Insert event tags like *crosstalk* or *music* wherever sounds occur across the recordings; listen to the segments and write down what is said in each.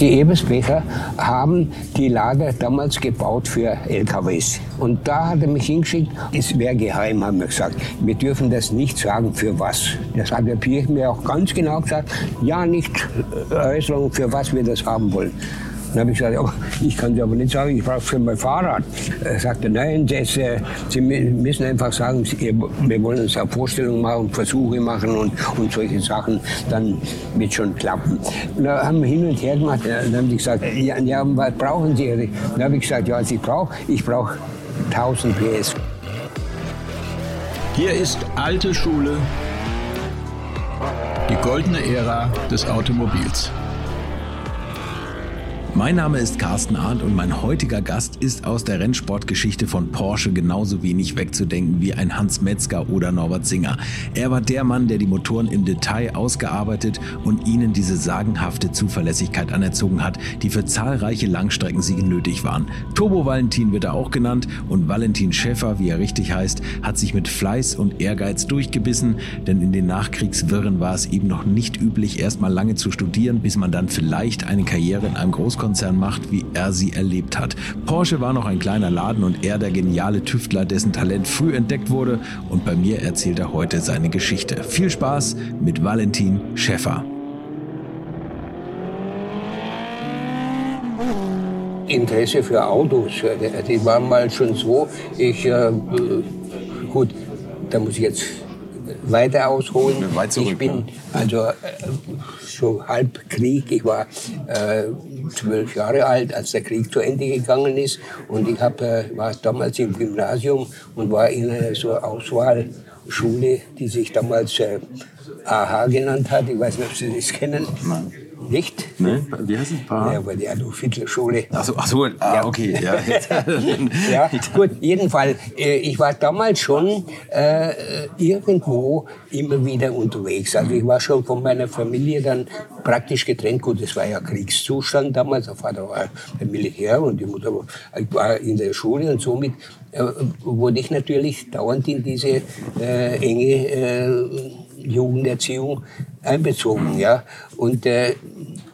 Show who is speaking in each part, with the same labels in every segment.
Speaker 1: Die Ebersbecher haben die Lager damals gebaut für LKWs. Und da hat er mich hingeschickt, es wäre geheim, haben wir gesagt. Wir dürfen das nicht sagen, für was. Das hat der Pirch mir auch ganz genau gesagt. Ja, nicht Äußerung, für was wir das haben wollen. Dann habe ich gesagt, ja, ich kann dir aber nicht sagen, ich brauche für mein Fahrrad. Er sagte, nein, das, äh, Sie müssen einfach sagen, wir wollen uns eine Vorstellung machen, Versuche machen und, und solche Sachen, dann wird schon klappen. Da haben wir hin und her gemacht, dann haben sie gesagt, ja, ja was brauchen Sie? Dann habe ich gesagt, ja, was ich brauche, ich brauche 1000 PS.
Speaker 2: Hier ist alte Schule, die goldene Ära des Automobils. Mein Name ist Carsten Arndt und mein heutiger Gast ist aus der Rennsportgeschichte von Porsche genauso wenig wegzudenken wie ein Hans Metzger oder Norbert Singer. Er war der Mann, der die Motoren im Detail ausgearbeitet und ihnen diese sagenhafte Zuverlässigkeit anerzogen hat, die für zahlreiche Langstreckensiege nötig waren. Turbo Valentin wird er auch genannt und Valentin Schäffer, wie er richtig heißt, hat sich mit Fleiß und Ehrgeiz durchgebissen, denn in den Nachkriegswirren war es eben noch nicht üblich, erstmal lange zu studieren, bis man dann vielleicht eine Karriere in einem Großkonzern Großkonzern macht, wie er sie erlebt hat. Porsche war noch ein kleiner Laden und er der geniale Tüftler, dessen Talent früh entdeckt wurde. Und bei mir erzählt er heute seine Geschichte. Viel Spaß mit Valentin Schäffer.
Speaker 1: Interesse für Autos, die waren mal schon so. Ich, äh, gut, da muss ich jetzt weiter ausholen.
Speaker 2: Weit zurück,
Speaker 1: ich bin also äh, so halb Krieg. Ich war äh, zwölf Jahre alt, als der Krieg zu Ende gegangen ist. Und ich hab, äh, war damals im Gymnasium und war in einer so Auswahlschule, die sich damals äh, AHA genannt hat. Ich weiß nicht, ob Sie das kennen.
Speaker 2: Nein.
Speaker 1: Nicht?
Speaker 2: Ne? Wie heißt es?
Speaker 1: Ja, aber die Adolf-Hitler-Schule.
Speaker 2: Ach so, ach so ah, okay. Ja. *laughs*
Speaker 1: ja, gut, jedenfalls, äh, ich war damals schon äh, irgendwo immer wieder unterwegs. Also ich war schon von meiner Familie dann praktisch getrennt. Gut, es war ja Kriegszustand damals. Der Vater war beim Militär und die Mutter war, ich war in der Schule und somit wurde ich natürlich dauernd in diese äh, enge äh, Jugenderziehung einbezogen, ja. Und äh,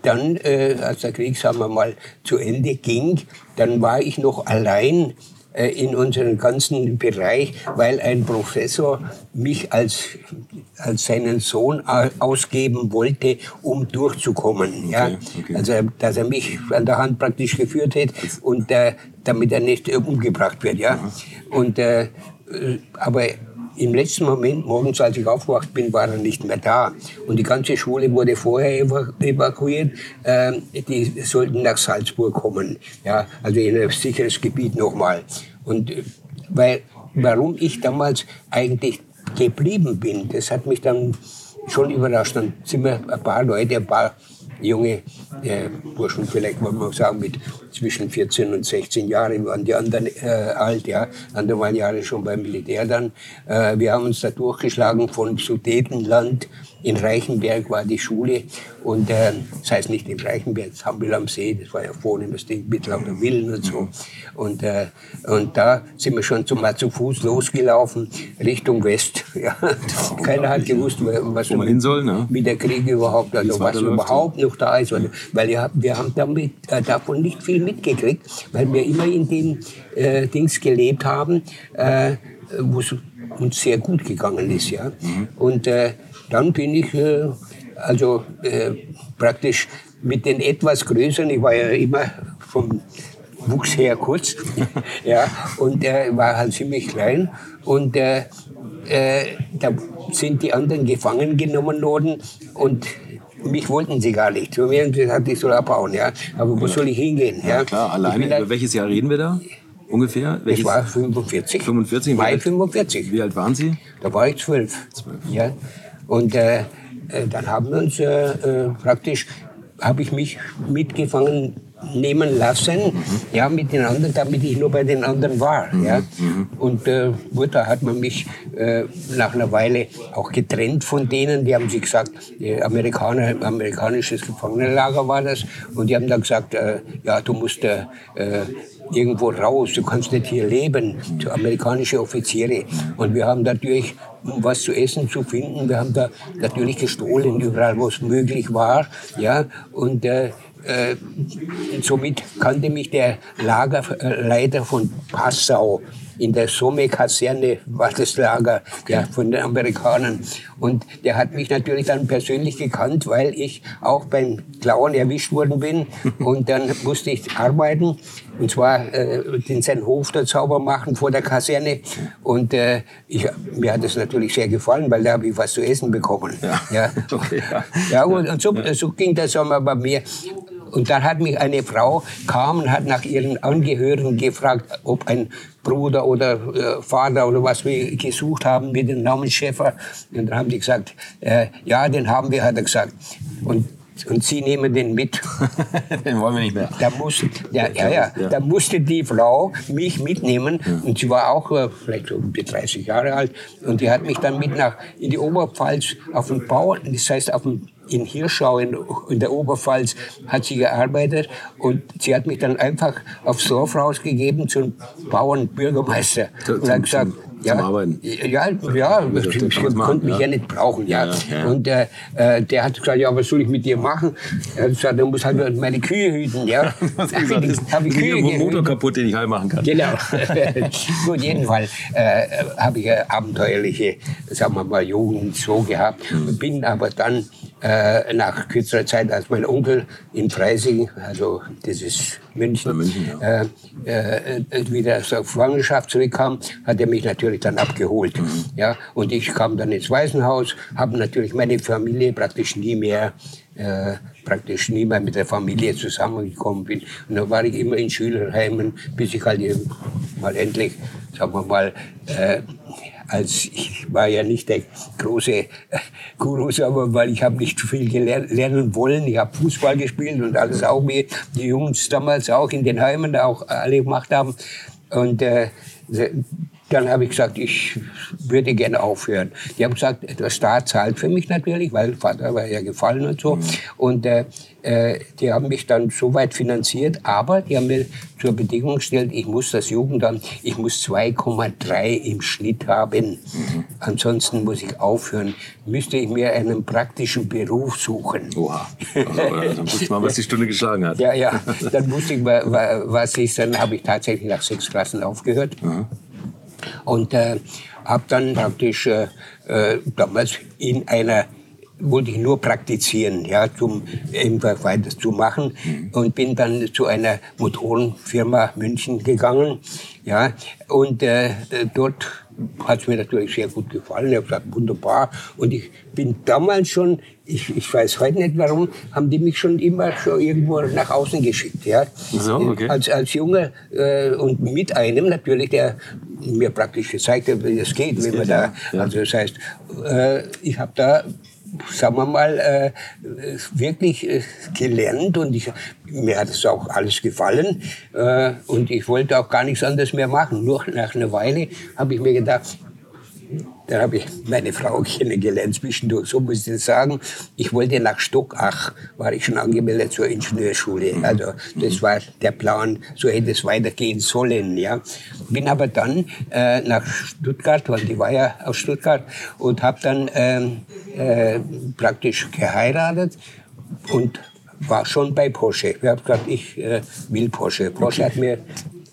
Speaker 1: dann, äh, als der Krieg, sagen wir mal, zu Ende ging, dann war ich noch allein äh, in unserem ganzen Bereich, weil ein Professor mich als, als seinen Sohn au- ausgeben wollte, um durchzukommen. ja.
Speaker 2: okay.
Speaker 1: Also, dass er mich an der Hand praktisch geführt hat und äh, damit er nicht äh, umgebracht wird. Ja. Und, äh, äh, aber im letzten Moment, morgens als ich aufgewacht bin, war er nicht mehr da. Und die ganze Schule wurde vorher evaku- evakuiert. Ähm, die sollten nach Salzburg kommen. Ja, also in ein sicheres Gebiet nochmal. Und äh, weil, warum ich damals eigentlich geblieben bin, das hat mich dann schon überrascht. Dann sind wir ein paar Leute, ein paar junge äh, Burschen, vielleicht wollen wir sagen, mit zwischen 14 und 16 Jahren, waren die anderen äh, alt, ja, andere waren Jahre schon beim Militär dann. Äh, wir haben uns da durchgeschlagen von Sudetenland, in Reichenberg war die Schule und äh, das heißt nicht in Reichenberg, das Hambil am See, das war ja vorne das Ding mit lauter Villen und so. Und, äh, und da sind wir schon zu, mal zu Fuß losgelaufen, Richtung West. *laughs* Ja. Keiner hat gewusst, was
Speaker 2: Wo man hin soll, ne?
Speaker 1: wie der Krieg überhaupt, also was überhaupt noch da ist. Weil, weil wir, wir haben damit, äh, davon nicht viel mitgekriegt, weil wir immer in dem äh, Dings gelebt haben, äh, wo es uns sehr gut gegangen ist. Ja? Und äh, dann bin ich äh, also äh, praktisch mit den etwas größeren, ich war ja immer vom Wuchs her kurz, *laughs* ja, und er war halt ziemlich klein und äh, äh, da sind die anderen gefangen genommen worden und mich wollten sie gar nicht. So während gesagt, ich soll abhauen, ja. Aber wo soll ich hingehen? Ja,
Speaker 2: Ja, klar,
Speaker 1: Ich
Speaker 2: alleine. Über welches Jahr reden wir da? Ungefähr?
Speaker 1: ich
Speaker 2: Welches?
Speaker 1: war 45.
Speaker 2: 45?
Speaker 1: Mai
Speaker 2: Wie alt-
Speaker 1: 45.
Speaker 2: Wie alt waren Sie?
Speaker 1: Da war ich zwölf. Ja. Und äh, äh, dann haben wir uns äh, äh, praktisch, habe ich mich mitgefangen nehmen lassen, ja, mit den anderen, damit ich nur bei den anderen war, ja. Und äh, gut, da hat man mich äh, nach einer Weile auch getrennt von denen, die haben sich gesagt, die Amerikaner, amerikanisches Gefangenenlager war das, und die haben dann gesagt, äh, ja, du musst äh, äh, irgendwo raus, du kannst nicht hier leben, zu amerikanische Offiziere. Und wir haben natürlich, um was zu essen zu finden, wir haben da natürlich gestohlen, überall wo es möglich war, ja, und äh, äh, somit kannte mich der Lagerleiter von Passau in der Somme-Kaserne war das Lager ja, von den Amerikanern. Und der hat mich natürlich dann persönlich gekannt, weil ich auch beim Klauen erwischt worden bin. *laughs* Und dann musste ich arbeiten. Und zwar äh, den seinen Hof da sauber machen vor der Kaserne. Und äh, ich, mir hat das natürlich sehr gefallen, weil da habe ich was zu essen bekommen. Ja, ja. *laughs* Okay, ja. ja und, und so, so ging das aber bei mir. Und dann hat mich eine Frau kam und hat nach ihren Angehörigen gefragt, ob ein Bruder oder äh, Vater oder was wir gesucht haben mit dem Namen Schäfer. Und dann haben die gesagt, äh, ja, den haben wir, hat er gesagt. Und und Sie nehmen den mit. *laughs*
Speaker 2: den wollen wir nicht mehr.
Speaker 1: Da, muss, ja, ja, ja, da musste die Frau mich mitnehmen und sie war auch äh, vielleicht so 30 Jahre alt und die hat mich dann mit nach in die Oberpfalz auf den Bauern, das heißt auf den in Hirschau in, in, der Oberpfalz hat sie gearbeitet und sie hat mich dann einfach aufs Dorf rausgegeben zum Bauernbürgermeister und hat gesagt, ja, zum Arbeiten. Ja, ja, ich konnte mich ja. ja. nicht brauchen, ja. ja und äh, äh, der hat gesagt, ja, was soll ich mit dir machen? Er hat gesagt, du musst halt meine Kühe hüten, ja. *laughs*
Speaker 2: Was habe ich, hab ich Kühe gehütet. Motor kaputt, den ich heil machen kann.
Speaker 1: Genau. *laughs* Gut, jedenfalls äh, habe ich eine abenteuerliche, sagen wir mal, Jugend so gehabt. Mhm. Bin aber dann äh, nach kürzerer Zeit, als mein Onkel in Freising, also das ist München, München ja. äh, äh, wieder zur Gefangenschaft zurückkam, hat er mich natürlich dann abgeholt. Mhm. Ja, und ich kam dann ins Waisenhaus, habe natürlich meine Familie praktisch nie mehr äh, praktisch nie mehr mit der Familie zusammengekommen bin. Und dann war ich immer in Schülerheimen, bis ich halt mal endlich, sagen wir mal, äh, als ich war ja nicht der große äh, Guru, aber weil ich habe nicht viel lernen wollen. Ich habe Fußball gespielt und alles auch wie die Jungs damals auch in den Heimen auch alle gemacht haben. Und äh, dann habe ich gesagt, ich würde gerne aufhören. Die haben gesagt, der Staat zahlt für mich natürlich, weil Vater war ja gefallen und so. Mhm. Und äh, äh, die haben mich dann so weit finanziert, aber die haben mir zur Bedingung gestellt, ich muss das Jugendamt, ich muss 2,3 im Schnitt haben. Mhm. Ansonsten muss ich aufhören. Müsste ich mir einen praktischen Beruf suchen.
Speaker 2: Oha. Also, dann wusste man, was die Stunde geschlagen hat.
Speaker 1: Ja, ja. Dann wusste ich, was ich, dann habe ich tatsächlich nach sechs Klassen aufgehört. Mhm. Und äh, habe dann praktisch äh, äh, damals in einer wollte ich nur praktizieren, ja, zum einfach weiter zu machen mhm. und bin dann zu einer Motorenfirma München gegangen, ja, und äh, dort hat es mir natürlich sehr gut gefallen. Ich habe gesagt, wunderbar. Und ich bin damals schon, ich, ich weiß heute nicht warum, haben die mich schon immer schon irgendwo nach außen geschickt. Ja? So, okay. als, als Junge äh, und mit einem natürlich, der mir praktisch gezeigt hat, wie das geht. Das wenn man da, ja. Also das heißt, äh, ich habe da sagen wir mal, äh, wirklich äh, gelernt und ich, mir hat es auch alles gefallen äh, und ich wollte auch gar nichts anderes mehr machen. Nur nach einer Weile habe ich mir gedacht, da habe ich meine Frau *laughs* kennengelernt zwischendurch, so muss ich sagen. Ich wollte nach Stockach, war ich schon angemeldet zur Ingenieurschule. Mhm. Also das war der Plan, so hätte es weitergehen sollen. Ja. Bin aber dann äh, nach Stuttgart, weil die war ja aus Stuttgart, und habe dann ähm, äh, praktisch geheiratet und war schon bei Porsche. Ich habe gesagt, ich äh, will Porsche. Porsche hat mir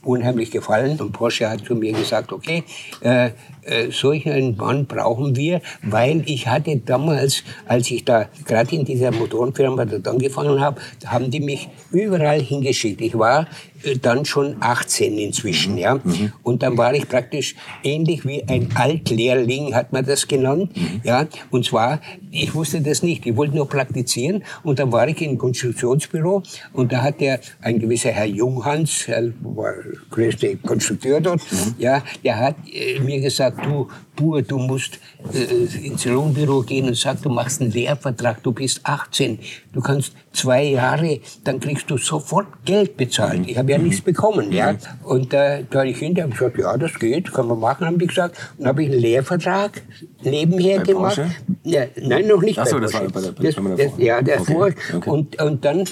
Speaker 1: unheimlich gefallen und Porsche hat zu mir gesagt, okay, äh, äh, solch einen Mann brauchen wir, weil ich hatte damals, als ich da gerade in dieser Motorenfirma dort angefangen habe, haben die mich überall hingeschickt. Ich war äh, dann schon 18 inzwischen, ja. Mhm. Und dann war ich praktisch ähnlich wie ein Altlehrling, hat man das genannt, mhm. ja. Und zwar, ich wusste das nicht, ich wollte nur praktizieren und dann war ich im Konstruktionsbüro und da hat der, ein gewisser Herr Junghans, er war der größte Konstrukteur dort, mhm. ja, der hat äh, mir gesagt, du, Bur, du musst äh, ins Lohnbüro gehen und sag, du machst einen Lehrvertrag, du bist 18, du kannst zwei Jahre, dann kriegst du sofort Geld bezahlt. Ich habe ja nichts bekommen, ja. Und äh, da habe ich hinterher gesagt, ja, das geht, kann man machen, haben die gesagt. Und habe ich einen Lehrvertrag nebenher bei gemacht. Ja, nein, noch nicht.
Speaker 2: Ach so, das war bei der,
Speaker 1: das, das, Ja, der okay. Okay. Und, und dann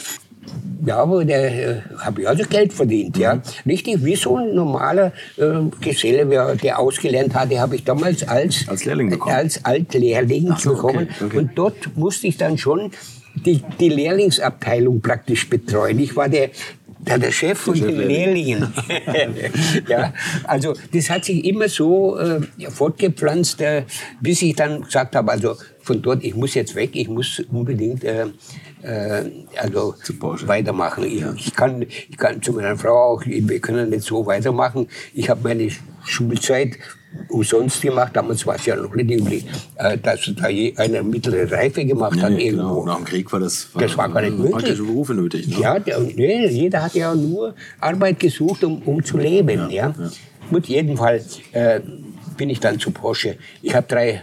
Speaker 1: ja, aber der äh, habe ich also Geld verdient, ja. Richtig, wie so ein normaler äh, Geselle, der, der ausgelernt hatte, habe ich damals als,
Speaker 2: als Lehrling bekommen.
Speaker 1: Als Altlehrling so, bekommen. Okay, okay. Und dort musste ich dann schon die, die Lehrlingsabteilung praktisch betreuen. Ich war der, der, der Chef von den Lehrlingen. ja, also das hat sich immer so äh, fortgepflanzt, äh, bis ich dann gesagt habe, also von dort, ich muss jetzt weg, ich muss unbedingt äh, äh, also weitermachen. Ich, ich, kann, ich kann zu meiner Frau auch, wir können nicht so weitermachen. Ich habe meine Schulzeit umsonst gemacht. Damals war es ja noch nicht üblich, äh, dass da eine mittlere Reife gemacht nee, hat.
Speaker 2: Nee, irgendwo. Genau. Nach dem Krieg war das,
Speaker 1: war, das war gar nicht möglich.
Speaker 2: Berufe nötig. Ne?
Speaker 1: Ja, der, nee, jeder hat ja nur Arbeit gesucht, um, um zu leben. Ja, ja. ja. Gut, jedenfalls äh, bin ich dann zu Porsche. Ich habe drei äh,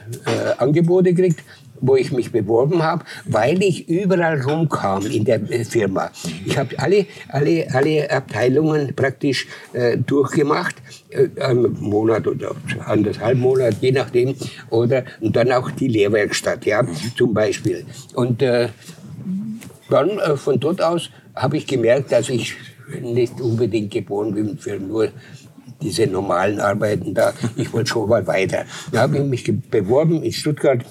Speaker 1: Angebote gekriegt wo ich mich beworben habe, weil ich überall rumkam in der äh, Firma. Ich habe alle, alle, alle Abteilungen praktisch äh, durchgemacht, äh, einen Monat oder anderthalb Monat, je nachdem, oder und dann auch die Lehrwerkstatt, ja, zum Beispiel. Und äh, dann äh, von dort aus habe ich gemerkt, dass ich nicht unbedingt geboren bin für nur diese normalen Arbeiten da. Ich wollte schon mal weiter. Da habe ich mich beworben in Stuttgart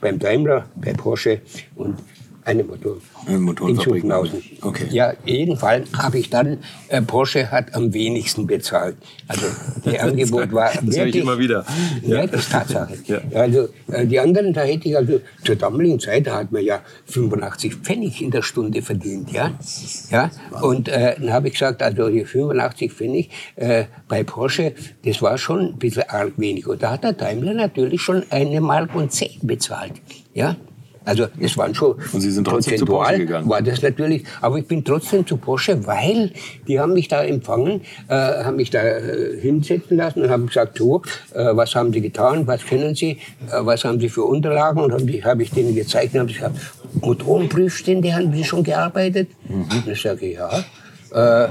Speaker 1: beim Daimler, bei Porsche und eine Motor in Zugnausen. Okay. Ja, jedenfalls habe ich dann, äh, Porsche hat am wenigsten bezahlt. Also das *laughs* Angebot war
Speaker 2: das wirklich, ich immer wieder.
Speaker 1: Ja, das ist Tatsache. Ja. Also äh, die anderen, da hätte ich also zur damaligen Zeit, da hat man ja 85 Pfennig in der Stunde verdient, ja. ja? Und äh, dann habe ich gesagt, also die 85 Pfennig äh, bei Porsche, das war schon ein bisschen arg wenig. Und da hat der Daimler natürlich schon eine Mark und zehn bezahlt, ja. Also es waren schon
Speaker 2: Und Sie sind trotzdem zu Porsche gegangen?
Speaker 1: War das natürlich, aber ich bin trotzdem zu Porsche, weil die haben mich da empfangen, äh, haben mich da äh, hinsetzen lassen und haben gesagt, so, äh, was haben Sie getan, was kennen Sie, äh, was haben Sie für Unterlagen und habe hab ich denen gezeigt und habe gesagt, Motorenprüfstände haben Sie schon gearbeitet? Mhm. Und ich sage, ja. Äh,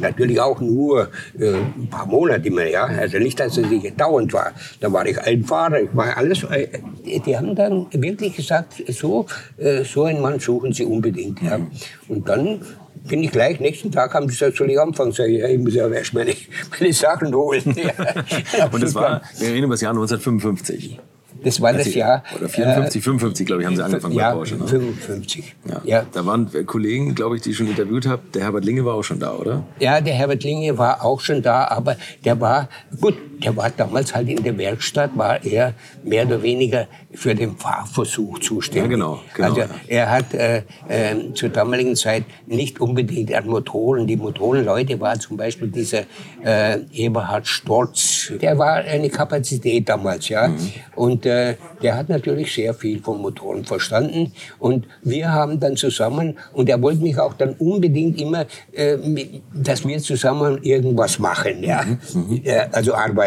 Speaker 1: natürlich auch nur äh, ein paar Monate mehr, ja. Also nicht, dass es nicht dauernd war. Da war ich ein Fahrer, ich war alles. Äh, die haben dann wirklich gesagt, so, äh, so einen Mann suchen sie unbedingt, ja. Und dann bin ich gleich, nächsten Tag haben sie gesagt, soll ich anfangen? Sag ich, ja, ich muss ja erst meine, *laughs* meine Sachen holen.
Speaker 2: Ja. Und das *laughs* war, wir reden über das Jahr 1955.
Speaker 1: Das war das Jahr.
Speaker 2: Oder 54, äh, 55, glaube ich, haben Sie angefangen
Speaker 1: ja,
Speaker 2: bei Porsche.
Speaker 1: Ne? 55.
Speaker 2: Ja. ja. Da waren Kollegen, glaube ich, die ich schon interviewt habe. Der Herbert Linge war auch schon da, oder?
Speaker 1: Ja, der Herbert Linge war auch schon da, aber der war, gut, der war damals halt in der Werkstatt, war er mehr oder weniger für den Fahrversuch zuständig. Ja,
Speaker 2: genau. genau
Speaker 1: also er hat äh, äh, zur damaligen Zeit nicht unbedingt an Motoren. Die Motorenleute war zum Beispiel dieser äh, Eberhard Storz. Der war eine Kapazität damals, ja. Mhm. Und äh, der hat natürlich sehr viel von Motoren verstanden. Und wir haben dann zusammen, und er wollte mich auch dann unbedingt immer, äh, dass wir zusammen irgendwas machen, ja. Mhm. mhm. also arbeiten.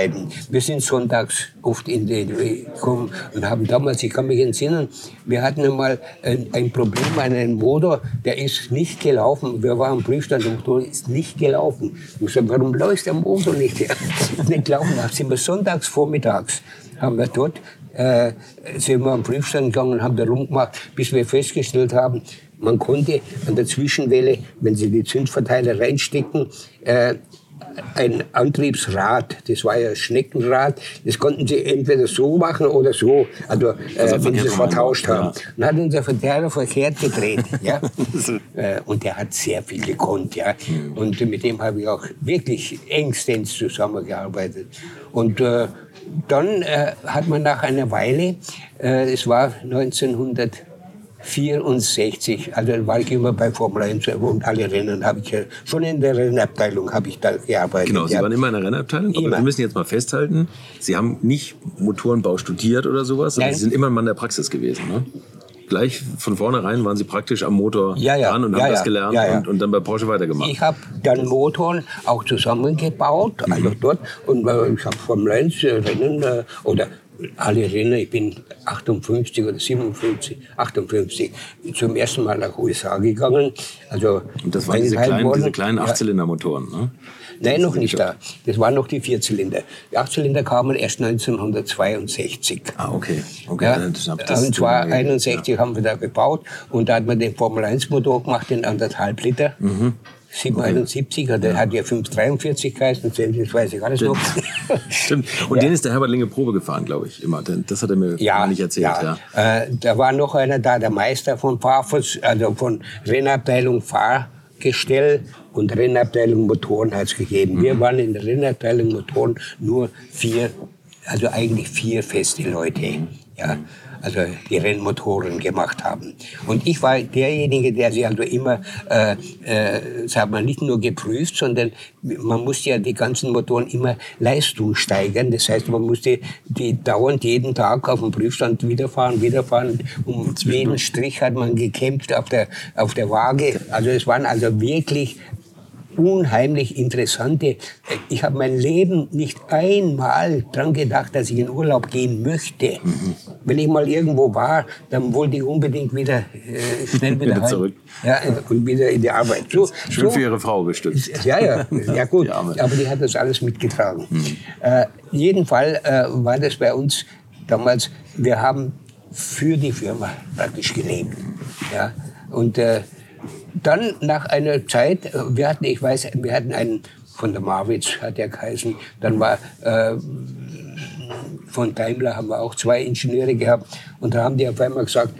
Speaker 1: Wir sind sonntags oft in den gekommen und haben damals, ich kann mich entsinnen, wir hatten einmal ein, ein Problem an einem Motor, der ist nicht gelaufen. Wir waren am Prüfstand, der Motor ist nicht gelaufen. Ich gesagt, warum läuft der Motor nicht? *laughs* nicht gelaufen. Da sind wir sonntags vormittags haben wir dort, äh, sind wir am Prüfstand gegangen und haben da rumgemacht, bis wir festgestellt haben, man konnte an der Zwischenwelle, wenn Sie die Zündverteiler reinstecken, äh, ein Antriebsrad, das war ja Schneckenrad, das konnten sie entweder so machen oder so, also, äh, also wenn sie es vertauscht haben. Ja. Dann hat unser Verteiler verkehrt gedreht. *laughs* ja? äh, und der hat sehr viel gekonnt. Ja? Und mit dem habe ich auch wirklich engstens zusammengearbeitet. Und äh, dann äh, hat man nach einer Weile, äh, es war 1900, 64, also war ich immer bei Formel 1 und alle Rennen habe ich ja, schon in der Rennabteilung habe ich da gearbeitet.
Speaker 2: Genau, Sie waren immer in der Rennabteilung, aber immer. wir müssen jetzt mal festhalten, Sie haben nicht Motorenbau studiert oder sowas, sondern Sie sind immer ein Mann der Praxis gewesen, ne? Gleich von vornherein waren Sie praktisch am Motor
Speaker 1: ja, ja.
Speaker 2: dran und
Speaker 1: ja,
Speaker 2: haben das gelernt und, und, dann bei Porsche weitergemacht.
Speaker 1: Ich habe dann Motoren auch zusammengebaut, also mhm. dort, und äh, ich habe Formel 1 Rennen äh, oder alle Renner, ich bin 58 oder 57, 58, zum ersten Mal nach USA gegangen. Also
Speaker 2: Und das waren diese kleinen, diese kleinen Achtzylindermotoren, ne?
Speaker 1: Nein, noch nicht da. Das waren noch die Vierzylinder. Die Achtzylinder kamen erst 1962.
Speaker 2: Ah, okay.
Speaker 1: okay ja, und zwar 1961 ja. haben wir da gebaut und da hat man den Formel 1 Motor gemacht, den anderthalb Liter. Mhm. 771, der hat ja 543 geheißen, das weiß ich alles noch. *laughs*
Speaker 2: Stimmt. Und ja. den ist der Herbert Linge Probe gefahren, glaube ich, immer. Das hat er mir ja, nicht erzählt. Ja.
Speaker 1: ja. Äh, da war noch einer da, der Meister von Fahrfuß, also von Rennabteilung Fahrgestell und Rennabteilung Motoren hat es gegeben. Mhm. Wir waren in der Rennabteilung Motoren nur vier, also eigentlich vier feste Leute. Ja also die Rennmotoren gemacht haben. Und ich war derjenige, der sie also immer, äh, äh, sagen wir, nicht nur geprüft, sondern man musste ja die ganzen Motoren immer Leistung steigern. Das heißt, man musste die dauernd jeden Tag auf dem Prüfstand wiederfahren, wiederfahren. Um jeden Strich hat man gekämpft auf der, auf der Waage. Also es waren also wirklich unheimlich interessante. Ich habe mein Leben nicht einmal dran gedacht, dass ich in Urlaub gehen möchte. Mhm. Wenn ich mal irgendwo war, dann wollte ich unbedingt wieder äh, schnell *laughs* wieder,
Speaker 2: wieder zurück.
Speaker 1: Ja, und wieder in die Arbeit.
Speaker 2: So, Schön so, für Ihre Frau gestützt.
Speaker 1: Ja, ja, ja gut. Die aber die hat das alles mitgetragen. Mhm. Äh, jeden Fall äh, war das bei uns damals, wir haben für die Firma praktisch gelebt. Ja, und äh, dann nach einer Zeit, äh, wir hatten, ich weiß, wir hatten einen von der Marwitz, hat der geheißen, dann war äh, von Daimler haben wir auch zwei Ingenieure gehabt und da haben die auf einmal gesagt,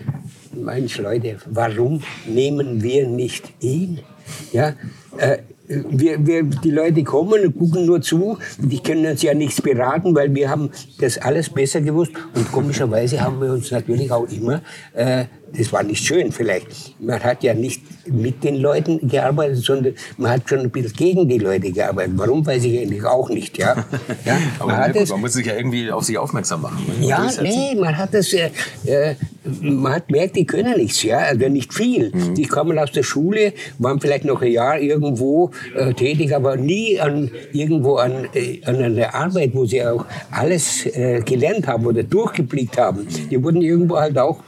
Speaker 1: Mensch Leute, warum nehmen wir nicht ihn? Ja, äh, wir, wir, die Leute kommen und gucken nur zu. Die können uns ja nichts beraten, weil wir haben das alles besser gewusst. Und komischerweise haben wir uns natürlich auch immer äh, das war nicht schön vielleicht. Man hat ja nicht mit den Leuten gearbeitet, sondern man hat schon ein bisschen gegen die Leute gearbeitet. Warum, weiß ich eigentlich auch nicht. Ja? *laughs*
Speaker 2: ja Aber man, gut, man muss sich ja irgendwie auf sich aufmerksam machen.
Speaker 1: Ja, nee, man hat das, äh, äh, man hat merkt, die können nichts, ja, also nicht viel. Mhm. Die kommen aus der Schule, waren vielleicht noch ein Jahr irgendwo äh, tätig, aber nie an, irgendwo an, äh, an einer Arbeit, wo sie auch alles äh, gelernt haben oder durchgeblickt haben. Die wurden irgendwo halt auch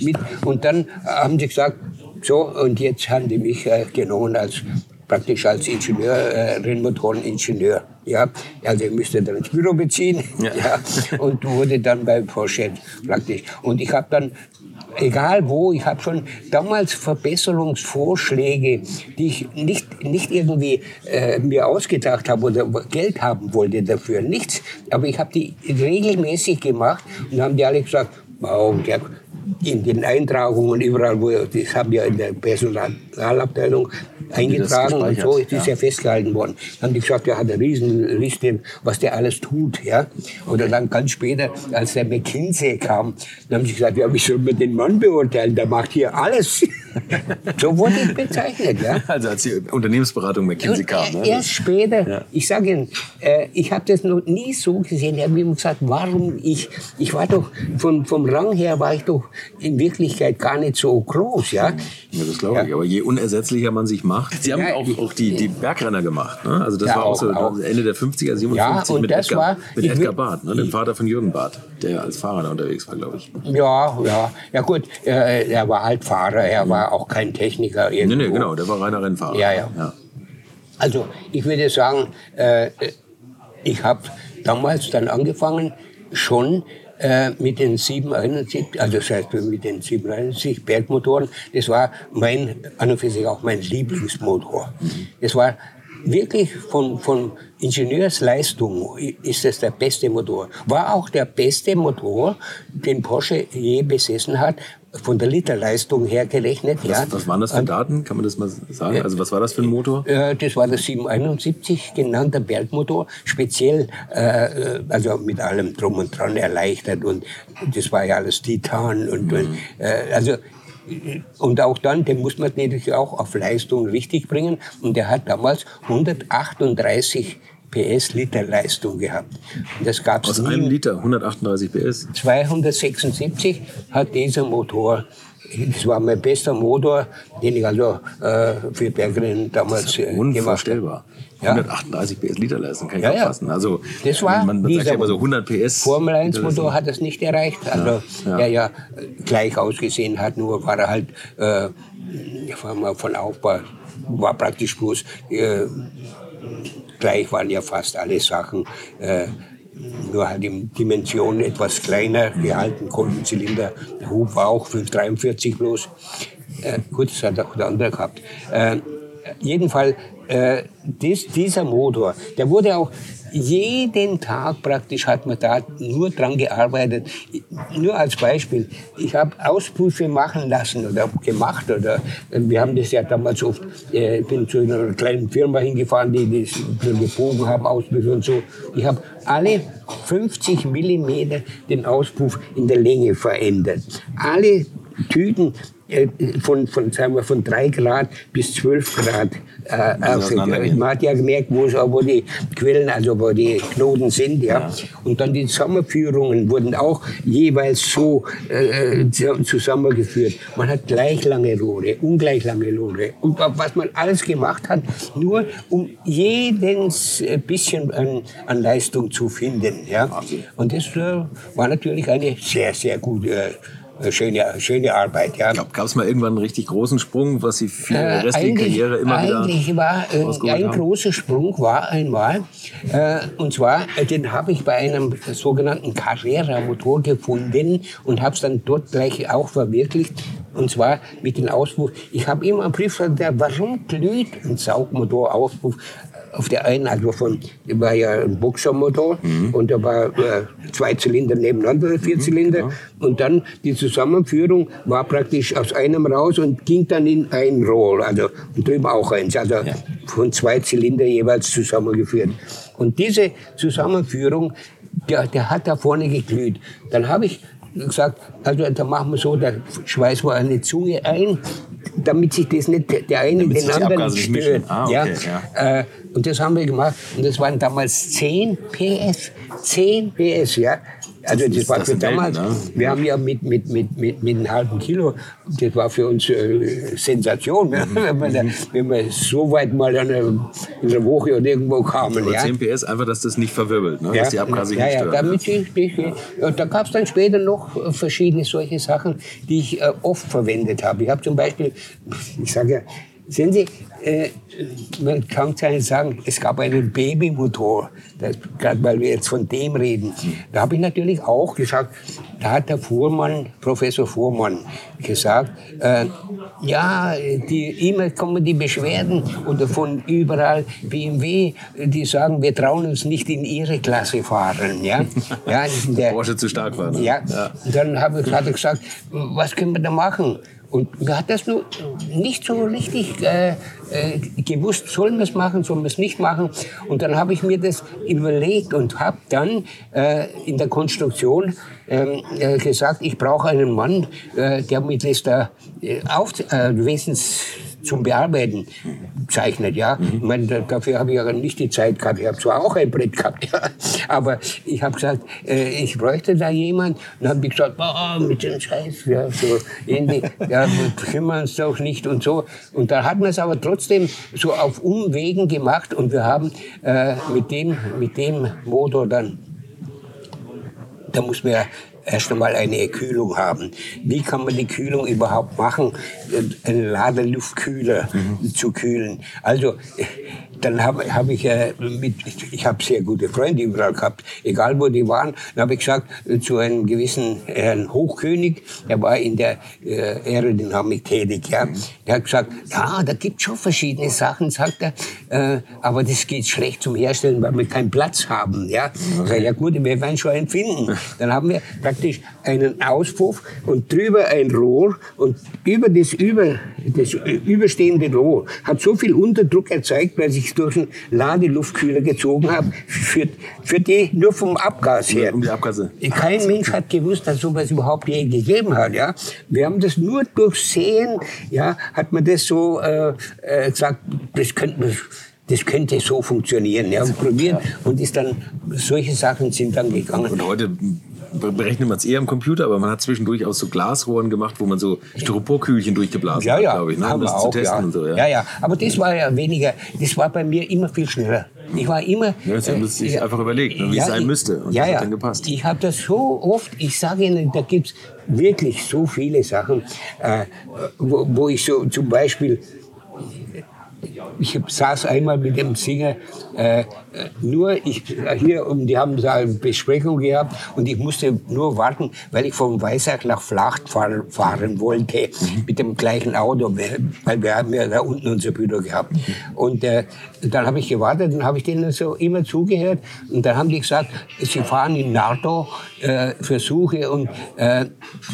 Speaker 1: mit und dann haben sie gesagt, so, und jetzt haben die mich äh, genommen als praktisch als Ingenieur, äh, Rennmotoreningenieur. Ja, also ich müsste dann ins Büro beziehen ja. *laughs* ja. und wurde dann bei Porsche praktisch. Und ich habe dann, egal wo, ich habe schon damals Verbesserungsvorschläge, die ich nicht, nicht irgendwie äh, mir ausgedacht habe oder Geld haben wollte dafür, nichts. Aber ich habe die regelmäßig gemacht und haben die alle gesagt, wow, der in den Eintragungen überall, wo das haben wir in der Personalabteilung eingetragen und so ist ja. ja festgehalten worden. Dann haben die gesagt, er hat eine Riesenliste, was der alles tut, ja. Oder dann ganz später, als der McKinsey kam, dann haben sie gesagt, ja, wie soll man den Mann beurteilen? Der macht hier alles. *laughs* so wurde ich bezeichnet, ja.
Speaker 2: Also als die Unternehmensberatung McKinsey kam.
Speaker 1: Ne? Erst später, ja. ich sage Ihnen, äh, ich habe das noch nie so gesehen. Ich habe immer gesagt, warum ich, ich war doch, von, vom Rang her war ich doch in Wirklichkeit gar nicht so groß, ja.
Speaker 2: Ja, das glaube ich. Aber je unersetzlicher man sich macht. Sie haben ja, auch, auch die, die Bergrenner gemacht. Ne? Also das ja, war auch, so auch. Ende der 50er, 57 ja, mit, Edgar, war, mit Edgar Barth, ne? dem Vater von Jürgen Barth, der als Fahrer da unterwegs war, glaube ich.
Speaker 1: Ja, ja. Ja gut, äh, er war halt Fahrer, er war auch kein Techniker.
Speaker 2: Irgendwo. Nee, nee, genau, der war reiner Rennfahrer.
Speaker 1: Ja, ja. ja. Also ich würde sagen, äh, ich habe damals dann angefangen, schon äh, mit den 771, also das heißt mit den 771 Bergmotoren, das war mein, an und für sich auch mein Lieblingsmotor. Es war wirklich von, von Ingenieursleistung ist das der beste Motor. War auch der beste Motor, den Porsche je besessen hat, von der Literleistung her gerechnet.
Speaker 2: Was, ja. was waren das für Daten? Kann man das mal sagen? Also was war das für ein Motor?
Speaker 1: Das war der 771 genannter Bergmotor, speziell äh, also mit allem drum und dran erleichtert und das war ja alles Titan und, mhm. äh, also und auch dann, den muss man natürlich auch auf Leistung richtig bringen. Und der hat damals 138 PS Liter Leistung gehabt.
Speaker 2: Und das gab's Aus nie. einem Liter 138 PS?
Speaker 1: 276 hat dieser Motor das war mein bester Motor, den ich also äh, für Bergrennen damals äh,
Speaker 2: Unvorstellbar. Ja. 138 PS Literleistung kann ich
Speaker 1: ja,
Speaker 2: ja. fassen. Also
Speaker 1: das war
Speaker 2: man, man sagt ja immer so 100 PS.
Speaker 1: Formel 1 Motor hat das nicht erreicht. Also ja, ja. ja gleich ausgesehen hat, nur war er halt äh, von Aufbau war praktisch bloß äh, gleich waren ja fast alle Sachen. Äh, nur halt in Dimensionen etwas kleiner gehalten, Kolbenzylinder, der Hub war auch 543 bloß. Äh, gut, das hat auch der andere gehabt. Äh, jedenfalls, äh, dies, dieser Motor, der wurde auch jeden Tag praktisch hat man da nur dran gearbeitet. Nur als Beispiel, ich habe Ausprüfe machen lassen oder gemacht oder wir haben das ja damals oft, äh, ich bin zu einer kleinen Firma hingefahren, die das gebogen haben, Ausprüfe und so. Ich habe alle 50 Millimeter den Auspuff in der Länge verändert. Alle Tüten äh, von, von, sagen wir, von 3 Grad bis 12 Grad. Äh, man hat ja gemerkt, wo, wo die Quellen, also wo die Knoten sind. Ja. ja. Und dann die Sommerführungen wurden auch jeweils so äh, zusammengeführt. Man hat gleich lange Rohre, ungleich lange Rohre. Und was man alles gemacht hat, nur um jedes bisschen an, an Leistung zu finden. Ja. Und das äh, war natürlich eine sehr, sehr gute äh, schöne, schöne Arbeit. Ja.
Speaker 2: Gab es mal irgendwann einen richtig großen Sprung, was Sie für äh, restliche Karriere immer wieder
Speaker 1: Eigentlich war äh, ein haben? großer Sprung war einmal, äh, und zwar, äh, den habe ich bei einem sogenannten Carrera-Motor gefunden und habe es dann dort gleich auch verwirklicht. Und zwar mit dem Auspuff. Ich habe immer einen Brief gesagt, warum glüht ein Saugmotor-Auspuff auf der einen, also von, war ja ein Boxermotor mhm. und da war äh, zwei Zylinder nebeneinander, vier mhm, Zylinder. Genau. Und dann die Zusammenführung war praktisch aus einem raus und ging dann in ein Rohr, also und drüben auch eins, also ja. von zwei Zylinder jeweils zusammengeführt. Und diese Zusammenführung, der, der hat da vorne geglüht. Dann habe ich gesagt, also da machen wir so, da schweißen wir eine Zunge ein, damit sich das nicht der eine damit den anderen stört. Ah, okay, ja. ja. Äh, und das haben wir gemacht. Und das waren damals 10 PS. 10 PS, ja. Also das, das war für damals, Welt, ne? wir haben ja mit, mit, mit, mit, mit einem halben Kilo, das war für uns äh, Sensation, mhm. *laughs* wenn, wir wenn wir so weit mal einer, in einer Woche oder irgendwo kamen.
Speaker 2: Aber ja. 10 PS einfach, dass das nicht verwirbelt, ne?
Speaker 1: ja,
Speaker 2: dass die Abgase ja, nicht
Speaker 1: ja, damit ich, ich, Da gab es dann später noch verschiedene solche Sachen, die ich äh, oft verwendet habe. Ich habe zum Beispiel, ich sage ja, Sehen Sie, äh, man kann es sagen, es gab einen Babymotor, gerade weil wir jetzt von dem reden. Da habe ich natürlich auch gesagt, da hat der Fuhrmann, Professor Fuhrmann, gesagt, äh, ja, die, immer kommen die Beschwerden oder von überall BMW, die sagen, wir trauen uns nicht in ihre Klasse fahren. Ja,
Speaker 2: ja *laughs* der Porsche zu stark war. Ne?
Speaker 1: Ja. ja. Dann habe ich, hat er gesagt, was können wir da machen? Und mir hat das nur nicht so richtig äh, äh, gewusst, sollen wir es machen, sollen wir es nicht machen. Und dann habe ich mir das überlegt und habe dann äh, in der Konstruktion ähm, äh, gesagt, ich brauche einen Mann, äh, der mit da äh, auf, wenigstens zum Bearbeiten zeichnet. Ja? Mhm. Ich meine, dafür habe ich ja nicht die Zeit gehabt. Ich habe zwar auch ein Brett gehabt, *laughs* ja? aber ich habe gesagt, äh, ich bräuchte da jemand. Und dann habe ich gesagt, oh, mit dem Scheiß, ja, so ähnlich, ja, wir kümmern uns doch nicht und so. Und da hat man es aber trotzdem so auf Umwegen gemacht und wir haben äh, mit, dem, mit dem Motor dann da muss man ja erst einmal eine Kühlung haben. Wie kann man die Kühlung überhaupt machen, einen Ladeluftkühler mhm. zu kühlen? Also dann habe hab ich äh, mit, ich habe sehr gute Freunde überall gehabt, egal wo die waren. Dann habe ich gesagt zu einem gewissen Herrn Hochkönig, der war in der äh, Aerodynamik tätig, ja. Der hat gesagt, ja, da gibt schon verschiedene Sachen, sagt er, äh, aber das geht schlecht zum Herstellen, weil wir keinen Platz haben, ja. Okay. Sag, ja gut, wir werden schon einen finden. Dann haben wir praktisch einen Auspuff und drüber ein Rohr und über das, über, das überstehende Rohr hat so viel Unterdruck erzeugt, weil sich ich durch einen Ladeluftkühler gezogen habe, für, für die nur vom Abgas her.
Speaker 2: Um die Abgase.
Speaker 1: Kein Mensch hat gewusst, dass sowas überhaupt je gegeben hat. Ja? Wir haben das nur durchsehen, ja, hat man das so äh, äh, gesagt, das könnte man das könnte so funktionieren. Ja, und probieren. Und ist dann, solche Sachen sind dann gegangen.
Speaker 2: Und heute berechnet man es eher am Computer, aber man hat zwischendurch auch so Glasrohren gemacht, wo man so Styroporkühlchen durchgeblasen
Speaker 1: ja, ja,
Speaker 2: hat, glaube ich. Ne? Um das
Speaker 1: wir
Speaker 2: zu
Speaker 1: auch,
Speaker 2: testen
Speaker 1: ja.
Speaker 2: und so. Ja.
Speaker 1: ja, ja. Aber das war ja weniger, das war bei mir immer viel schneller. Ich war immer.
Speaker 2: Ja, Sie haben das sich einfach überlegt, ne, wie es sein
Speaker 1: ich-
Speaker 2: müsste. Und
Speaker 1: ja,
Speaker 2: das hat dann gepasst.
Speaker 1: Ich habe das so oft, ich sage Ihnen, da gibt's wirklich so viele Sachen, äh, wo, wo ich so zum Beispiel ich saß einmal mit dem Singer, äh, äh, nur ich, hier, und die haben da eine Besprechung gehabt und ich musste nur warten, weil ich von Weissach nach Flacht fahren, wollte, mit dem gleichen Auto, weil wir haben ja da unten unser Büro gehabt. Und äh, dann habe ich gewartet und habe ich denen so immer zugehört und dann haben die gesagt, sie fahren in Nardo, äh, Versuche und äh,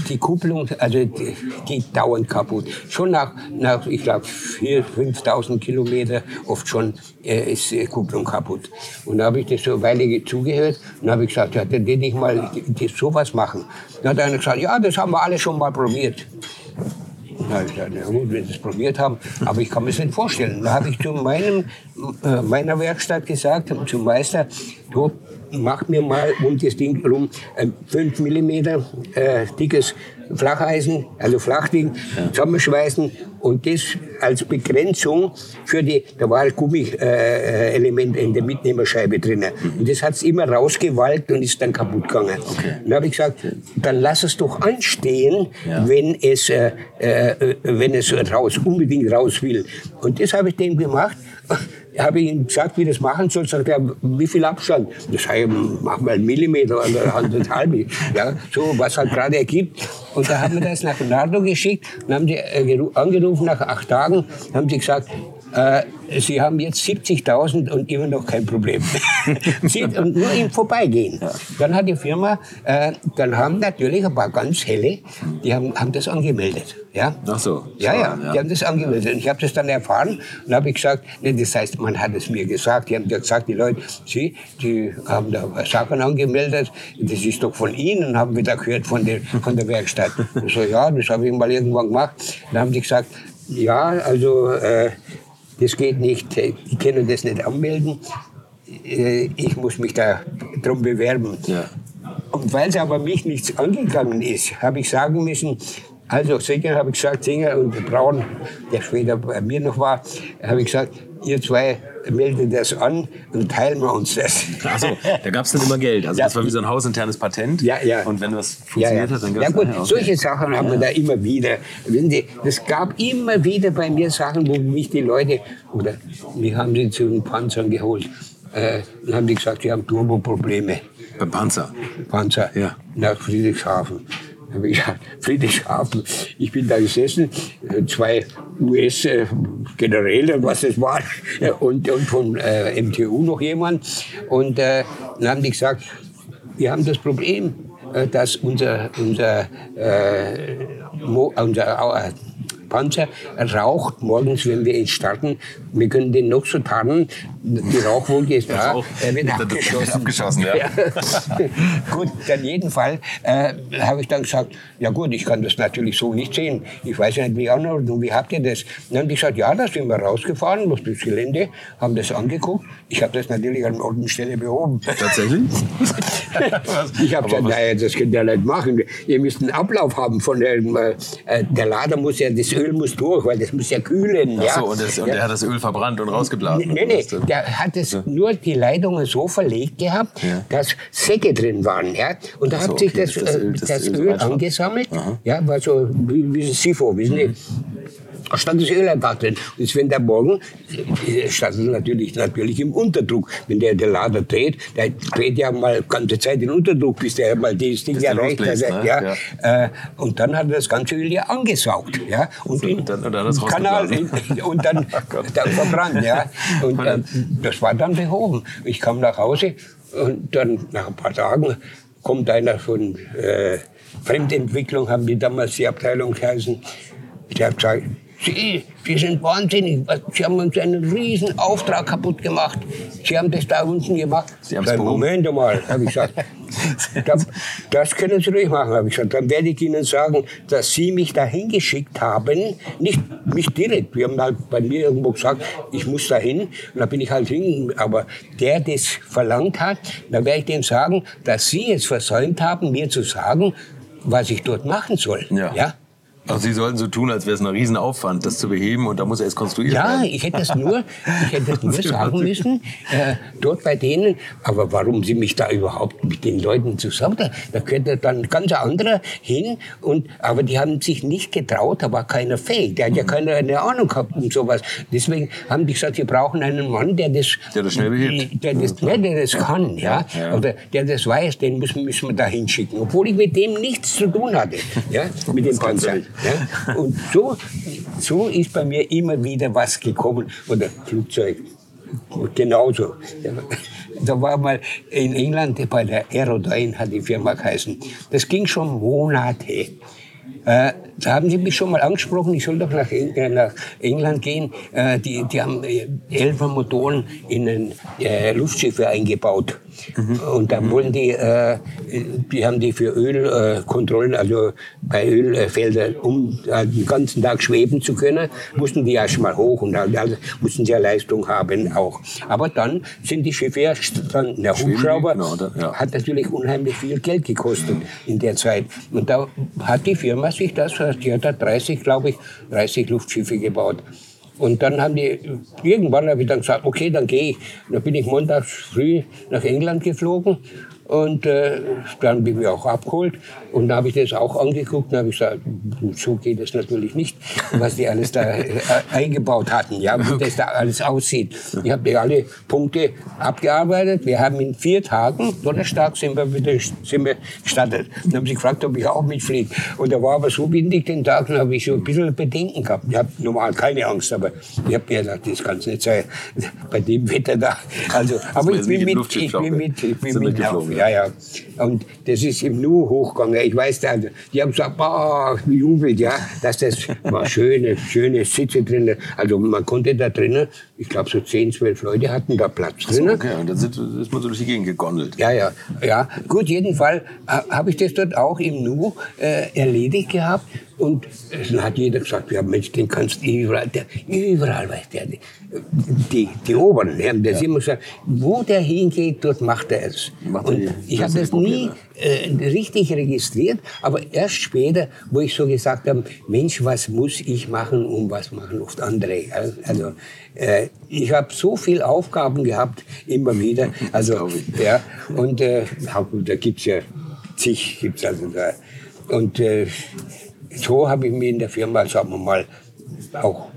Speaker 1: die Kupplung, also die, die dauernd kaputt. Schon nach, nach ich glaube, 4.000, 5.000 Kilometer oft schon äh, ist die Kupplung kaputt. Und da habe ich das so eine Weile ge- zugehört und habe gesagt, ja, dann will ich mal sowas machen. Dann hat einer gesagt, ja, das haben wir alle schon mal probiert. Na, ich gesagt, na gut, wenn Sie es probiert haben, aber ich kann mir das nicht vorstellen. Da habe ich zu meinem, äh, meiner Werkstatt gesagt, zum Meister, du mach mir mal um das Ding rum ein 5 mm äh, dickes Flacheisen, also Flachding, zusammenschweißen und das als Begrenzung für die, da war ein Gummi-Element in der Mitnehmerscheibe drin. Und das hat es immer rausgewalkt und ist dann kaputt gegangen. Und dann habe ich gesagt, dann lass es doch anstehen, wenn es, äh, äh, wenn es raus, unbedingt raus will. Und das habe ich dem gemacht. Habe ich ihm gesagt, wie das machen soll, sagt er, wie viel Abstand? Das ich, mach mal einen Millimeter oder anderthalb, ja, so, was halt gerade ergibt. Und da haben wir das nach Nardo geschickt, und haben die äh, geru- angerufen nach acht Tagen, haben sie gesagt, äh, Sie haben jetzt 70.000 und immer noch kein Problem. *laughs* Und nur im Vorbeigehen. Dann hat die Firma, äh, dann haben natürlich ein paar ganz helle, die haben, haben das angemeldet. Ja?
Speaker 2: Ach so,
Speaker 1: Ja, ja,
Speaker 2: ja.
Speaker 1: die haben das angemeldet. Und ich habe das dann erfahren und habe gesagt, nee, das heißt, man hat es mir gesagt. Die haben gesagt, die Leute, Sie, die haben da Sachen angemeldet, das ist doch von Ihnen, haben wir da gehört von der, von der Werkstatt. *laughs* Ich so, ja, das habe ich mal irgendwann gemacht. Dann haben die gesagt, ja, also äh, das geht nicht, die können das nicht anmelden. Äh, Ich muss mich da drum bewerben.
Speaker 2: Ja.
Speaker 1: Und weil es aber mich nichts angegangen ist, habe ich sagen müssen, also Sänger habe ich gesagt, Sänger und Braun, der später bei mir noch war, habe ich gesagt, ihr zwei meldet das an und teilen wir uns das.
Speaker 2: Achso, da gab es dann immer Geld. Also
Speaker 1: Ja.
Speaker 2: das war wie so ein hausinternes Patent.
Speaker 1: Ja, ja.
Speaker 2: Und wenn das
Speaker 1: Ja,
Speaker 2: funktioniert
Speaker 1: ja.
Speaker 2: hat, dann gab
Speaker 1: ja
Speaker 2: es
Speaker 1: gut, solche Sachen haben wir da immer wieder. Es gab immer wieder bei mir Sachen, wo mich die Leute, oder wir haben sie zu den Panzern geholt, äh, dann haben die gesagt, sie haben Turboprobleme.
Speaker 2: Beim Panzer.
Speaker 1: Panzer
Speaker 2: Ja.
Speaker 1: nach Friedrichshafen. Ich Friedrichshafen, ich bin da gesessen, äh, zwei US-Generäle, was das war, äh, und, und von äh, MTU noch jemand. Und äh, dann haben die gesagt, wir haben das Problem, äh, dass unser, unser, äh, unser Panzer raucht morgens, wenn wir ihn starten. Wir können den noch so tarnen, die Rauchwolke ist da, er wird
Speaker 2: Wird
Speaker 1: abgeschossen.
Speaker 2: abgeschossen, ja. *laughs*
Speaker 1: gut, dann jeden Fall äh, habe ich dann gesagt, ja gut, ich kann das natürlich so nicht sehen. Ich weiß ja nicht, wie Anordnung, wie habt ihr das? Dann haben die gesagt, ja, da sind wir rausgefahren, durch das Gelände, haben das angeguckt. Ich habe das natürlich an Ort und Stelle behoben.
Speaker 2: Tatsächlich? *laughs*
Speaker 1: Ich habe gesagt, naja, das könnt ihr nicht machen. Ihr müsst einen Ablauf haben von dem, äh, äh, der Lader muss ja, das Öl muss durch, weil das muss ja kühlen. ja.
Speaker 2: Achso, und, das, und
Speaker 1: ja.
Speaker 2: der hat das Öl verbrannt und rausgeblasen.
Speaker 1: Nee, nee, der hat es nur die Leitungen so verlegt gehabt,
Speaker 2: Ja.
Speaker 1: dass Säcke drin waren. Ja? Und da
Speaker 2: so,
Speaker 1: hat sich
Speaker 2: okay,
Speaker 1: das,
Speaker 2: das
Speaker 1: äh,
Speaker 2: Öl-
Speaker 1: das,
Speaker 2: Öl
Speaker 1: angesammelt. Ja, war so wie, wie ein Sifo, wissen Sie? Da stand das Öl einfach drin. Und jetzt, wenn der Morgen, äh, stand es natürlich, natürlich im Unterdruck. Wenn der, der Lader dreht, der dreht ja mal ganze Zeit in Unterdruck, bis der mal das Ding erreicht hat.
Speaker 2: losbläst, ne?
Speaker 1: Ja. Äh, und dann hat er das ganze Öl ja angesaugt. Ja? Und
Speaker 2: So,
Speaker 1: in
Speaker 2: dann- er's
Speaker 1: Kanal, in, und dann, *laughs* dann verbrannt. Ja? Und äh, das war dann behoben. Ich kam nach Hause und dann nach ein paar Tagen kommt einer von äh, Fremdentwicklung, haben die damals die Abteilung geheißen. Der hat gesagt, Sie, Sie sind wahnsinnig. Sie haben uns einen riesen Auftrag kaputt gemacht. Sie haben das da unten gemacht.
Speaker 2: Sie
Speaker 1: Sag,
Speaker 2: behoben.
Speaker 1: Moment mal, habe ich gesagt. *laughs* das, das können Sie ruhig machen, habe ich gesagt. Dann werde ich Ihnen sagen, dass Sie mich dahin geschickt haben, nicht mich direkt. Wir haben halt bei mir irgendwo gesagt, ich muss dahin. Und da bin ich halt hin. Aber der das verlangt hat, dann werde ich dem sagen, dass Sie es versäumt haben, mir zu sagen, was ich dort machen soll.
Speaker 2: Ja. ja? Also Sie sollten so tun, als wäre es ein Riesenaufwand, das zu beheben und da muss er erst konstruieren.
Speaker 1: Ja, ich hätte das nur, ich hätte das nur *laughs* sagen müssen, äh, dort bei denen. Aber warum Sie mich da überhaupt mit den Leuten zusammen, da, da könnte dann ein ganz anderer hin. Und, aber die haben sich nicht getraut, da war keiner fähig. Der hat ja keine eine Ahnung gehabt und sowas. Deswegen haben die gesagt, wir brauchen einen Mann, der das,
Speaker 2: der das schnell behebt.
Speaker 1: Der das, ja, der das kann, ja, ja. Oder der das weiß, den müssen, müssen wir da hinschicken. Obwohl ich mit dem nichts zu tun hatte, ja, *laughs* mit dem Panzer. Ja? Und so, so ist bei mir immer wieder was gekommen. Oder Flugzeug. Genauso. Da war mal in England bei der Aerodyne, hat die Firma geheißen. Das ging schon Monate. Äh, da haben Sie mich schon mal angesprochen, ich soll doch nach, äh, nach England gehen. Äh, die, die haben äh, Elfer Motoren in ein äh, Luftschiffe eingebaut. Mhm. Und dann wollen die, äh, die haben die für Ölkontrollen, also bei Ölfeldern, um den ganzen Tag schweben zu können, mussten die erst mal hoch und also mussten sie ja Leistung haben auch. Aber dann sind die Schiffe ja dann, der Hubschrauber genau, ja. hat natürlich unheimlich viel Geld gekostet in der Zeit. Und da hat die Firma sich das die hat da 30, glaube ich, 30 Luftschiffe gebaut. Und dann haben die, irgendwann habe ich dann gesagt, okay, dann gehe ich. Und dann bin ich montags früh nach England geflogen und äh, dann bin ich auch abgeholt. Und da habe ich das auch angeguckt und habe ich gesagt, so geht es natürlich nicht, was die alles da äh, eingebaut hatten, ja, wie okay. das da alles aussieht. Ich habe die alle Punkte abgearbeitet. Wir haben in vier Tagen, Donnerstag sind wir wieder sind wir gestartet. Dann haben sie gefragt, ob ich auch mitfliege. Und da war aber so windig den Tag, dann habe ich so ein bisschen Bedenken gehabt. Ich habe normal keine Angst, aber ich habe mir gedacht, das kann es nicht sein, bei dem Wetter da. Also, aber ich bin, mit, ich bin mit, ich bin mit, ja, ja. Und das ist im Nu hochgegangen. Ich weiß, die haben gesagt, boah, jubelt, ja, dass das war schöne, schöne Sitze drin. Also man konnte da drinnen, ich glaube so 10, 12 Leute hatten da Platz drin.
Speaker 2: So, okay, und dann sind, ist man so durch die Gegend gegondelt.
Speaker 1: Ja, ja, ja. Gut, jedenfalls äh, habe ich das dort auch im Nu äh, erledigt gehabt. Und dann hat jeder gesagt, ja Mensch, den kannst du überall, der, überall weiß der, die, die Oberen, die haben das ja. immer gesagt, wo der hingeht, dort macht er es. Macht und ich habe das nie äh, richtig registriert, aber erst später, wo ich so gesagt habe, Mensch, was muss ich machen und was machen oft andere. Also äh, ich habe so viele Aufgaben gehabt, immer wieder. *laughs* Also, ja, und äh, da gibt's ja zig, gibt's also da. Und äh, so habe ich mich in der Firma, sagen wir mal, auch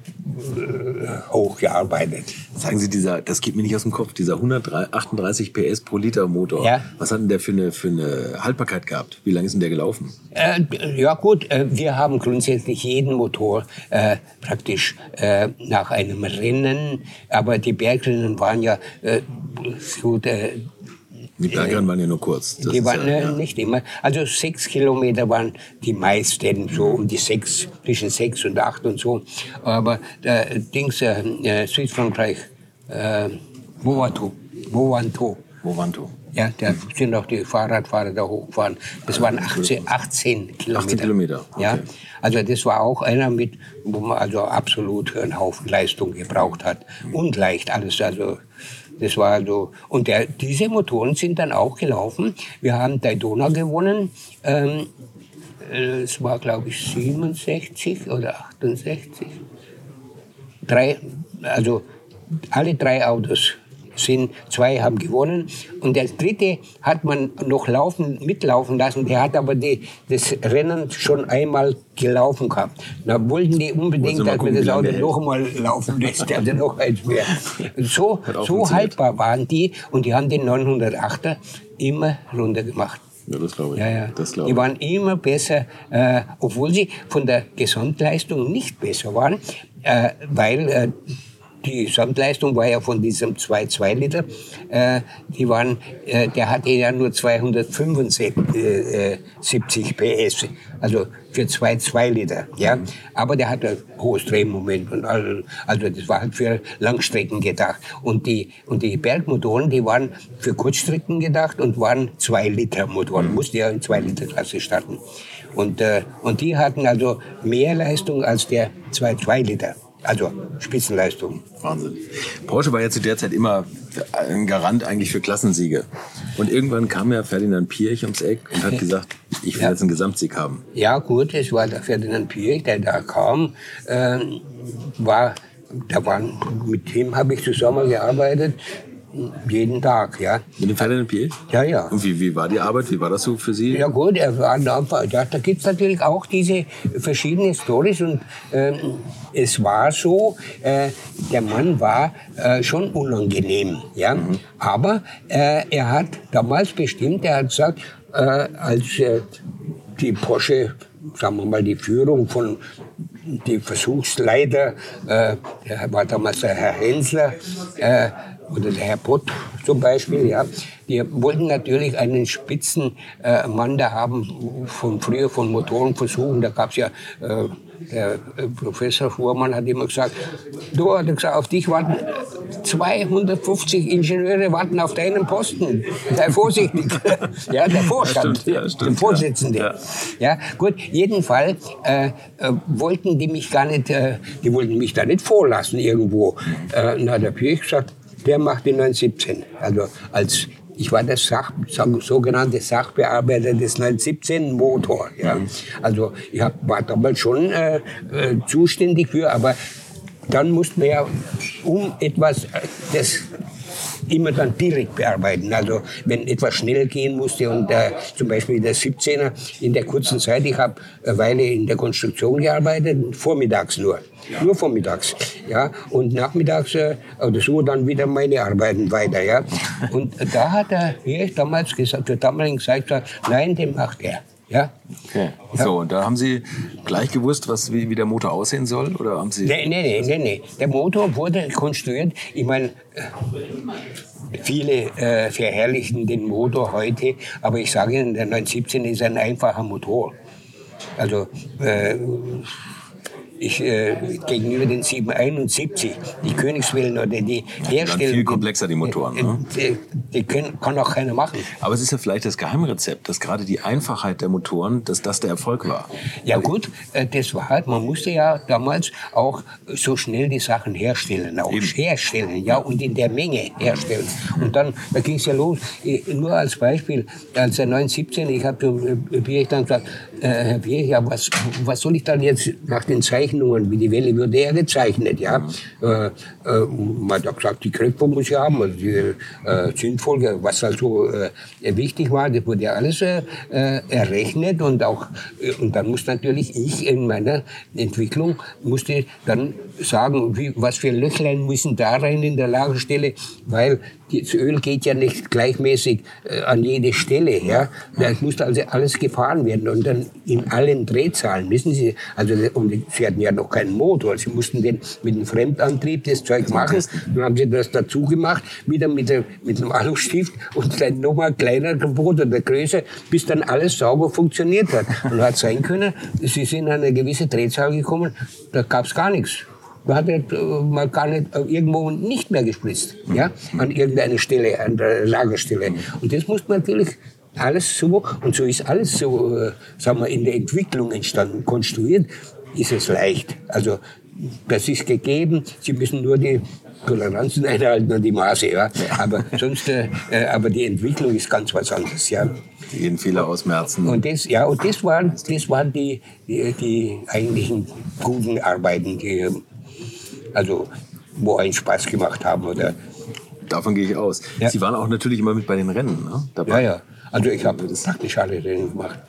Speaker 1: hochgearbeitet.
Speaker 2: Sagen Sie, dieser, das geht mir nicht aus dem Kopf, dieser 138 PS pro Liter Motor, ja. was hat denn der für eine, für eine Haltbarkeit gehabt? Wie lange ist denn der gelaufen?
Speaker 1: Äh, ja gut, äh, wir haben grundsätzlich jeden Motor äh, praktisch äh, nach einem Rennen, aber die Bergrennen waren ja äh, so
Speaker 2: die Bergrennen waren ja nur kurz.
Speaker 1: Das die waren ja, ja, nicht immer. Also sechs Kilometer waren die meisten, so um die sechs, zwischen sechs und acht und so. Aber der Dings, äh, Südfrankreich, äh, Movanto, Movanto.
Speaker 2: Movanto.
Speaker 1: Ja, da sind auch die Fahrradfahrer da hochgefahren. Das waren 18, 18 Kilometer.
Speaker 2: 18 Kilometer.
Speaker 1: Okay. Ja, also das war auch einer mit, wo man also absolut einen Haufen Leistung gebraucht hat. Und leicht alles, also das war so. Und der, diese Motoren sind dann auch gelaufen. Wir haben Daytona gewonnen. Ähm, äh, es war, glaube ich, 67 oder 68. Drei, also alle drei Autos sind, zwei haben gewonnen. Und der dritte hat man noch laufen, mitlaufen lassen. Der hat aber die, das Rennen schon einmal gelaufen gehabt. Da wollten die unbedingt, dass man das Auto noch einmal laufen lässt. Hatte noch eins mehr. So, so haltbar waren die. Und die haben den 908er immer runtergemacht.
Speaker 2: Ja, das glaube ich.
Speaker 1: Ja, ja. Das glaube ich. Die waren immer besser, äh, obwohl sie von der Gesamtleistung nicht besser waren, äh, weil äh, die Gesamtleistung war ja von diesem 2,2 Liter, äh, die waren, äh, der hatte ja nur 275 äh, PS, also für 2,2 Liter, ja. Aber der hatte ein hohes Drehmoment und also, also das war halt für Langstrecken gedacht. Und die, und die Bergmotoren, die waren für Kurzstrecken gedacht und waren 2 Liter Motoren, musste ja in 2 Liter Klasse starten. Und, äh, und die hatten also mehr Leistung als der 2,2 Liter. Also Spitzenleistung.
Speaker 2: Wahnsinn. Porsche war ja zu der Zeit immer ein Garant eigentlich für Klassensiege. Und irgendwann kam ja Ferdinand Piech ums Eck und hat gesagt, ich will ja. jetzt einen Gesamtsieg haben.
Speaker 1: Ja gut, es war der Ferdinand Piech, der da kam, äh, war da waren, mit dem habe ich zusammengearbeitet jeden Tag, ja.
Speaker 2: Mit dem Ferdinand Piel?
Speaker 1: Ja, ja.
Speaker 2: Und wie, wie war die Arbeit? Wie war das so für Sie?
Speaker 1: Ja gut, er war ja, da gibt es natürlich auch diese verschiedenen Stories und ähm, es war so, äh, der Mann war äh, schon unangenehm, ja. Mhm. Aber äh, er hat damals bestimmt, er hat gesagt, äh, als äh, die Porsche, sagen wir mal, die Führung von die Versuchsleiter, äh, war damals der Herr Hensler, äh, oder der Herr Pott zum Beispiel, ja, die wollten natürlich einen Spitzenmann äh, da haben, von früher von Motorenversuchen, da gab es ja äh, der äh, Professor Fuhrmann hat immer gesagt, du, hat gesagt, auf dich warten 250 Ingenieure warten auf deinen Posten. Sei vorsichtig. *laughs* ja, der Vorstand, ja, stimmt, ja, der Vorsitzende. Ja. ja. gut, jedenfalls äh, äh, wollten die mich gar nicht, äh, die wollten mich da nicht vorlassen irgendwo. Na, der Pirch gesagt, der macht die 917. Also als ich war der Sach, sogenannte Sachbearbeiter des 917 Motor. Ja. Also ich hab, war damals schon äh, äh, zuständig für, aber dann mussten wir ja um etwas, äh, das immer dann direkt bearbeiten. Also wenn etwas schnell gehen musste und äh, zum Beispiel der 17er in der kurzen Zeit, ich habe eine Weile in der Konstruktion gearbeitet, vormittags nur. Nur vormittags. Ja, und nachmittags äh, oder so dann wieder meine Arbeiten weiter. Ja. Und da hat er hier damals gesagt, der damaligen gesagt, nein, den macht er. Ja.
Speaker 2: Okay. Ja. So, und da haben Sie gleich gewusst, was, wie, wie der Motor aussehen soll? Oder haben Sie
Speaker 1: nee, nee, nee, nee. Der Motor wurde konstruiert. Ich meine, äh, viele äh, verherrlichen den Motor heute, aber ich sage Ihnen, der 917 ist ein einfacher Motor. Also, äh, ich, äh, gegenüber den 771, die Königswillen oder die Herstellung.
Speaker 2: viel komplexer, die Motoren. Ne?
Speaker 1: Die, die können, kann auch keiner machen.
Speaker 2: Aber es ist ja vielleicht das Geheimrezept, dass gerade die Einfachheit der Motoren, dass das der Erfolg war.
Speaker 1: Ja gut, äh, das war halt, man musste ja damals auch so schnell die Sachen herstellen, auch Eben. herstellen, ja, und in der Menge herstellen. Und dann, da ging es ja los, nur als Beispiel, als der 917, ich habe äh, dann gesagt, äh, Herr Bier, ja, was, was soll ich dann jetzt nach den Zeichen Zeichnungen, wie die Welle würde er gezeichnet, ja. Äh, äh, man hat gesagt, die Kräfte muss ich haben, also die äh, Zündfolge, was also äh, wichtig war, das wurde ja alles äh, äh, errechnet und auch, äh, und dann muss natürlich ich in meiner Entwicklung, musste dann sagen, wie, was für Löchlein müssen da rein in der Lagerstelle, weil das Öl geht ja nicht gleichmäßig äh, an jede Stelle. Ja? Das muss also alles gefahren werden und dann in allen Drehzahlen, wissen Sie, also und Sie hatten ja noch keinen Motor, Sie mussten den mit einem Fremdantrieb das Zeug machen, dann haben Sie das dazu gemacht, wieder mit, der, mit einem Alustift und dann nochmal kleiner gebot oder größer, bis dann alles sauber funktioniert hat. Und hat sein können, Sie sind an eine gewisse Drehzahl gekommen, da gab es gar nichts. Hat äh, man gar nicht äh, irgendwo nicht mehr gespritzt, ja, an irgendeiner Stelle, an der Lagerstelle. Und das muss man natürlich alles so, und so ist alles so, äh, sagen wir, in der Entwicklung entstanden, konstruiert, ist es leicht. Also, das ist gegeben, Sie müssen nur die Toleranzen *laughs* einhalten und die Maße, ja. Aber sonst, äh, aber die Entwicklung ist ganz was anderes, ja.
Speaker 2: Jeden Fehler ausmerzen.
Speaker 1: Und das, ja, und das waren, das waren die, die, die eigentlichen guten Arbeiten, die also wo einen Spaß gemacht haben. Oder
Speaker 2: Davon gehe ich aus. Ja. Sie waren auch natürlich immer mit bei den Rennen ne?
Speaker 1: dabei. Ja, ja. Also ich habe praktisch alle Rennen gemacht.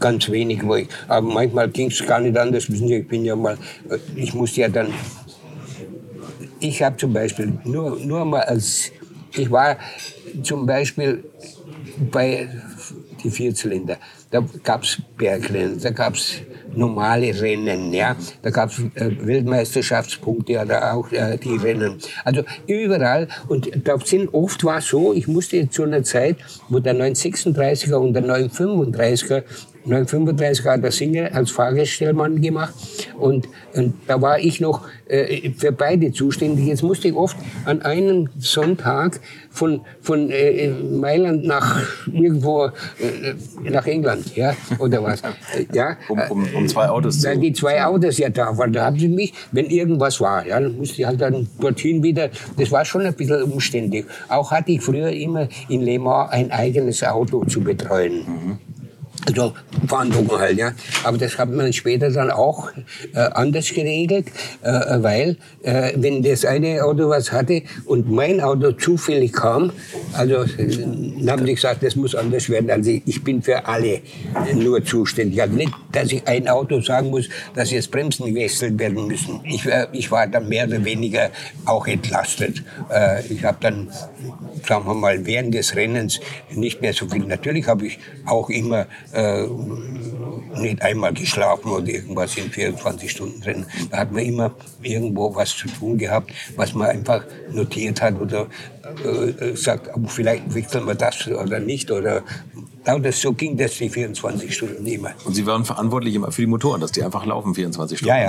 Speaker 1: Ganz wenig, ich, aber manchmal ging es gar nicht anders. Wissen Sie, ich bin ja mal, ich musste ja dann, ich habe zum Beispiel nur, nur mal als, ich war zum Beispiel bei die Vierzylinder, da gab es Bergrennen, da gab es normale Rennen. Ja, da gab es äh, Weltmeisterschaftspunkte oder auch äh, die Rennen. Also überall und da sind oft war so, ich musste zu einer Zeit, wo der 936er und der 935er 935 hat der Singer als Fahrgestellmann gemacht und, und da war ich noch äh, für beide zuständig. Jetzt musste ich oft an einem Sonntag von, von äh, Mailand nach irgendwo äh, nach England, ja, oder was. *laughs* Ja,
Speaker 2: um, um, um zwei Autos
Speaker 1: zu... Die zwei Autos ja da waren, da haben sie mich, wenn irgendwas war, ja, dann musste ich halt dann dorthin wieder. Das war schon ein bisschen umständlich. Auch hatte ich früher immer in Le Mans ein eigenes Auto zu betreuen. Mhm. Also Verhandlungen halt, ja. Aber das hat man später dann auch äh, anders geregelt, äh, weil äh, wenn das eine Auto was hatte und mein Auto zufällig kam, also dann haben sie gesagt, das muss anders werden. Also ich bin für alle nur zuständig. Also nicht, dass ich ein Auto sagen muss, dass jetzt Bremsen gewechselt werden müssen. Ich, äh, ich war dann mehr oder weniger auch entlastet. Äh, ich habe dann, sagen wir mal, während des Rennens nicht mehr so viel. Natürlich habe ich auch immer äh, nicht einmal geschlafen oder irgendwas in 24 Stunden drin. Da hat man immer irgendwo was zu tun gehabt, was man einfach notiert hat oder äh, sagt, aber vielleicht wechseln wir das oder nicht oder das, so ging das die 24 Stunden immer.
Speaker 2: Und Sie waren verantwortlich immer für die Motoren, dass die einfach laufen 24 Stunden?
Speaker 1: Ja, ja.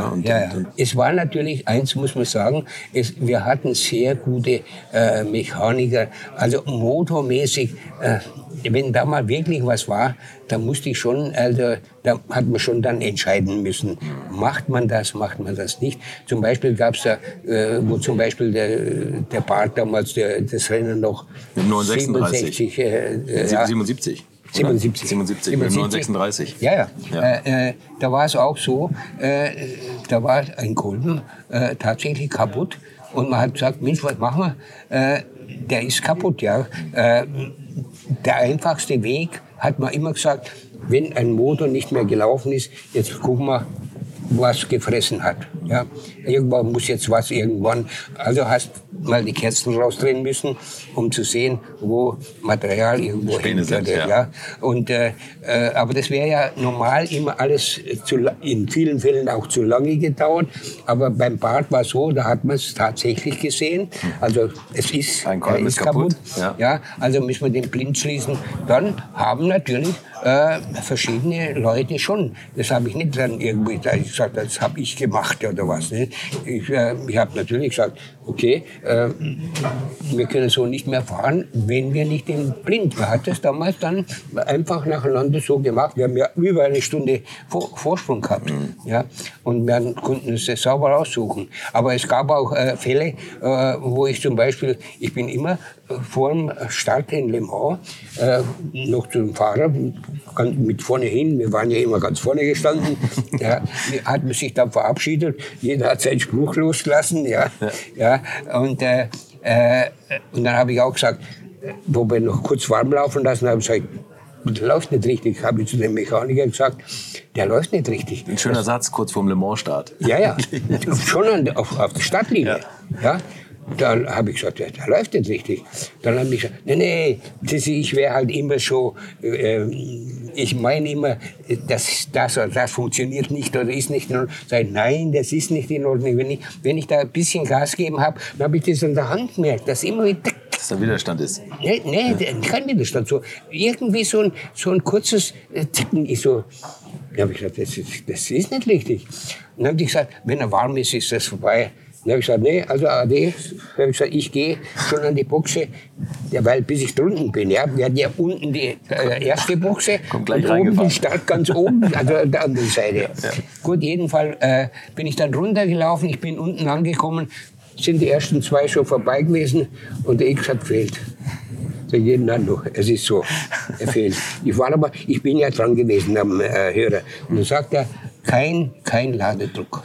Speaker 1: Und, ja, ja. Es war natürlich, eins muss man sagen, es, wir hatten sehr gute äh, Mechaniker, also motormäßig, äh, wenn da mal wirklich was war, da musste ich schon, also da hat man schon dann entscheiden müssen, macht man das, macht man das nicht. Zum Beispiel gab es da, äh, wo zum Beispiel der, der Bart damals, der, das Rennen noch
Speaker 2: 936. 67, äh, äh, 77.
Speaker 1: 77.
Speaker 2: 77, 936.
Speaker 1: Ja, ja. ja. Äh, äh, da war es auch so, äh, da war ein Kolben äh, tatsächlich kaputt. Und man hat gesagt, Mensch, was machen wir? Äh, der ist kaputt, ja. Der einfachste Weg, hat man immer gesagt, wenn ein Motor nicht mehr gelaufen ist, jetzt gucken wir, was gefressen hat. Ja, irgendwann muss jetzt was irgendwann. Also hast mal die Kerzen rausdrehen müssen, um zu sehen, wo Material irgendwo
Speaker 2: hängt. Sind, ja.
Speaker 1: ja. Und äh, äh, aber das wäre ja normal immer alles zu, in vielen Fällen auch zu lange gedauert. Aber beim Bad war so, da hat man es tatsächlich gesehen. Also es ist,
Speaker 2: Ein Kolben ist kaputt. kaputt.
Speaker 1: Ja. ja. also müssen wir den blind schließen. Dann haben natürlich äh, verschiedene Leute schon. Das habe ich nicht dann irgendwie da gesagt, das habe ich gemacht oder was. Ne? Ich, äh, ich habe natürlich gesagt, okay, äh, wir können so nicht mehr fahren, wenn wir nicht den Blind. Man hat das damals dann einfach nacheinander so gemacht. Wir haben ja über eine Stunde Vor Vorsprung gehabt. Mhm. Ja, und wir konnten es sauber aussuchen. Aber es gab auch äh, Fälle, äh, wo ich zum Beispiel, ich bin immer vor dem Start in Le Mans äh, noch zum Fahrer, mit vorne hin, wir waren ja immer ganz vorne gestanden, *laughs* ja, hat man sich dann verabschiedet, jeder hat seinen Spruch losgelassen, ja, ja, und, äh, äh, und dann habe ich auch gesagt, wo wir noch kurz warm laufen lassen, habe ich gesagt, der läuft nicht richtig, habe ich zu dem Mechaniker gesagt, der läuft nicht richtig.
Speaker 2: Ein schöner Satz kurz vorm Le Mans Start.
Speaker 1: Ja, ja, *laughs* schon auf, auf der Stadtlinie. Ja. ja. Dann habe ich gesagt, ja, der läuft nicht richtig. Dann habe ich gesagt, nee, nee, ich wäre halt immer so, äh, ich meine immer, das, das, das funktioniert nicht oder ist nicht in Ordnung. Sag, nein, das ist nicht in Ordnung. Wenn ich, wenn ich da ein bisschen Gas gegeben habe, dann habe ich das an der Hand gemerkt, dass immer wieder
Speaker 2: dass da Widerstand ist.
Speaker 1: Nee, nee kein Widerstand. So, irgendwie so ein, so ein kurzes äh, Ticken ist so. Da habe ich gesagt, das ist, das ist nicht richtig. Und dann habe ich gesagt, wenn er warm ist, ist das vorbei. Dann habe ich gesagt, nee, also AD, habe ich gesagt, ich gehe schon an die Buchse, ja, weil bis ich drunten bin, ja, wir hatten ja unten die äh, erste Buchse
Speaker 2: und
Speaker 1: oben den Start ganz oben, also an der anderen Seite. Ja, ja. Gut, jedenfalls äh, bin ich dann runtergelaufen, ich bin unten angekommen, sind die ersten zwei schon vorbei gewesen und der X hat gefehlt. So jeden noch, es ist so, er fehlt. Ich war aber, ich bin ja dran gewesen am äh, Hörer und dann sagt er, kein, kein Ladedruck.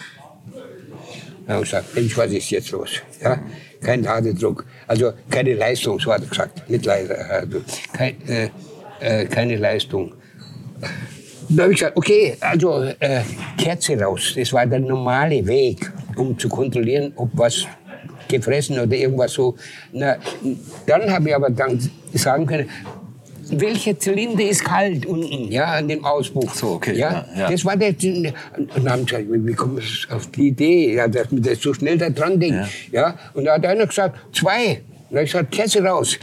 Speaker 1: Dann habe ich gesagt, Mensch, was ist jetzt los? Ja? Kein Ladedruck, also keine Leistung, so hat er gesagt. Nicht leider, also kein, äh, äh, keine Leistung. Da habe ich gesagt, okay, also äh, Kerze raus. Das war der normale Weg, um zu kontrollieren, ob was gefressen oder irgendwas so. Na, dann habe ich aber dann sagen können, welcher Zylinder ist kalt unten, ja, an dem Auspuff.
Speaker 2: So, okay.
Speaker 1: Ja, ja. Das war der. Und dann haben sie gesagt, wie kommen Sie auf die Idee, ja, dass man das so schnell da dran denkt. Ja. ja. Und da hat einer gesagt, zwei. Und habe ich gesagt, Kerze raus.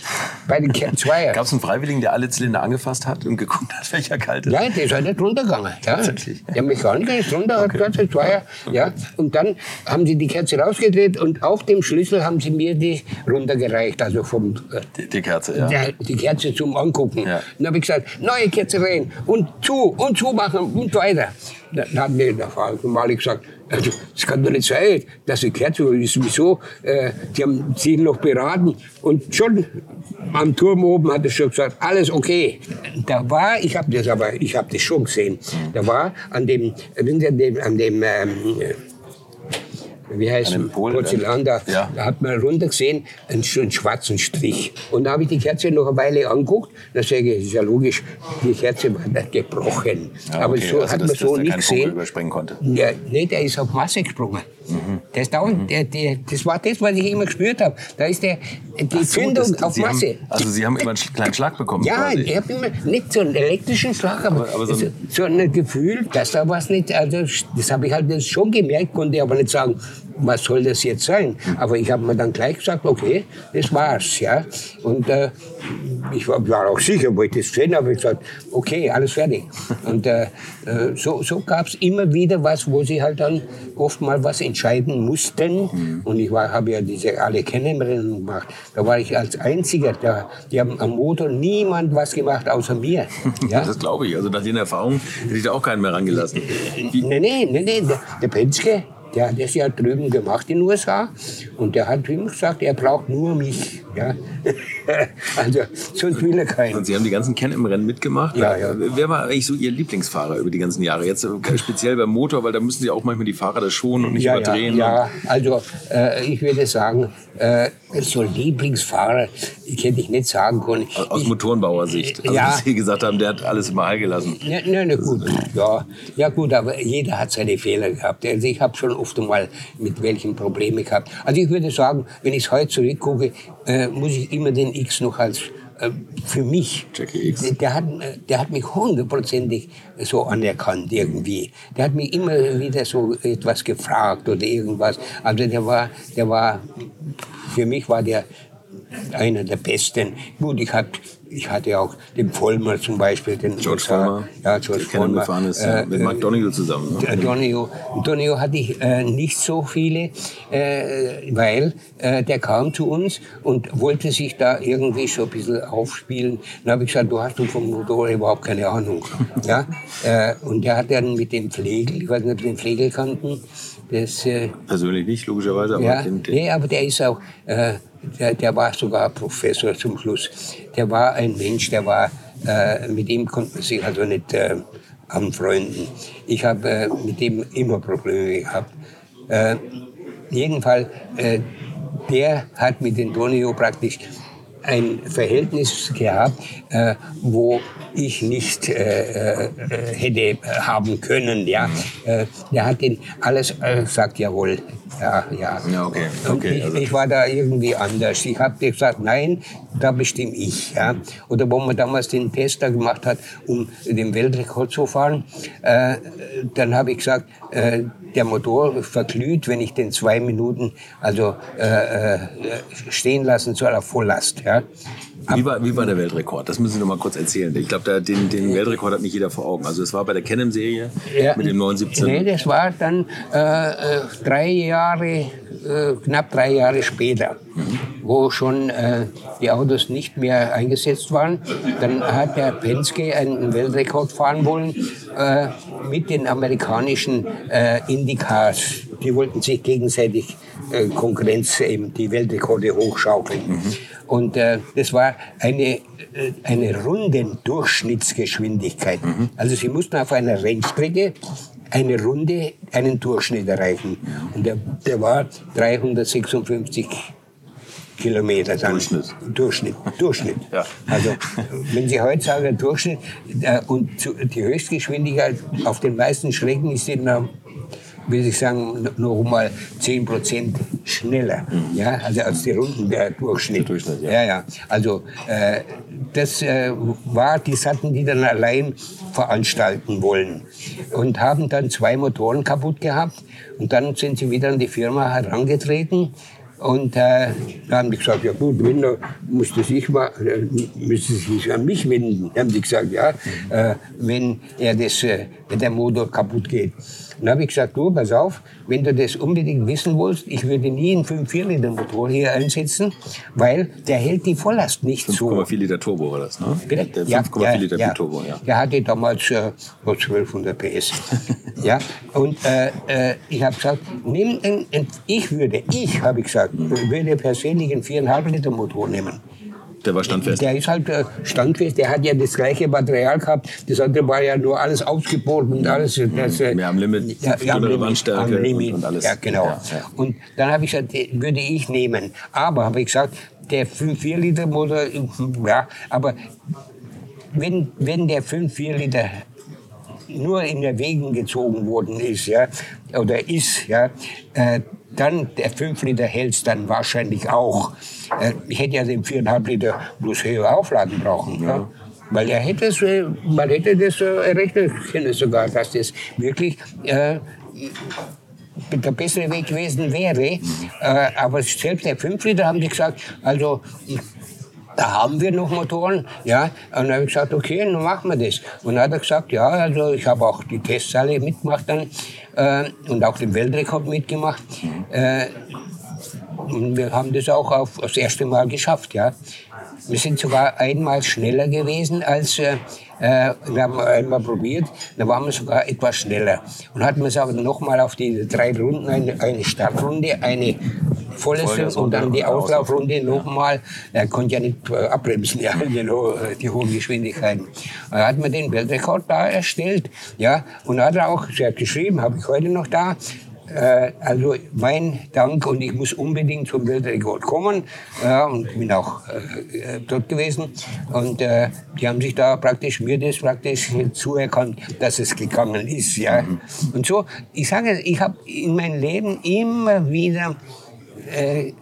Speaker 1: Bei den Zweier. *laughs*
Speaker 2: Gab es einen Freiwilligen, der alle Zylinder angefasst hat und geguckt hat, welcher kalt ist?
Speaker 1: Ja, der ist halt nicht runtergegangen. Ja. Tatsächlich. Der Mechaniker ist runter, okay. hat gesagt, Zweier. Ja. Und dann haben sie die Kerze rausgedreht und auf dem Schlüssel haben sie mir die runtergereicht. Also vom,
Speaker 2: äh, die, die, Kerze, ja.
Speaker 1: Der, die Kerze zum Angucken. Ja. Dann habe ich gesagt, neue Kerze rein und zu und zu machen und weiter. Dann hat mir der Frau Mali gesagt, also, es kann doch nicht sein, dass die Kerze ist sowieso, äh, die haben sich noch beraten und schon am Turm oben hat er schon gesagt, alles okay. Da war, ich habe das aber, ich habe das schon gesehen, da war an dem, an dem, an dem ähm, wie heißt es, Porzellan, da, ja. da hat man runter gesehen, einen, einen schwarzen Strich. Und da habe ich die Kerze noch eine Weile angeguckt, da sage ich, ist ja logisch, die Kerze war nicht gebrochen. Ja, Aber so also hat man so nicht gesehen.
Speaker 2: überspringen konnte.
Speaker 1: Ja, nee, der ist auf Masse gesprungen. Mhm. Das, dauert, mhm. der, der, das war das, was ich immer gespürt habe. Da ist der, die so, Zündung das, auf
Speaker 2: Sie
Speaker 1: Masse.
Speaker 2: Haben, also Sie haben immer einen kleinen Schlag bekommen
Speaker 1: Ja, quasi. ich habe immer, nicht so einen elektrischen Schlag, aber, aber, aber so, ein, so, ein Gefühl, dass da was nicht, also das habe ich halt schon gemerkt, konnte aber nicht sagen, was soll das jetzt sein? Aber ich habe mir dann gleich gesagt, okay, das war's. Ja? Und äh, ich war, war, auch sicher, wo ich das gesehen habe, ich gesagt, okay, alles fertig. Und äh, äh so, so gab es immer wieder was, wo sie halt dann oft mal was entscheiden mussten. Und ich habe ja diese alle Kennenlernen gemacht. Da war ich als Einziger da. Die haben am Motor niemand was gemacht, außer mir. *laughs*
Speaker 2: Ja? das glaube ich. Also nach den Erfahrungen hätte ich da auch keinen mehr rangelassen.
Speaker 1: Wie? Nee, nee, nee, der Penske, der hat das ja drüben gemacht in den USA und der hat ihm gesagt, er braucht nur mich. Ja? *laughs* also sonst will er keinen.
Speaker 2: Und Sie haben die ganzen Ken im Rennen mitgemacht.
Speaker 1: Ja, ja.
Speaker 2: Wer war eigentlich so Ihr Lieblingsfahrer über die ganzen Jahre? Jetzt äh, speziell beim Motor, weil da müssen Sie auch manchmal die Fahrer das schonen und nicht
Speaker 1: ja,
Speaker 2: überdrehen.
Speaker 1: Ja, ja. also äh, ich würde sagen, äh, so Lieblingsfahrer, ich hätte ich nicht sagen können.
Speaker 2: Aus
Speaker 1: ich,
Speaker 2: Motorenbauersicht. Also,
Speaker 1: ja.
Speaker 2: Sie gesagt haben, der hat alles mal gelassen.
Speaker 1: Ja, ne, ne, gut. Ja. ja, gut, aber jeder hat seine Fehler gehabt. Also ich habe schon oft einmal mit welchen Problemen gehabt. Also ich würde sagen, wenn ich heute zurückgucke, äh, muss ich immer den X noch als äh, für mich,
Speaker 2: der,
Speaker 1: der, hat, der hat mich hundertprozentig so anerkannt irgendwie. Der hat mich immer wieder so etwas gefragt oder irgendwas. Also der war, der war, für mich war der einer der Besten. Gut, ich habe ich hatte auch den Vollmer zum Beispiel, den
Speaker 2: George Vollmer,
Speaker 1: ja, George
Speaker 2: Vollmer, gefahren ist, äh, mit Mark Donoghue zusammen.
Speaker 1: Ne? Donoghue, Donoghue hatte ich äh, nicht so viele, äh, weil äh, der kam zu uns und wollte sich da irgendwie so ein bisschen aufspielen. Dann habe ich gesagt, du hast vom Motorrad überhaupt keine Ahnung. ja? Äh, und der hat dann mit dem Flegel, ich weiß nicht, ob den Flegel kannten, das,
Speaker 2: äh, Persönlich nicht, logischerweise,
Speaker 1: aber ja, den, den nee, aber der ist auch, äh, der, der war sogar Professor zum Schluss. Der war ein Mensch, der war, äh, mit ihm konnte man sich also nicht äh, anfreunden. Ich habe äh, mit dem immer Probleme gehabt. Äh, jedenfalls, äh, der hat mit den Donio praktisch ein Verhältnis gehabt, äh, wo ich nicht äh, äh, hätte haben können. Ja, äh, der hat den alles äh, sagt jawohl. Ja, ja.
Speaker 2: ja okay. okay
Speaker 1: ich, also. ich, war da irgendwie anders. Ich habe gesagt, nein, da bestimme ich. Ja. Oder wo man damals den Tester gemacht hat, um den Weltrekord zu fahren, äh, dann habe ich gesagt, äh, der Motor verglüht, wenn ich den zwei Minuten also äh, äh stehen lassen soll auf Volllast. Ja.
Speaker 2: Wie war, wie war der Weltrekord? Das müssen Sie noch mal kurz erzählen. Ich glaube, den, den Weltrekord hat nicht jeder vor Augen. Also es war bei der Canon-Serie ja, mit dem 917.
Speaker 1: Nee, das war dann äh, äh, drei Jahre, äh, knapp drei Jahre später, mhm. wo schon äh, die Autos nicht mehr eingesetzt waren. Dann hat der Penske einen Weltrekord fahren wollen äh, mit den amerikanischen äh, Indycars. Die wollten sich gegenseitig Konkurrenz eben die Weltrekorde hochschaukeln. Mhm. Und äh, das war eine, äh, eine Rundendurchschnittsgeschwindigkeit. Mhm. Also sie mussten auf einer Rennstrecke eine Runde einen Durchschnitt erreichen. Und der, der war 356 Kilometer. Dann.
Speaker 2: Durchschnitt.
Speaker 1: Durchschnitt. Durchschnitt. ja. Also wenn Sie heute sagen Durchschnitt äh, und die Höchstgeschwindigkeit auf den meisten Strecken ist in will ich sagen, noch mal 10 Prozent schneller. Ja, also als die Runden der Durchschnitt. Der Durchschnitt ja. ja, ja. Also äh, das äh, war die Satten, die dann allein veranstalten wollen und haben dann zwei Motoren kaputt gehabt und dann sind sie wieder an die Firma herangetreten und äh, da haben die gesagt, ja gut, wenn, dann musste sich mal, äh, müsste sich an mich wenden. Da haben die gesagt, ja, äh, wenn, er das, äh, wenn der Motor kaputt geht. Und dann habe ich gesagt, du, pass auf, wenn du das unbedingt wissen willst, ich würde nie einen 5,4 Liter Motor hier einsetzen, weil der hält die Volllast nicht 5,
Speaker 2: zu. 5,4 Liter Turbo war das, ne?
Speaker 1: Bitte? Der 5,4 ja, Liter ja. Turbo, ja. Der hatte damals äh, 1200 PS. *laughs* ja, und äh, äh, ich habe gesagt, nimm einen, ich würde, ich habe gesagt, würde persönlich einen 4,5 Liter Motor nehmen.
Speaker 2: Der war standfest.
Speaker 1: Der ist halt äh, standfest. Der hat ja das gleiche Material gehabt. Das andere war ja nur alles ausgebohrt und alles. Das,
Speaker 2: äh, Mehr am Limit,
Speaker 1: ja, ja, Limit,
Speaker 2: Wandstärke
Speaker 1: am Limit. Und, alles. Ja, genau. Ja, ja. Und dann habe ich gesagt, würde ich nehmen. Aber habe ich gesagt, der 5-4 Liter Motor, ja, aber wenn, wenn der 5-4 Liter nur in Erwägung gezogen worden ist, ja, oder ist, ja, äh, dann der 5 Liter hält dann wahrscheinlich auch. Äh, ich hätte ja den 4,5 Liter bloß höhere Aufladen brauchen. Ja. Weil er hätte es, äh, man hätte das äh, errechnen können sogar, dass das wirklich äh, der bessere Weg gewesen wäre. Äh, aber selbst der 5 Liter haben die gesagt, also da haben wir noch Motoren. Ja, und dann habe ich gesagt, okay, dann machen wir das. Und dann hat er gesagt, ja, also ich habe auch die Tests alle mitgemacht dann äh, und auch den Weltrekord mitgemacht. Äh, und wir haben das auch auf, das erste Mal geschafft, ja. Wir sind sogar einmal schneller gewesen als äh, äh wir haben einmal probiert, da waren wir sogar etwas schneller. Und hatten wir es aber nochmal auf die drei Runden, eine, eine Startrunde, eine volles und dann die Auslaufrunde nochmal. Er konnte ja nicht äh, abbremsen, *laughs* ja, die, die hohen Geschwindigkeiten. Er hat mir den Weltrekord da erstellt, ja, und hat er auch, sie hat geschrieben, habe ich heute noch da, äh, also mein Dank und ich muss unbedingt zum Weltrekord kommen. Ja, und bin auch äh, dort gewesen. Und äh, die haben sich da praktisch mir das praktisch zuerkannt, dass es gegangen ist ja. Und so ich sage ich habe in meinem Leben immer wieder äh,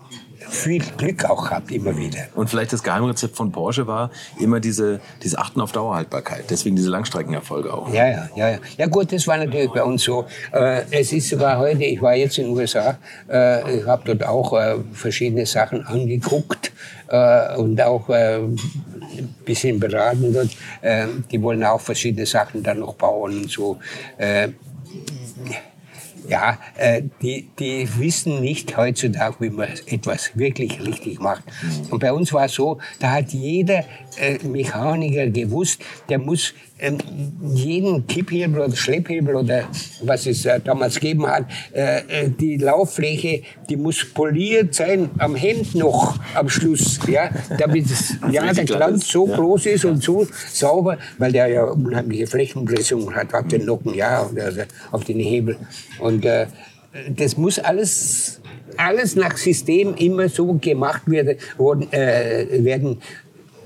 Speaker 1: viel Glück auch gehabt, immer wieder.
Speaker 2: Und vielleicht das Geheimrezept von Porsche war immer diese, diese Achten auf Dauerhaltbarkeit. Deswegen diese Langstreckenerfolge auch.
Speaker 1: Ja, ja, ja. Ja, ja gut, das war natürlich bei uns so. Äh, es ist sogar heute, ich war jetzt in den USA, äh, ich habe dort auch äh, verschiedene Sachen angeguckt. äh, und auch äh, ein bisschen beraten dort. Äh, die wollen auch verschiedene Sachen dann noch bauen und so. Ja, äh, die, die wissen nicht heutzutage, wie man etwas wirklich richtig macht. Und bei uns war es so, da hat jeder äh, Mechaniker gewusst, der muss ähm, jeden Kipphebel oder Schlepphebel oder was es äh, damals gegeben hat, äh, die Lauffläche, die muss poliert sein, am Hemd noch am Schluss, ja, damit es, *laughs* ja, der Glanz so ja. groß ist und so sauber, weil der ja unheimliche Flächenpressung hat auf den Nocken, ja, also auf den Hebel. Und äh, das muss alles alles nach System immer so gemacht werden, äh, werden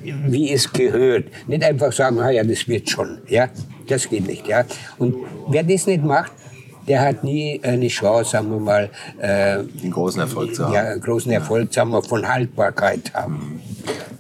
Speaker 1: wie es gehört. Nicht einfach sagen, ah ja, das wird schon. Ja, das geht nicht. Ja. Und wer das nicht macht, der hat nie eine Chance, sagen wir mal,
Speaker 2: äh, einen großen Erfolg zu haben.
Speaker 1: Ja, einen großen Erfolg, sagen wir, von Haltbarkeit haben.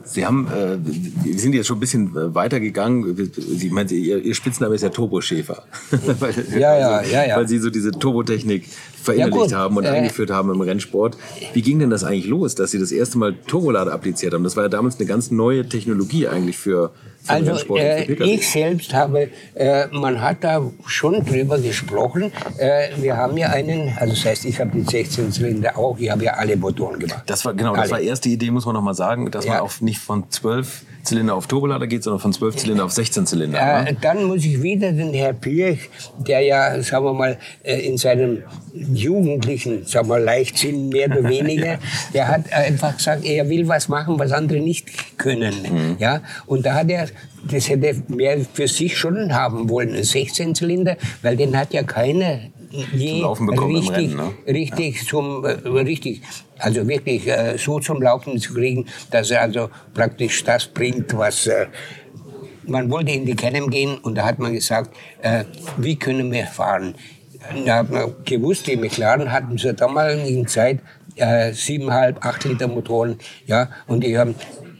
Speaker 2: Sie haben, äh, sind jetzt schon ein bisschen äh, weitergegangen. Sie meinen, Ihr, Ihr Spitzname ist ja Turboschäfer. *laughs* weil,
Speaker 1: ja, ja, ja, ja.
Speaker 2: Weil Sie so diese Turbotechnik verinnerlicht ja, haben und äh, eingeführt haben im Rennsport. Wie ging denn das eigentlich los, dass Sie das erste Mal Turbolader appliziert haben? Das war ja damals eine ganz neue Technologie eigentlich für
Speaker 1: also, Rennsport. Äh, ich selbst habe, äh, man hat da schon drüber gesprochen. Äh, wir haben ja einen, also das heißt, ich habe die 16 Zylinder auch, ich habe ja alle Motoren gemacht.
Speaker 2: Das war genau, alle. das war erste Idee, muss man noch mal sagen, dass ja. man auch nicht von 12 Zylinder auf Turbolader geht, sondern von 12 Zylinder auf 16 Zylinder.
Speaker 1: Äh, dann muss ich wieder den Herr Pirch, der ja, sagen wir mal, äh, in seinem jugendlichen, sagen wir Leichtsinn mehr oder *laughs* weniger, der hat einfach gesagt, er will was machen, was andere nicht können. Mhm. Ja? Und da hat er das hätte er mehr für sich schon haben wollen, ein 16-Zylinder, weil den hat ja je richtig, Rennen, ne? richtig ja. zum, äh, richtig, also wirklich äh, so zum Laufen zu kriegen, dass er also praktisch das bringt, was äh, man wollte in die Canem gehen und da hat man gesagt, äh, wie können wir fahren? Da hat man gewusst, die McLaren hatten zur damaligen Zeit äh, 7,5, 8 Liter Motoren, ja, und die haben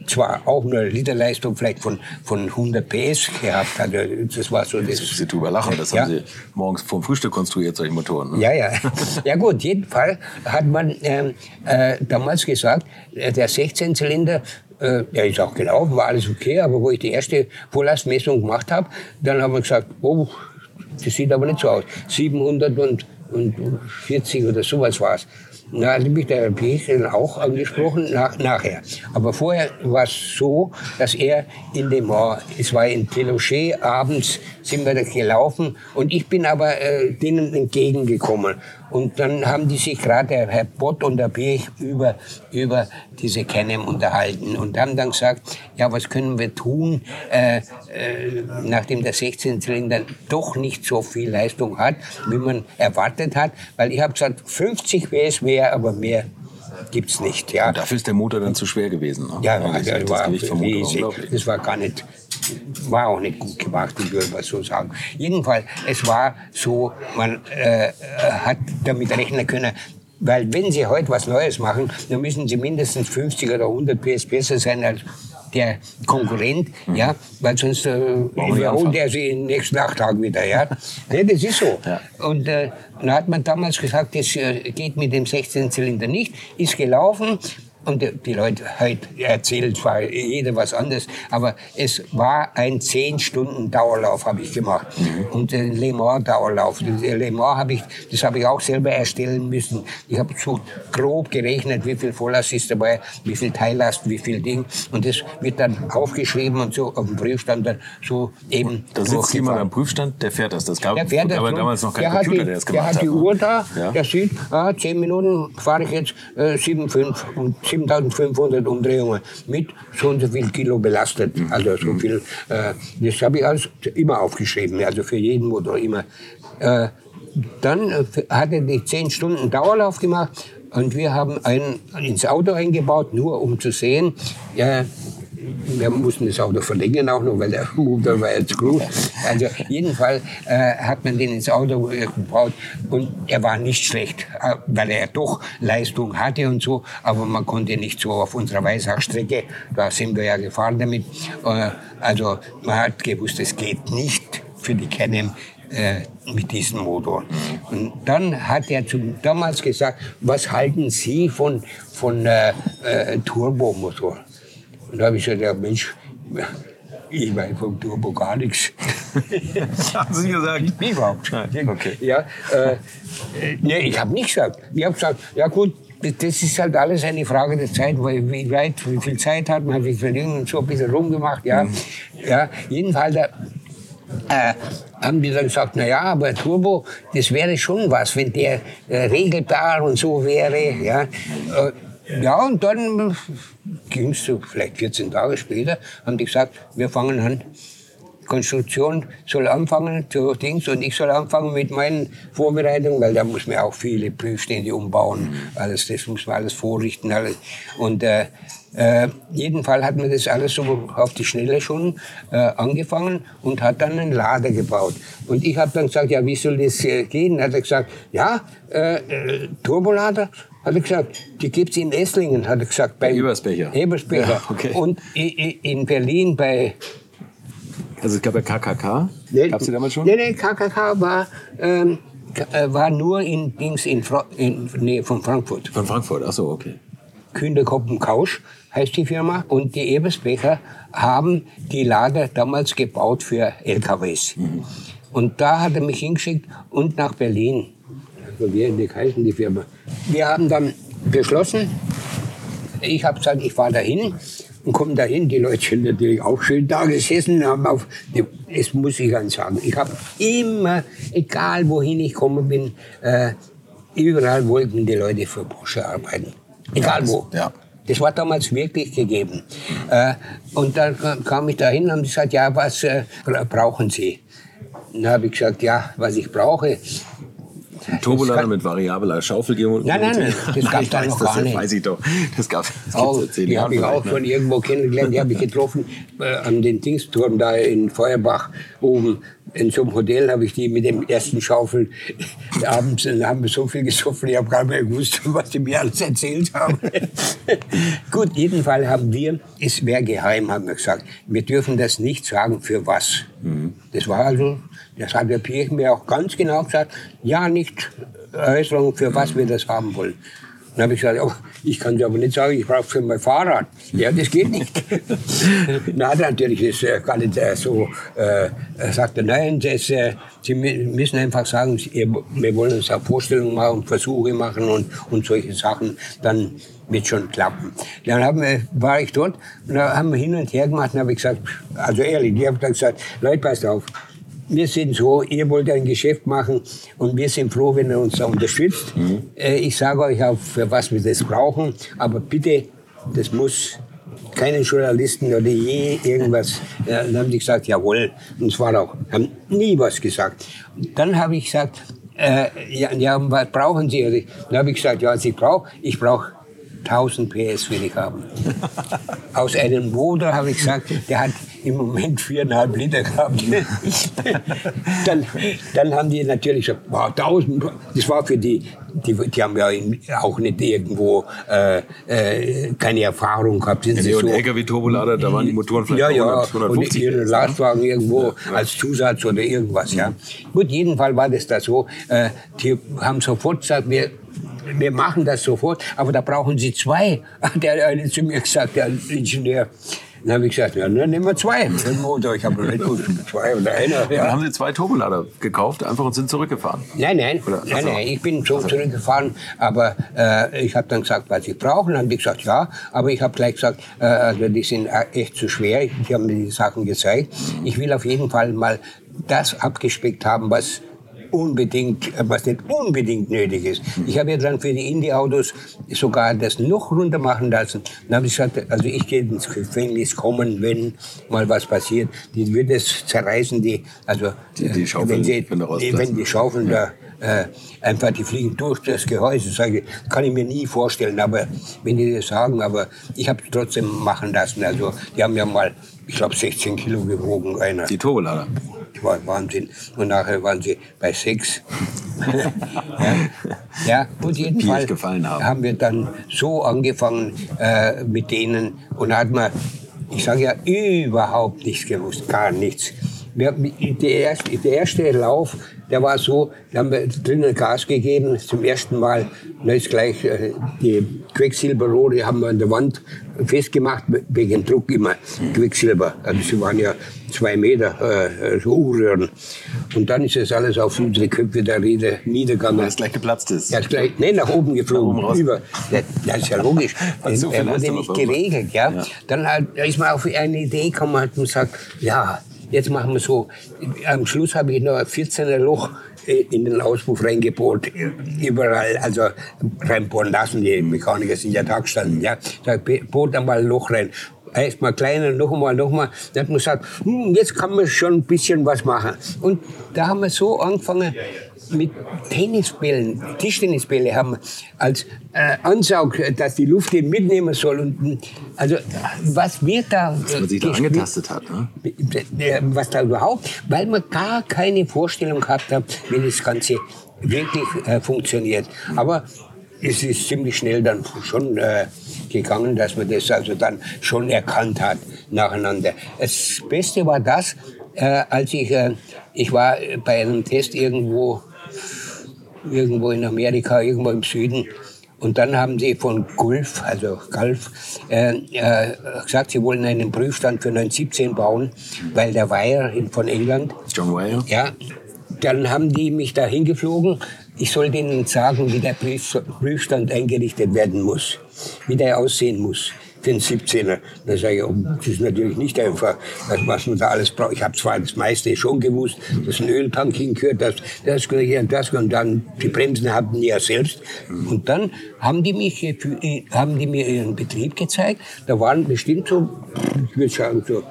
Speaker 1: zwar auch eine Literleistung vielleicht von, von 100 PS gehabt. Also das war so das.
Speaker 2: Sie drüber lachen, das ja. haben Sie morgens vom Frühstück konstruiert, solche Motoren. Ne?
Speaker 1: Ja, ja. Ja gut, jeden Fall hat man ähm, äh, damals gesagt, äh, der 16-Zylinder, äh, der ist auch gelaufen, war alles okay, aber wo ich die erste Volllastmessung gemacht habe, dann haben wir gesagt, oh, das sieht aber nicht so aus. 740 oder sowas war es. Na, mich der Piechel auch angesprochen, nach, nachher. Aber vorher war es so, dass er in dem, es war in Telochet, abends sind wir da gelaufen und ich bin aber äh, denen entgegengekommen. Und dann haben die sich gerade, Herr Bott und der Pirch, über, über diese Canem unterhalten und haben dann gesagt, ja, was können wir tun, äh, äh, nachdem der 16-Zylinder doch nicht so viel Leistung hat, wie man erwartet hat. Weil ich habe gesagt, 50 PS wäre, aber mehr gibt's nicht. Ja.
Speaker 2: Und dafür ist der Motor dann zu schwer gewesen. Ne?
Speaker 1: Ja, ja das, das, war riesig. Das war gar nicht, war auch nicht gut gemacht, ich würde mal so sagen. Jedenfalls, es war so, man äh, hat damit rechnen können, weil wenn Sie heute was Neues machen, dann müssen Sie mindestens 50 oder 100 PS besser sein als der Konkurrent, mhm. ja, weil sonst äh, überholt er sie nächsten Nachtag wieder, ja. ne, das ist so. Ja. Und äh, dann hat man damals gesagt, das äh, geht mit dem 16-Zylinder nicht, ist gelaufen, und die Leute heute erzählen zwar jeder was anderes, aber es war ein zehn Stunden Dauerlauf habe ich gemacht mhm. und den Le Mans Dauerlauf. Den Le Mans habe ich, das habe ich auch selber erstellen müssen. Ich habe so grob gerechnet, wie viel Volllast ist dabei, wie viel Teillast, wie viel Ding und das wird dann aufgeschrieben und so auf dem Prüfstand dann so eben.
Speaker 2: Da sitzt jemand am Prüfstand, der fährt das. Das gab
Speaker 1: der fährt
Speaker 2: aber
Speaker 1: das
Speaker 2: damals noch kein Computer,
Speaker 1: die,
Speaker 2: der das gemacht
Speaker 1: hat. Der hat die Uhr da, ja? der sieht, ah, zehn Minuten fahre ich jetzt äh, 7,5 und 7500 Umdrehungen mit so und so viel Kilo belastet. Mhm. Also so viel, äh, das habe ich alles immer aufgeschrieben, also für jeden Motor immer. Äh, dann äh, hat er die 10 Stunden Dauerlauf gemacht und wir haben einen ins Auto eingebaut, nur um zu sehen, ja, wir mussten das Auto verlängern auch noch, weil der *laughs* Motor war jetzt groß. Also jedenfalls äh, hat man den ins Auto gebaut und er war nicht schlecht, äh, weil er doch Leistung hatte und so, aber man konnte nicht so auf unserer Weißachstrecke, da sind wir ja gefahren damit, äh, also man hat gewusst, es geht nicht für die Canem äh, mit diesem Motor. Und dann hat er zum, damals gesagt, was halten Sie von, von äh, äh, Turbomotor? Und da habe ich gesagt, ja Mensch, ich weiß vom Turbo gar nichts. *laughs*
Speaker 2: Haben Sie gesagt?
Speaker 1: Überhaupt.
Speaker 2: Nein. Okay.
Speaker 1: Ja, äh, nee, ich habe nicht gesagt. Ich habe gesagt, ja gut, das ist halt alles eine Frage der Zeit, weil wie weit, wie viel Zeit hat man, wie viel und so ein bisschen rumgemacht, ja. Mhm. Ja, jedenfalls, äh, haben die dann gesagt, na ja, aber Turbo, das wäre schon was, wenn der äh, regelbar und so wäre, ja. Äh, ja, und dann ging es so vielleicht 14 Tage später, haben die gesagt, wir fangen an. Konstruktion soll anfangen zu Dings und ich soll anfangen mit meinen Vorbereitungen, weil da muss man auch viele Prüfstände umbauen, alles das muss man alles vorrichten alles. und äh, äh, jeden Fall hat man das alles so auf die Schnelle schon äh, angefangen und hat dann einen Lader gebaut. Und ich habe dann gesagt, ja, wie soll das äh, gehen? Hat er gesagt, ja, äh, äh Turbolader hat er gesagt, die gibt's in Esslingen, hat er gesagt.
Speaker 2: Bei Ebersbecher.
Speaker 1: Ebersbecher. Ja, okay. Und in Berlin bei...
Speaker 2: Also es gab ja KKK, nee, gab's die damals schon?
Speaker 1: Nee, nee, KKK war... Ähm, äh, war nur in Dings in, Fra in Nähe von Frankfurt.
Speaker 2: Von Frankfurt, ach so, okay.
Speaker 1: Kühnekoppen Kausch heißt die Firma. Und die Ebersbecher haben die Lager damals gebaut für LKWs. Mhm. Und da hat er mich hingeschickt und nach Berlin die heißen die Firma. Wir haben dann beschlossen, ich habe gesagt, ich fahre dahin und komme dahin. Die Leute sind natürlich auch schön da gesessen, haben auf, das muss ich dann sagen. Ich habe immer, egal wohin ich gekommen bin, äh, überall wollten die Leute für Porsche arbeiten. Egal wo. Ja. Das war damals wirklich gegeben. Äh, und dann kam ich dahin und haben gesagt, ja, was äh, brauchen Sie? Dann habe ich gesagt, ja, was ich brauche,
Speaker 2: Turbolader mit variabler Schaufelgeometrie.
Speaker 1: Nein, nein, nein, das gab es da noch gar nicht.
Speaker 2: weiß ich doch. Das gab
Speaker 1: es auch, Die habe ich auch von irgendwo kennengelernt. Die habe ich getroffen äh, an den Dingsturm da in Feuerbach oben. In so einem Hotel habe ich die mit dem ersten Schaufel *laughs* abends dann haben wir so viel gesoffen, ich habe gar nicht mehr gewusst, *laughs* was die mir alles erzählt haben. *laughs* Gut, jedenfalls haben wir, es wäre geheim, haben wir gesagt. Wir dürfen das nicht sagen, für was. Mhm. Das war also das hat der Pirch mir auch ganz genau gesagt, ja, nicht Äußerung, für was wir das haben wollen. Dann habe ich gesagt, oh, ich kann dir aber nicht sagen, ich brauche für mein Fahrrad. Ja, das geht nicht. *laughs* er natürlich das äh, gar nicht äh, so, äh, er sagte, nein, das, äh, Sie müssen einfach sagen, wir wollen uns auch Vorstellungen machen, Versuche machen und, und solche Sachen, dann wird schon klappen. Dann haben wir, war ich dort und da haben wir hin und her gemacht und habe ich gesagt, also ehrlich, ich habe dann gesagt, Leute, passt auf, wir sind so, ihr wollt ein Geschäft machen und wir sind froh, wenn ihr uns da unterstützt. Mhm. Äh, ich sage euch auch, für was wir das brauchen, aber bitte, das muss keine Journalisten oder je irgendwas. Ja, dann haben die gesagt, jawohl. Und zwar auch, haben nie was gesagt. Dann habe ich gesagt, äh, ja, ja, was brauchen Sie? Also, dann habe ich gesagt, ja, was ich brauche, ich brauche 1000 PS will ich haben. *laughs* Aus einem Motor habe ich gesagt, der hat im Moment viereinhalb Liter gehabt. *laughs* dann, dann haben die natürlich gesagt, wow, 1000, das war für die, die, die haben ja auch nicht irgendwo äh, äh, keine Erfahrung gehabt.
Speaker 2: Sind ja, so, LKW-Turbolader, da waren die Motoren vielleicht
Speaker 1: ja, ja, 100, 250 und ihren Lastwagen irgendwo ja. als Zusatz oder irgendwas. Ja. Gut, jedenfalls war das da so. Äh, die haben sofort gesagt, wir wir machen das sofort, aber da brauchen Sie zwei, *laughs* hat der eine zu mir gesagt, der Ingenieur. Dann habe ich gesagt, ja, dann nehmen wir zwei. Ich habe nicht gut, zwei oder einer.
Speaker 2: Ja. Dann haben Sie zwei Turbolader gekauft, einfach und sind zurückgefahren.
Speaker 1: Nein, nein, oder, nein, also, nein, ich bin so also. zurückgefahren, aber äh, ich habe dann gesagt, was ich brauche. Dann habe ich gesagt, ja, aber ich habe gleich gesagt, äh, also die sind echt zu schwer. Ich habe mir die Sachen gezeigt. Ich will auf jeden Fall mal das abgespeckt haben, was unbedingt, was nicht unbedingt nötig ist. Ich habe ja dann für die Indie-Autos sogar das noch runter machen lassen. Dann habe ich gesagt, also ich gehe ins Gefängnis kommen, wenn mal was passiert. Die wird es zerreißen, die, also
Speaker 2: die, die Schaufeln,
Speaker 1: wenn, sie, wenn, wenn die Schaufeln ja. da äh, einfach die fliegen durch das Gehäuse, sage ich, kann ich mir nie vorstellen. Aber wenn die das sagen, aber ich habe es trotzdem machen lassen. Also die haben ja mal, ich glaube, 16 Kilo gewogen. Einer.
Speaker 2: Die Turbolader
Speaker 1: war Wahnsinn. Und nachher waren sie bei sechs. *laughs* ja. ja, und jedenfalls haben. haben. wir dann so angefangen äh, mit denen und hat man, ich sage ja, überhaupt nichts gewusst, gar nichts. Wir, die erste, der erste Lauf, der war so, da haben wir drinnen Gas gegeben, zum ersten Mal. Da ist gleich äh, die Quecksilberrohre haben wir an der Wand festgemacht, wegen Druck immer Quecksilber. Also sie waren ja zwei Meter äh, so Uhrröhren. Und dann ist das alles auf unsere Köpfe der Rede niedergegangen.
Speaker 2: Weil es gleich geplatzt ist.
Speaker 1: Ja, ist gleich, nee, nach oben geflogen. Nach oben über. Das, ist ja logisch. *laughs* so er wurde nicht geregelt. Ja. ja. Dann halt, ist man auf eine Idee gekommen und gesagt, ja, jetzt machen wir so. Am Schluss habe ich noch ein 14er Loch äh, in den Auspuff reingebohrt, überall, also reinbohren lassen, die Mechaniker sind ja da gestanden, ja. Da bohrt einmal ein Loch rein erstmal kleiner, noch einmal, noch einmal. Dann hat man gesagt, hm, jetzt kann man schon ein bisschen was machen. Und da haben wir so angefangen mit Tennisbällen, Tischtennisbälle haben als äh, Ansaug, dass die Luft den mitnehmen soll. Und, also was wird da...
Speaker 2: Was man sich da angetastet hat. Ne?
Speaker 1: Äh, was da überhaupt, weil man gar keine Vorstellung gehabt hat, wie das Ganze wirklich äh, funktioniert. Aber es ist ziemlich schnell dann schon äh, gegangen, dass man das also dann schon erkannt hat nacheinander. Das Beste war das, äh, als ich, äh, ich war bei einem Test irgendwo, irgendwo in Amerika, irgendwo im Süden, und dann haben sie von Gulf, also Gulf, äh, äh, gesagt, sie wollen einen Prüfstand für 1917 bauen, weil der Weyer von England.
Speaker 2: John Weyer?
Speaker 1: Ja. Dann haben die mich da hingeflogen ich soll denen sagen, wie der Prüfstand eingerichtet werden muss, wie der aussehen muss den 17er. Da sage ich, oh, das ist natürlich nicht einfach, was man da alles braucht. Ich habe zwar das meiste schon gewusst, dass ein Öltank hingehört, dass das und das und dann die Bremsen hatten die ja selbst. Und dann haben die mich, haben die mir ihren Betrieb gezeigt. Da waren bestimmt so, ich würde sagen so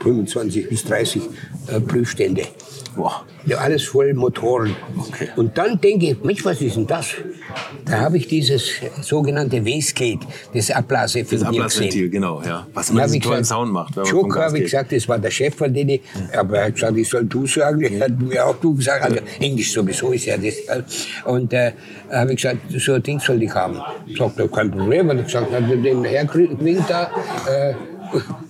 Speaker 1: 25 bis 30 äh, Prüfstände. Boah. Ja, alles voll Motoren. Okay. Und dann denke ich, Mensch, was ist denn das? Da habe ich dieses sogenannte Wastegate, das Ablaseventil
Speaker 2: Das Ablaseventil, genau, ja. Was immer diesen tollen Sound macht.
Speaker 1: Schock habe ich gesagt, das war der Chef von denen, aber er hat gesagt, ich soll du sagen. Er hat mir auch du gesagt, also Englisch sowieso ist ja das. Und äh, habe ich gesagt, so ein Ding soll ich haben. Sagt er, kein Problem. Und er hat gesagt, er den Herr da, äh,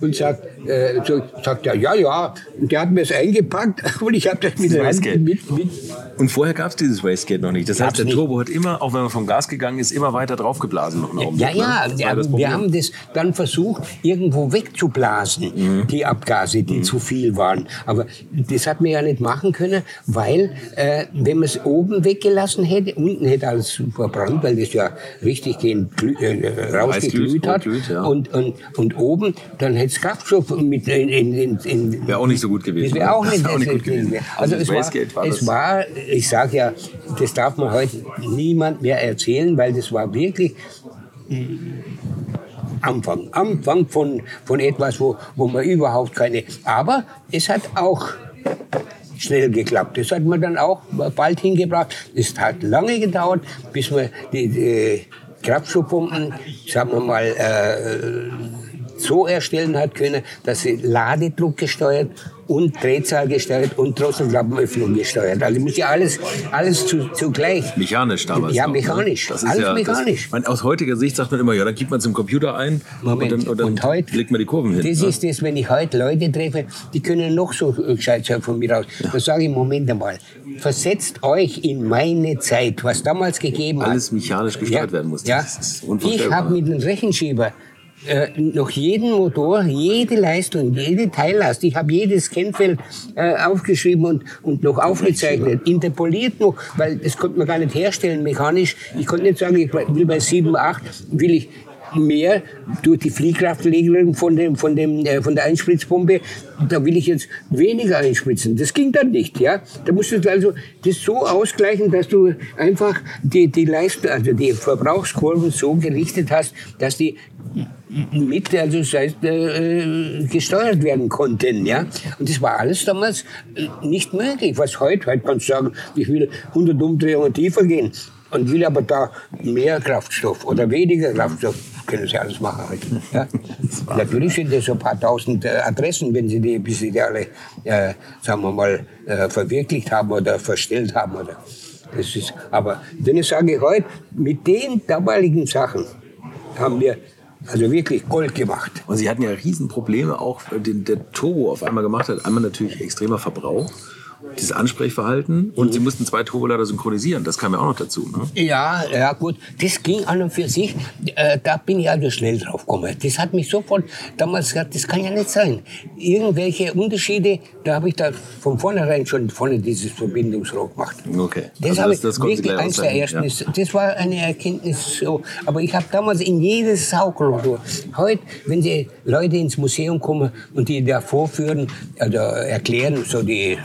Speaker 1: und sagt, äh, so, sagt er, ja, ja. Und der hat mir es eingepackt *laughs* und ich habe das mit
Speaker 2: das mit, mit. Und vorher gab es dieses Wastegate noch nicht. Das heißt, der nicht. Turbo hat immer, auch wenn man vom Gas gegangen ist, immer weiter draufgeblasen noch oben.
Speaker 1: Ja, ja, ne? ja wir haben das dann versucht, irgendwo wegzublasen, mhm. die Abgase, die mhm. zu viel waren. Aber das hat man ja nicht machen können, weil äh, wenn man es oben weggelassen hätte, unten hätte alles verbrannt, weil das ja richtig gehen, äh, rausgeglüht hat. Glüht, ja. und, und, und oben, dann hätte es Kraftstoff mit in, in, in,
Speaker 2: Wäre auch nicht so gut gewesen.
Speaker 1: Das wäre auch, nicht, *laughs* auch nicht gut gewesen. Also, also es, war, war es war, ich sage ja, das darf man heute niemand mehr erzählen, weil das war wirklich Anfang. Anfang von, von etwas, wo, wo man überhaupt keine. Aber es hat auch schnell geklappt. Das hat man dann auch bald hingebracht. Es hat lange gedauert, bis man die, die Kraftstofffumpen, sagen wir mal, äh, so erstellen hat können, dass sie Ladedruck gesteuert und Drehzahl gesteuert und Drosselklappenöffnung gesteuert. Also muss ja alles, alles zu, zugleich.
Speaker 2: Mechanisch damals.
Speaker 1: Ja, mechanisch.
Speaker 2: Das ist alles ja, mechanisch. Das, man, aus heutiger Sicht sagt man immer, ja, dann gibt man es im Computer ein Moment. und dann, und dann und heute, legt man die Kurven hin.
Speaker 1: Das ja. ist das, wenn ich heute Leute treffe, die können noch so gescheit sein von mir aus. Ja. Da sage ich, Moment einmal, versetzt euch in meine Zeit, was damals gegeben
Speaker 2: alles hat. Alles mechanisch gesteuert werden musste.
Speaker 1: Ja. ich habe mit einem Rechenschieber äh, noch jeden Motor, jede Leistung, jede Teillast. Ich habe jedes Kennfeld äh, aufgeschrieben und, und noch aufgezeichnet, interpoliert noch, weil das konnte man gar nicht herstellen mechanisch. Ich konnte nicht sagen, ich will bei 7, 8, will ich mehr durch die Fliehkraftregelung von, dem, von, dem, äh, von der Einspritzpumpe, da will ich jetzt weniger einspritzen. Das ging dann nicht. Ja? Da musst du also das so ausgleichen, dass du einfach die, die Leistung, also die Verbrauchskurven so gerichtet hast, dass die mit, also das heißt, äh, gesteuert werden konnten. Ja? Und das war alles damals äh, nicht möglich. Was heute, heute kannst du sagen, ich will 100 Umdrehungen tiefer gehen und will aber da mehr Kraftstoff oder weniger Kraftstoff, können Sie alles machen heute. Ja? Natürlich sind das so ein paar tausend äh, Adressen, wenn Sie die, bis Sie die alle, äh, sagen wir mal, äh, verwirklicht haben oder verstellt haben. Oder. Das ist, aber ich sage heute, mit den damaligen Sachen haben wir Also wirklich Gold gemacht.
Speaker 2: Und Sie hatten ja Riesenprobleme auch, den der Turbo auf einmal gemacht hat. Einmal natürlich extremer Verbrauch dieses Ansprechverhalten und sie mussten zwei Turbolader synchronisieren. Das kam ja auch noch dazu. Ne?
Speaker 1: Ja, ja gut. Das ging an und für sich. Äh, da bin ich also schnell drauf gekommen. Das hat mich sofort damals gesagt, das kann ja nicht sein. Irgendwelche Unterschiede, da habe ich da von vornherein schon vorne dieses Verbindungsrohr gemacht.
Speaker 2: Okay.
Speaker 1: Das also habe ich das wirklich eins der ersten. Ja. Das war eine Erkenntnis so. Aber ich habe damals in jedes Saugrohr. Heute, wenn die Leute ins Museum kommen und die da vorführen, also erklären, so die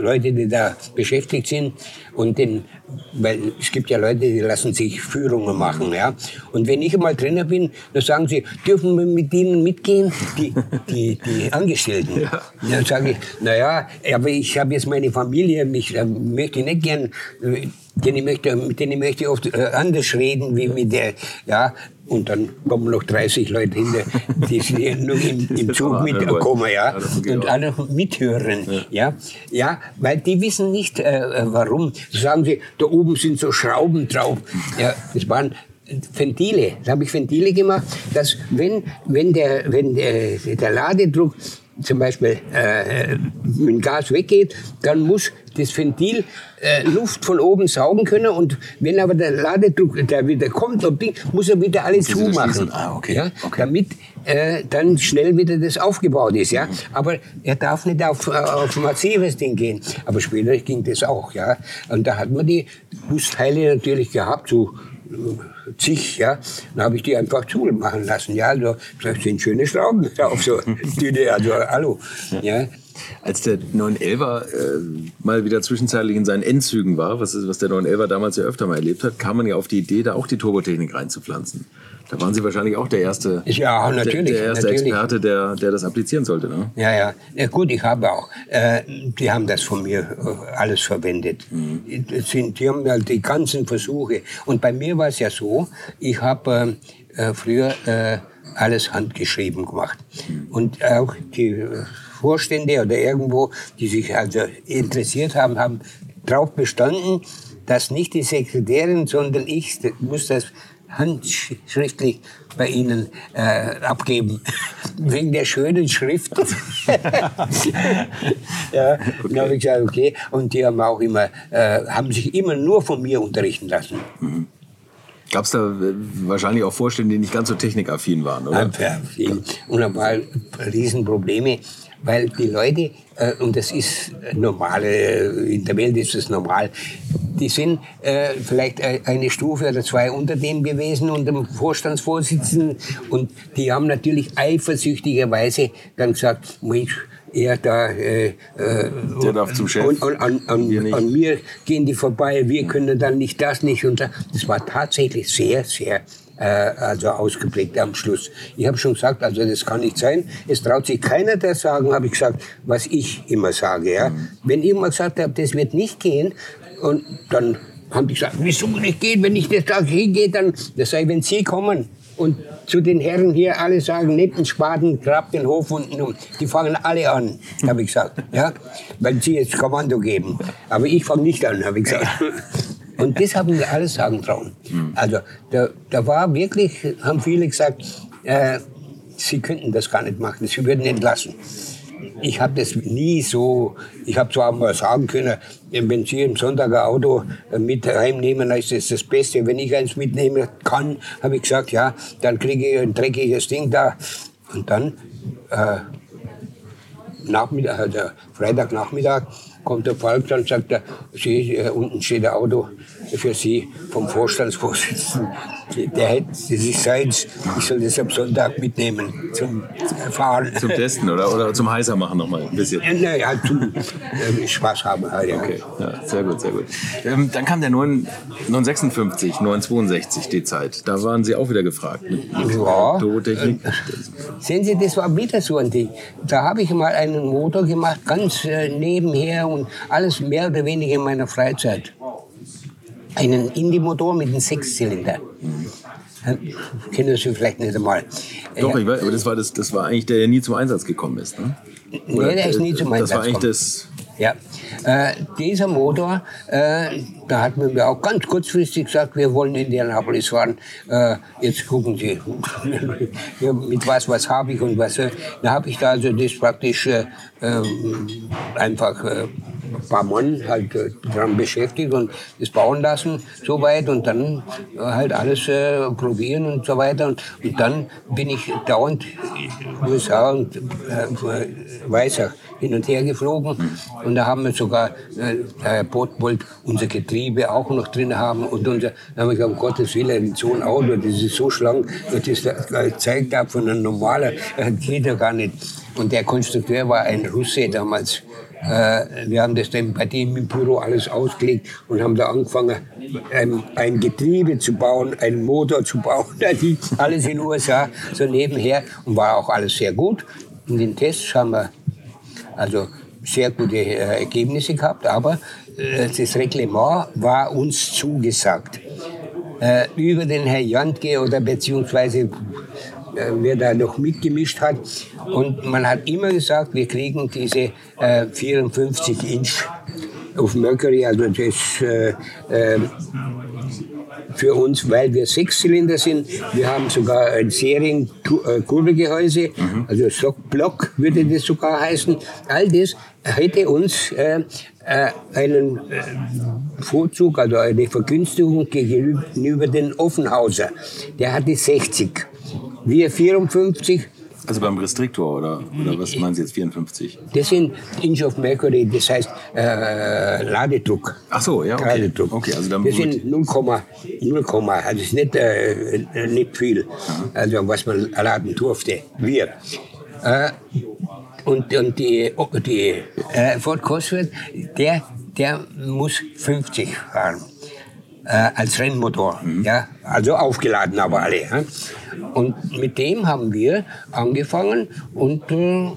Speaker 1: Leute, die da beschäftigt sind. Und den, weil es gibt ja Leute, die lassen sich Führungen machen. Ja? Und wenn ich einmal Trainer bin, dann sagen sie, dürfen wir mit ihnen mitgehen, die, die, die Angestellten. Ja. Dann sage ich, naja, aber ich habe jetzt meine Familie, mich äh, möchte ich nicht gern denn ich möchte, mit denen möchte ich oft äh, anders reden wie mit der, ja. Und dann kommen noch 30 Leute hinter, die sind *laughs* nur im, im Zug mitkommen, ja. Und alle mithören, ja. Ja, weil die wissen nicht, äh, äh, warum. Sagen sie, da oben sind so Schrauben drauf. Ja, das waren Ventile. Da habe ich Ventile gemacht, dass wenn, wenn, der, wenn der, der Ladedruck zum Beispiel äh, mit Gas weggeht, dann muss das Ventil äh, Luft von oben saugen können und wenn aber der Ladedruck der wieder kommt, muss er wieder alles zumachen,
Speaker 2: ah, okay.
Speaker 1: Ja, okay. damit äh, dann schnell wieder das aufgebaut ist. Ja, mhm. aber er darf nicht auf, auf massives Ding gehen. Aber später ging das auch. Ja, und da hat man die Busteile natürlich gehabt, so zig, ja. Dann habe ich die einfach machen lassen. Ja, also, das sind schöne Schrauben auf so *laughs* Tüte, also hallo. Ja.
Speaker 2: Als der 911er äh, mal wieder zwischenzeitlich in seinen Endzügen war, was, was der 911er damals ja öfter mal erlebt hat, kam man ja auf die Idee, da auch die Turbotechnik reinzupflanzen. Da waren Sie wahrscheinlich auch der erste,
Speaker 1: ja, natürlich,
Speaker 2: der, erste
Speaker 1: natürlich.
Speaker 2: Experte, der, der das applizieren sollte. Ne?
Speaker 1: Ja, ja, ja. Gut, ich habe auch. Äh, die haben das von mir äh, alles verwendet. Mhm. Die, die haben halt die ganzen Versuche. Und bei mir war es ja so, ich habe äh, äh, früher äh, alles handgeschrieben gemacht. Mhm. Und auch die Vorstände oder irgendwo, die sich also interessiert haben, haben darauf bestanden, dass nicht die Sekretärin, sondern ich muss das handschriftlich bei Ihnen äh, abgeben. *laughs* Wegen der schönen Schrift. *laughs* ja, okay. dann habe ich gesagt, okay. Und die haben auch immer, äh, haben sich immer nur von mir unterrichten lassen. Mhm.
Speaker 2: Gab es da äh, wahrscheinlich auch Vorstände, die nicht ganz so technikaffin waren, oder?
Speaker 1: Ja, und da waren Riesenprobleme weil die Leute, äh, und das ist normal, äh, in der Welt ist es normal, die sind äh, vielleicht eine Stufe oder zwei unter dem gewesen, unter dem Vorstandsvorsitzenden, und die haben natürlich eifersüchtigerweise dann gesagt, Mensch, er da, äh, äh,
Speaker 2: der darf zum Chef.
Speaker 1: Und, und an, an, an, mir gehen die vorbei, wir können dann nicht das nicht. Und das war tatsächlich sehr, sehr äh, also ausgeprägt am Schluss. Ich habe schon gesagt, also das kann nicht sein. Es traut sich keiner der sagen, habe ich gesagt, was ich immer sage. Ja? Mhm. Wenn ich immer gesagt habe, das wird nicht gehen, und dann haben die gesagt, wieso nicht gehen, wenn ich das sage, hingehe, dann, das sei, wenn Sie kommen und zu den Herren hier alle sagen, nehmt den Spaten, grabt den Hof unten um. Die fangen alle an, habe ich gesagt, ja, weil sie jetzt Kommando geben. Aber ich fange nicht an, habe ich gesagt. *laughs* Und das haben wir alles sagen trauen. Mhm. Also da, da war wirklich, haben viele gesagt, äh, sie könnten das gar nicht machen, sie würden entlassen. Ich habe das nie so, ich habe zwar mal sagen können, wenn Sie im Sonntag ein Auto mit heimnehmen, dann ist das das Beste. Wenn ich eins mitnehmen kann, habe ich gesagt, ja, dann kriege ich ein dreckiges Ding da. Und dann, äh, Nachmittag, also Freitagnachmittag, kommt der Falk, dann sagt er, Sie, äh, unten steht ein Auto für Sie vom Vorstandsvorsitzenden. Der hätte sich seins, ich soll das am Sonntag mitnehmen zum Fahren.
Speaker 2: Zum Testen oder, oder zum Heißer machen nochmal ein bisschen?
Speaker 1: Ja, ja zum äh, Spaß haben.
Speaker 2: Halt, ja. Okay, ja, sehr gut, sehr gut. Ähm, dann kam der 9, 956, 962 die Zeit. Da waren Sie auch wieder gefragt. Mit, mit
Speaker 1: ja. Äh, sehen Sie, das war wieder so ein Ding. Da habe ich mal einen Motor gemacht, ganz äh, nebenher und alles mehr oder weniger in meiner Freizeit einen Indie-Motor mit einem Sechszylinder. Kennen Sie vielleicht nicht einmal.
Speaker 2: Doch, ich weiß, aber das war, das, das war eigentlich der, der nie zum Einsatz gekommen ist. Ne?
Speaker 1: Oder, nee, der ist nie zum Einsatz
Speaker 2: gekommen. Das war eigentlich das
Speaker 1: Ja, äh, dieser Motor, äh, da hat man mir auch ganz kurzfristig gesagt, wir wollen in Indianapolis fahren. Äh, jetzt gucken Sie, *laughs* mit was, was habe ich und was. Äh, da habe ich da also das praktisch äh, ähm, einfach äh, ein paar Mann halt äh, daran beschäftigt und das bauen lassen soweit und dann äh, halt alles probieren und so weiter und, und dann bin ich dauernd USA und äh, Weißach hin und her geflogen und da haben wir sogar äh, Herr Bott wollte unser Getriebe auch noch drin haben und unser, da haben wir gesagt, um Gottes Willen, so ein Auto, das ist so schlank, das zeigt ab von einem normalen, das geht ja gar nicht. Und der Konstrukteur war ein Russe damals. Äh, wir haben das dann bei dem im Büro alles ausgelegt und haben da angefangen, ein, ein Getriebe zu bauen, einen Motor zu bauen. *laughs* alles in den USA, so nebenher. Und war auch alles sehr gut. In den Tests haben wir also sehr gute äh, Ergebnisse gehabt, aber äh, das Reglement war uns zugesagt. über den Herr Jantke oder beziehungsweise äh, wer da noch mitgemischt hat. Und man hat immer gesagt, wir kriegen diese äh, 54 Inch auf Mercury, also das äh, äh, für uns, weil wir Sechszylinder sind. Wir haben sogar ein Serienkurbelgehäuse, mhm. also Stockblock würde das sogar heißen. All das hätte uns äh, äh, einen äh, Vorzug, also eine Vergünstigung gegenüber den Offenhauser. Der hatte 60. Wir 54.
Speaker 2: Also beim Restriktor oder, oder was meinen Sie jetzt 54?
Speaker 1: Das sind Inch of Mercury, das heißt äh, Ladedruck.
Speaker 2: Ach so, ja, okay.
Speaker 1: Ladedruck.
Speaker 2: okay also
Speaker 1: dann das sind 0, 0, also ist nicht, äh, nicht viel, also was man laden durfte. Wir. Äh, und, und die, die äh, Ford Cosworth, der, der muss 50 fahren äh, als Rennmotor. Mhm. Ja? Also aufgeladen aber alle. Ja? Und mit dem haben wir angefangen und äh,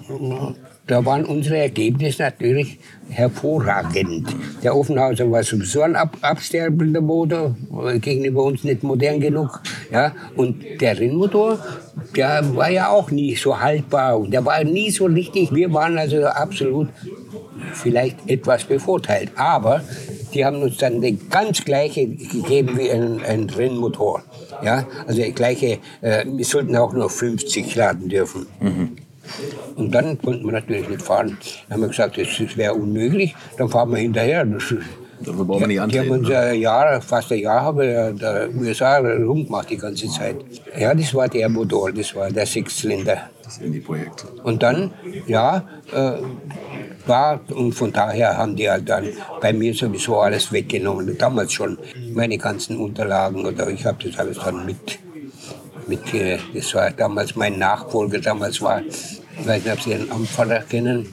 Speaker 1: da waren unsere Ergebnisse natürlich hervorragend. Der Offenhauser war sowieso ein ab absterbender Motor, gegenüber uns nicht modern genug. Ja? Und der Rennmotor, der war ja auch nie so haltbar und der war nie so richtig. Wir waren also absolut vielleicht etwas bevorteilt. Aber die haben uns dann die ganz gleiche gegeben wie ein, ein Rennmotor. Ja, also die gleiche, äh, wir sollten auch nur 50 laden dürfen. Mhm. Und dann konnten wir natürlich nicht fahren. Dann haben wir gesagt, das, das wäre unmöglich, dann fahren wir hinterher. Das,
Speaker 2: Dafür brauchen wir nicht
Speaker 1: antreten. Die haben uns ein Jahr, fast ein Jahr haben wir der USA rumgemacht die ganze Zeit. Ja, das war der Motor, das war der Sechszylinder.
Speaker 2: Das Indie-Projekt.
Speaker 1: Und dann, ja, äh, war und von daher haben die halt dann bei mir sowieso alles weggenommen. Damals schon meine ganzen Unterlagen oder ich habe das alles dann mit, mit, das war damals mein Nachfolger, damals war, ich weiß nicht, ob Sie einen Amtpfarrer kennen,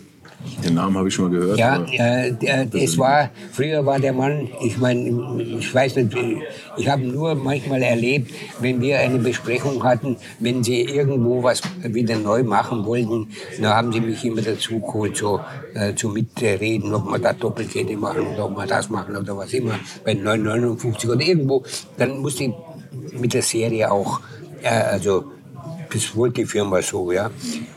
Speaker 2: den Namen habe ich schon mal gehört.
Speaker 1: Ja, äh, der, es war, früher war der Mann, ich meine, ich weiß nicht, ich habe nur manchmal erlebt, wenn wir eine Besprechung hatten, wenn sie irgendwo was wieder neu machen wollten, dann haben sie mich immer dazu geholt, so äh, zu mitreden, ob wir da Doppelkette machen oder ob wir das machen oder was immer, bei 959 oder irgendwo, dann musste ich mit der Serie auch, äh, also das wollte die Firma so, ja.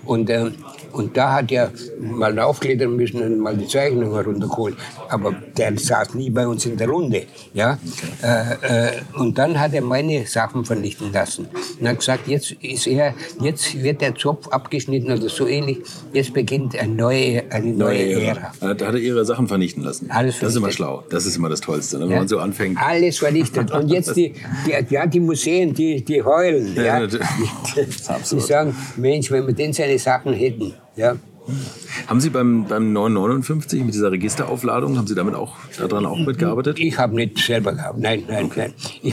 Speaker 1: Und äh, und da hat er mal aufklettern müssen und mal die Zeichnung heruntergeholt. Aber der saß nie bei uns in der Runde. Ja? Äh, äh, und dann hat er meine Sachen vernichten lassen. Und hat gesagt, jetzt, ist er, jetzt wird der Zopf abgeschnitten oder so ähnlich. Jetzt beginnt eine neue, eine neue, neue Ära.
Speaker 2: Ära. Da hat er ihre Sachen vernichten lassen. Alles vernichtet. Das ist immer schlau. Das ist immer das Tollste, ne? wenn ja? man so anfängt.
Speaker 1: Alles vernichtet. Und jetzt die, die, ja, die Museen, die, die heulen. Ja, ja. *laughs* Die, die sagen, Mensch, wenn wir denn seine Sachen hätten. Ja.
Speaker 2: Haben Sie beim, beim 959 mit dieser Registeraufladung, haben Sie damit auch daran auch mitgearbeitet?
Speaker 1: Ich habe nicht selber gehabt. Nein, nein, okay. nein. Ich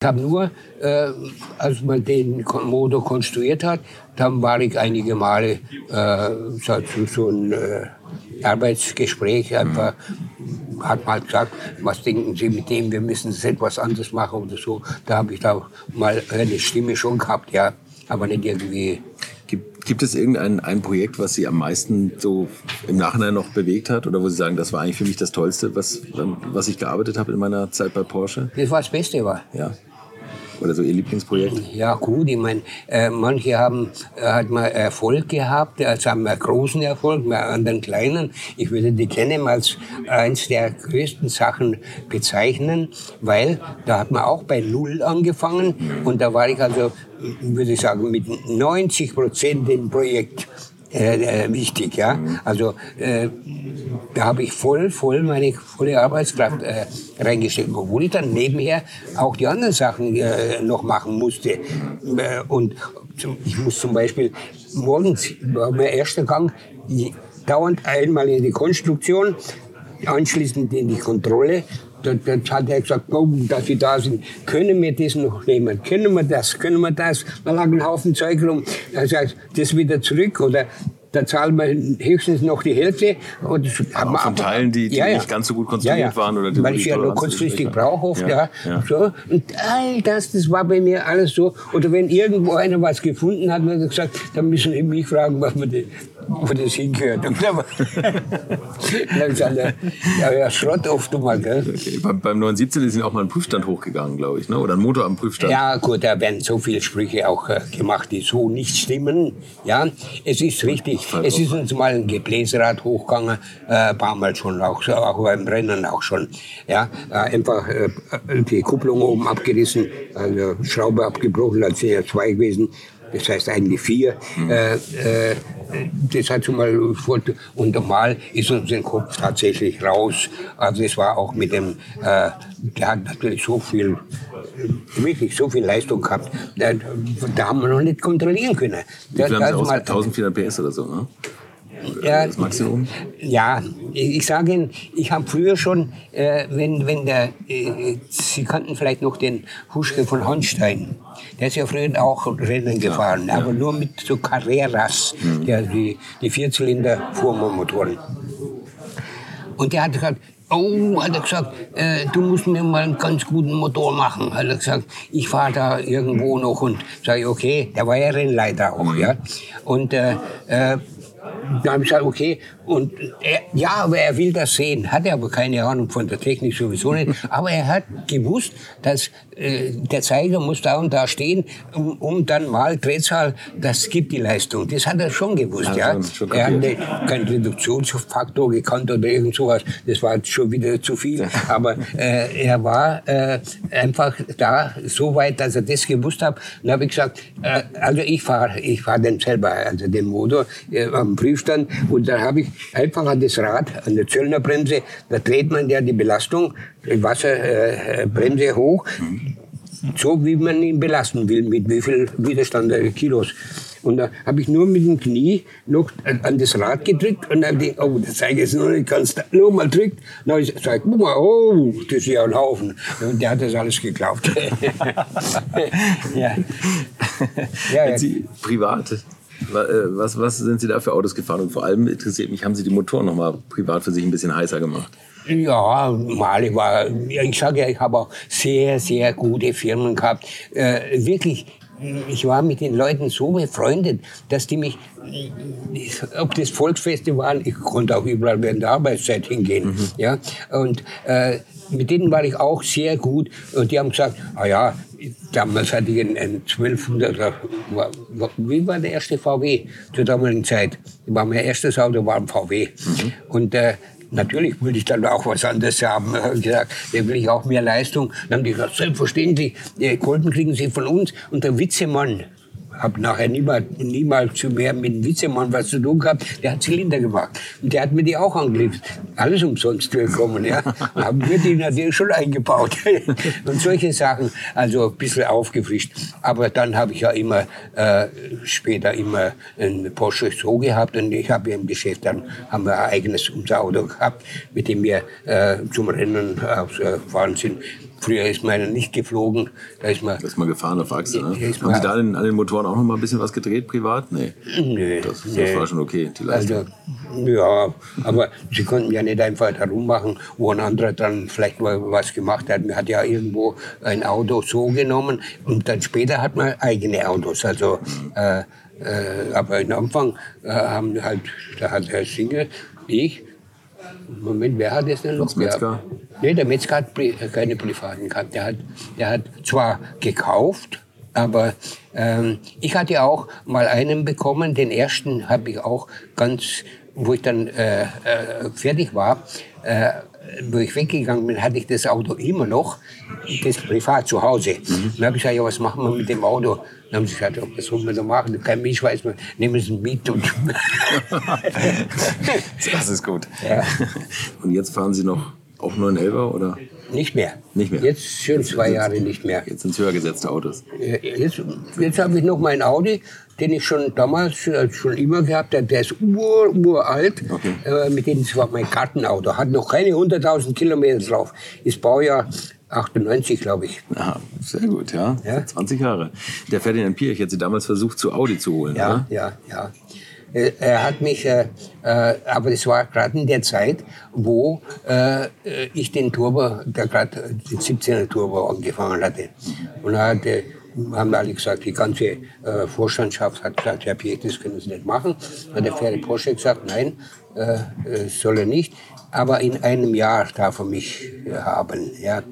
Speaker 1: Ich habe nur, äh, als man den Motor konstruiert hat, dann war ich einige Male äh, so, so ein äh, Arbeitsgespräch einfach hat mal gesagt, was denken Sie mit dem, wir müssen etwas anders machen oder so. Da habe ich da mal eine Stimme schon gehabt, ja, aber nicht irgendwie.
Speaker 2: Gibt, es irgendein ein Projekt, was Sie am meisten so im Nachhinein noch bewegt hat oder wo Sie sagen, das war eigentlich für mich das Tollste, was, was ich gearbeitet habe in meiner Zeit bei Porsche?
Speaker 1: Das war das Beste war.
Speaker 2: Ja. Oder so Ihr Lieblingsprojekt?
Speaker 1: Ja, gut. Ich meine, äh, manche haben äh, hat mal Erfolg gehabt, also haben einen großen Erfolg, mal anderen kleinen. Ich würde die Canem als eins der größten Sachen bezeichnen, weil da hat man auch bei Null angefangen und da war ich also, würde ich sagen, mit 90 Prozent im Projekt äh, äh, wichtig, ja. Also äh, da habe ich voll, voll meine volle Arbeitskraft äh, reingesteckt, obwohl ich dann nebenher auch die anderen Sachen äh, noch machen musste. Und ich muss zum Beispiel morgens war mein erster Gang dauernd einmal in die Konstruktion, anschließend in die Kontrolle dann, dann hat er gesagt, oh, dass Sie da sind, können wir das noch nehmen? Können wir das? Können wir das? Da lag ein Haufen Zeug rum. Er sagt, das wieder zurück oder da zahlen wir höchstens noch die Hälfte.
Speaker 2: Und haben wir von Teilen, die, die ja, ja. nicht ganz so gut konstruiert ja, ja. waren. Oder die,
Speaker 1: Weil ich ja nur kurzfristig brauche oft. Ja, ja. So. Und all das, das war bei mir alles so. Oder wenn irgendwo einer was gefunden hat, hat er gesagt, dann müssen Sie mich fragen, was man wo das hingehört. Und da dann gesagt, *laughs* ja, ja, Schrott oft mal. Gell?
Speaker 2: Okay. Beim, beim 917 ist Ihnen auch mal ein Prüfstand hochgegangen, glaube ich, ne? oder ein Motor am Prüfstand.
Speaker 1: Ja, gut, da werden so viele Sprüche auch äh, gemacht, die so nicht stimmen. Ja, es ist richtig. Es ist uns mal ein Gebläserad hochgegangen, äh, ein paar Mal schon, auch, auch beim Rennen auch schon. Ja, äh, einfach äh, die Kupplung oben abgerissen, also Schraube abgebrochen, als wäre zwei gewesen das heißt eigentlich vier. Mhm. Äh, äh, das hat schon mal und normal ist uns der Kopf tatsächlich raus. Also es war auch mit dem, äh, der hat natürlich so viel, wirklich so viel Leistung gehabt, da, da haben wir noch nicht kontrollieren können.
Speaker 2: Wie viel haben Sie 1400 PS oder so, ne?
Speaker 1: Ja, das Maximum? Ja, ich sage Ihnen, ich habe früher schon, äh, wenn, wenn der, äh, Sie kannten vielleicht noch den Huschke von Hornstein. Der ist ja früher auch Rennen gefahren, ja, aber nur mit so Carreras, mhm. der, die, die Vierzylinder-Fuhrmotoren. Und der hat gesagt, Oh, hat er gesagt, äh, du musst mir mal einen ganz guten Motor machen. Hat er gesagt, ich fahre da irgendwo noch und sage okay, der war ja Rennleiter auch, mhm. ja. Und äh, äh, da habe ich gesagt, okay, und er, ja, aber er will das sehen. Hatte aber keine Ahnung von der Technik sowieso nicht. *laughs* Aber er hat gewusst, dass äh, der Zeiger muss da und da stehen, um, um dann mal Drehzahl, das gibt die Leistung. Das hat er schon gewusst, ja. ja. Schon er hat nicht, keinen Reduktionsfaktor gekannt oder irgend sowas. Das war schon wieder zu viel. *laughs* Aber äh, er war äh, einfach da so weit, dass er das gewusst hat. Und habe ich gesagt, äh, also ich fahre ich fahr den selber, also den Motor äh, am Prüfstand. Und da habe ich einfach an das Rad, an der Zöllnerbremse, da dreht man ja die Belastung, die Wasserbremse äh, hoch, so wie man ihn belasten will, mit wie viel Widerstand der Kilos. Und da habe ich nur mit dem Knie noch an das Rad gedrückt und dann denke oh, das zeige ich jetzt noch nicht ganz. Nur mal drückt. Dann habe ich guck mal, oh, das ist ja ein Haufen. Und der hat das alles geglaubt. *laughs*
Speaker 2: ja. ja, ja. Sie privat äh, was, was sind Sie da für Autos gefahren? Und vor allem interessiert mich, haben Sie die Motoren noch mal privat für sich ein bisschen heißer gemacht?
Speaker 1: Ja, Mali war, ich sage ja, ich habe auch sehr, sehr gute Firmen gehabt. Äh, wirklich, ich war mit den Leuten so befreundet, dass die mich, ob das Volksfeste waren, ich konnte auch überall während der Arbeitszeit hingehen. Mhm. Ja, und äh, mit denen war ich auch sehr gut. Und die haben gesagt, ah ja, damals hatte ich einen, einen 1200er, wie war der erste VW zur damaligen Zeit? War mein erstes Auto war ein VW. Mhm. Und äh, natürlich wollte ich dann auch was anderes haben. *laughs* Ich habe gesagt, da will ich auch mehr Leistung. Dann haben die gesagt, selbstverständlich, die Kolben kriegen Sie von uns. Und der Witzemann, habe nachher niemals, niemals mehr mit dem Witzemann was zu tun gehabt. Der hat Zylinder gemacht. Und der hat mir die auch angeliefert. Alles umsonst willkommen, ja. haben wir die natürlich schon eingebaut. *laughs* und solche Sachen, also ein bisschen aufgefrischt. Aber dann habe ich ja immer, äh, später immer einen Porsche so gehabt und ich habe im Geschäft dann, haben wir ein eigenes unser Auto gehabt, mit dem wir äh, zum Rennen äh, gefahren sind. Früher ist man nicht geflogen.
Speaker 2: Da ist man, da ist man gefahren auf Achse. Ne? Haben Sie da an den, an den Motoren auch noch mal ein bisschen was gedreht, privat? Nee. Nee. Das, das nee. war schon okay, die Leistung.
Speaker 1: Also, ja, aber Sie konnten ja nicht einfach da rummachen, wo ein anderer dann vielleicht mal was gemacht hat. Man hat ja irgendwo ein Auto so genommen und dann später hat man eigene Autos. Also, äh, äh, aber am Anfang äh, haben halt, da hat Herr Singer, ich, Moment, wer hat das denn noch? Metzger? Nee, der Metzger hat keine privaten gehabt. Der hat, der hat zwar gekauft, aber ähm, ich hatte auch mal einen bekommen. Den ersten habe ich auch ganz, wo ich dann äh, äh, fertig war, äh, wo ich weggegangen bin, hatte ich das Auto immer noch, das privat zu Hause. Mhm. Dann habe ich gesagt, ja, was machen wir mit dem Auto? Dann haben sie gesagt, was sollen wir da machen? Kein Mensch weiß, wir nehmen Sie mit. Und *laughs*
Speaker 2: das ist gut. Ja. Und jetzt fahren Sie noch auch 911 oder?
Speaker 1: Nicht mehr.
Speaker 2: Nicht mehr.
Speaker 1: Jetzt schon zwei Jahre nicht mehr.
Speaker 2: Jetzt sind es höher gesetzte Autos.
Speaker 1: Jetzt, jetzt habe ich noch meinen Audi, den ich schon damals äh, schon immer gehabt habe. Der ist ur, uralt. Okay. Äh, mit dem war mein Kartenauto. Hat noch keine 100.000 Kilometer drauf. Ist Baujahr 98, glaube ich.
Speaker 2: Aha, sehr gut, ja. ja. 20 Jahre. Der Ferdinand Pirch hat sie damals versucht, zu Audi zu holen,
Speaker 1: ja,
Speaker 2: oder?
Speaker 1: Ja, ja. Äh, er hat mich, äh, äh, aber das war gerade in der Zeit, wo äh, ich den Turbo, der gerade den 17er Turbo angefangen hatte. Und er hatte, haben alle gesagt, die ganze äh, Vorstandschaft hat gesagt, Herr Piet, das können Sie nicht machen. Hat der Ferry Porsche gesagt, nein, äh, soll er nicht. Aber in einem Jahr darf er mich haben. Ja.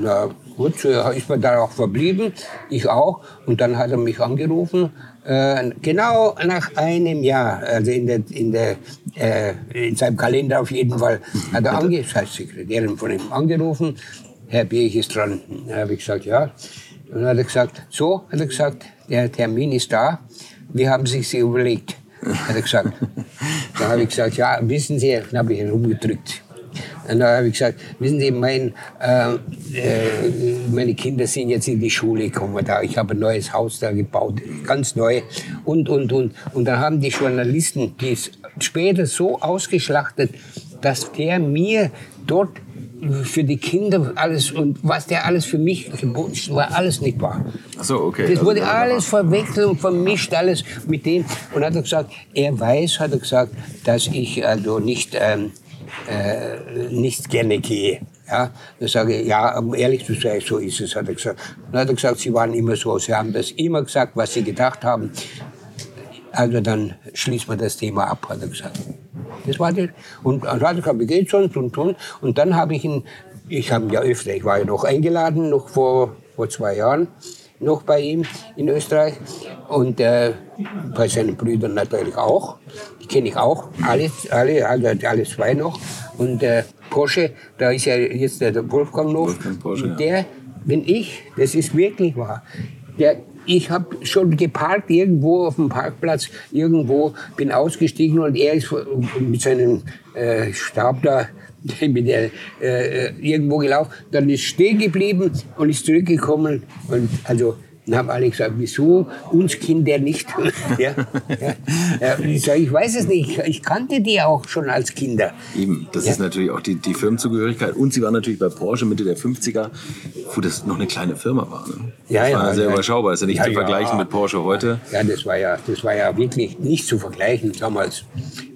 Speaker 1: Na gut, ist man da auch verblieben, ich auch. Und dann hat er mich angerufen genau nach einem Jahr, also in, der, in, der, äh, in seinem Kalender auf jeden Fall, hat er ange Sekretärin von ihm angerufen. Herr Birch ist dran. Da habe ich gesagt, ja. Und dann hat er gesagt, so, hat er gesagt, der Termin ist da. Wie haben Sie sich überlegt? Hat er gesagt. Dann habe ich gesagt, ja, wissen Sie, dann habe ich ihn rumgedrückt. Und da habe ich gesagt, wissen Sie, mein, äh, äh, meine Kinder sind jetzt in die Schule gekommen da. Ich habe ein neues Haus da gebaut, ganz neu. Und, und, und. Und dann haben die Journalisten die später so ausgeschlachtet, dass der mir dort für die Kinder alles und was der alles für mich geboten hat, war alles nicht wahr.
Speaker 2: Ach so, okay.
Speaker 1: Das also wurde alles verwechselt und vermischt, alles mit dem. Und hat er gesagt, er weiß, hat er gesagt, dass ich also nicht ähm, äh, nicht gerne gehe. Ja, dann sage ich, ja, um ehrlich zu sein, so ist es, hat er gesagt. Dann hat er gesagt, Sie waren immer so, Sie haben das immer gesagt, was Sie gedacht haben. Also dann schließt man das Thema ab, hat er gesagt. Das war das. Und dann hat er gesagt, wie geht's sonst und und. Und dann habe ich ihn, ich habe ihn ja öfter, ich war ja noch eingeladen, noch vor, vor zwei Jahren noch bei ihm in Österreich und äh, bei seinen Brüdern natürlich auch. Die kenne ich auch, alle, alle, alle, alle zwei noch. Und äh, Porsche, da ist ja jetzt der, Wolfgang noch.
Speaker 2: Wolfgang Porsche, ja.
Speaker 1: Der, wenn ich, das ist wirklich wahr, der, ich habe schon geparkt irgendwo auf dem Parkplatz, irgendwo, bin ausgestiegen und er ist mit seinem äh, Stab da *laughs* mit der, äh, irgendwo gelaufen, dann ist stehen geblieben und ist zurückgekommen und also dann haben alle gesagt, wieso uns Kinder nicht? *laughs* ja, ja, ja. Ich sage, ich weiß es nicht. Ich kannte die auch schon als Kinder.
Speaker 2: Eben, das
Speaker 1: Ja.
Speaker 2: ist natürlich auch die, die Firmenzugehörigkeit. Und sie war natürlich bei Porsche Mitte der 50er, wo das noch eine kleine Firma war. Ne?
Speaker 1: Ja,
Speaker 2: das
Speaker 1: ja,
Speaker 2: war sehr
Speaker 1: ja.
Speaker 2: überschaubar. Ist ja nicht
Speaker 1: Ja,
Speaker 2: zu
Speaker 1: ja.
Speaker 2: vergleichen mit Porsche heute.
Speaker 1: Ja, das war ja, das war ja wirklich nicht zu vergleichen damals,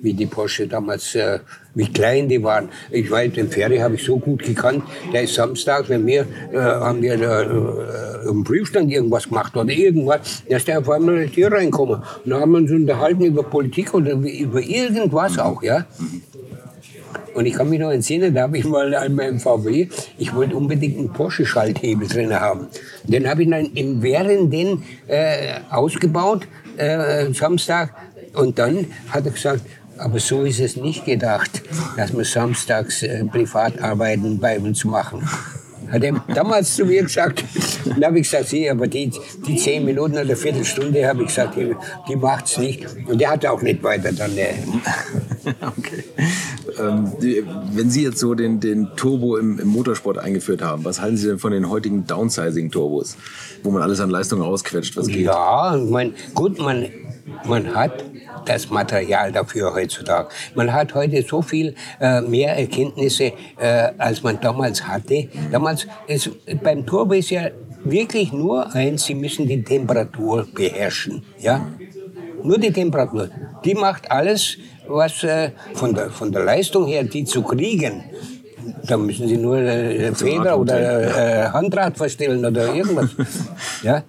Speaker 1: wie die Porsche damals, äh, wie klein die waren. Ich weiß, den Ferry habe ich so gut gekannt. Der ist Samstag, wenn wir, äh, haben wir da, äh, im Prüfstand irgendwas gemacht oder irgendwas, da ist der auf einmal hier reingekommen. Und dann haben wir uns unterhalten über Politik oder über irgendwas auch, ja. Und ich kann mich noch entsinnen, da habe ich mal einmal im VW, ich wollte unbedingt einen Porsche-Schalthebel drin haben. Den habe ich dann im Währenden äh, ausgebaut, äh, Samstag. Und dann hat er gesagt, aber so ist es nicht gedacht, dass wir samstags äh, Privatarbeiten bei uns machen. Hat er damals zu mir gesagt. Dann habe ich gesagt, Sie, aber die, die zehn Minuten oder Viertelstunde, habe ich gesagt, die, die macht's nicht. Und der hat auch nicht weiter dann. Äh, *laughs*
Speaker 2: okay. Ähm, die- wenn Sie jetzt so den, den Turbo im, im Motorsport eingeführt haben, was halten Sie denn von den heutigen Downsizing-Turbos, wo man alles an Leistung rausquetscht, was geht?
Speaker 1: Ja, ich mein, gut, man, man hat das Material dafür heutzutage. Man hat heute so viel äh, mehr Erkenntnisse, äh, als man damals hatte. Damals, ist, beim Turbo ist ja wirklich nur eins, Sie müssen die Temperatur beherrschen. Ja? Nur die Temperatur. Die macht alles, was äh, von, der, von der Leistung her, die zu kriegen, da müssen Sie nur äh, Feder oder äh, Handrad verstellen oder irgendwas. *laughs* ja?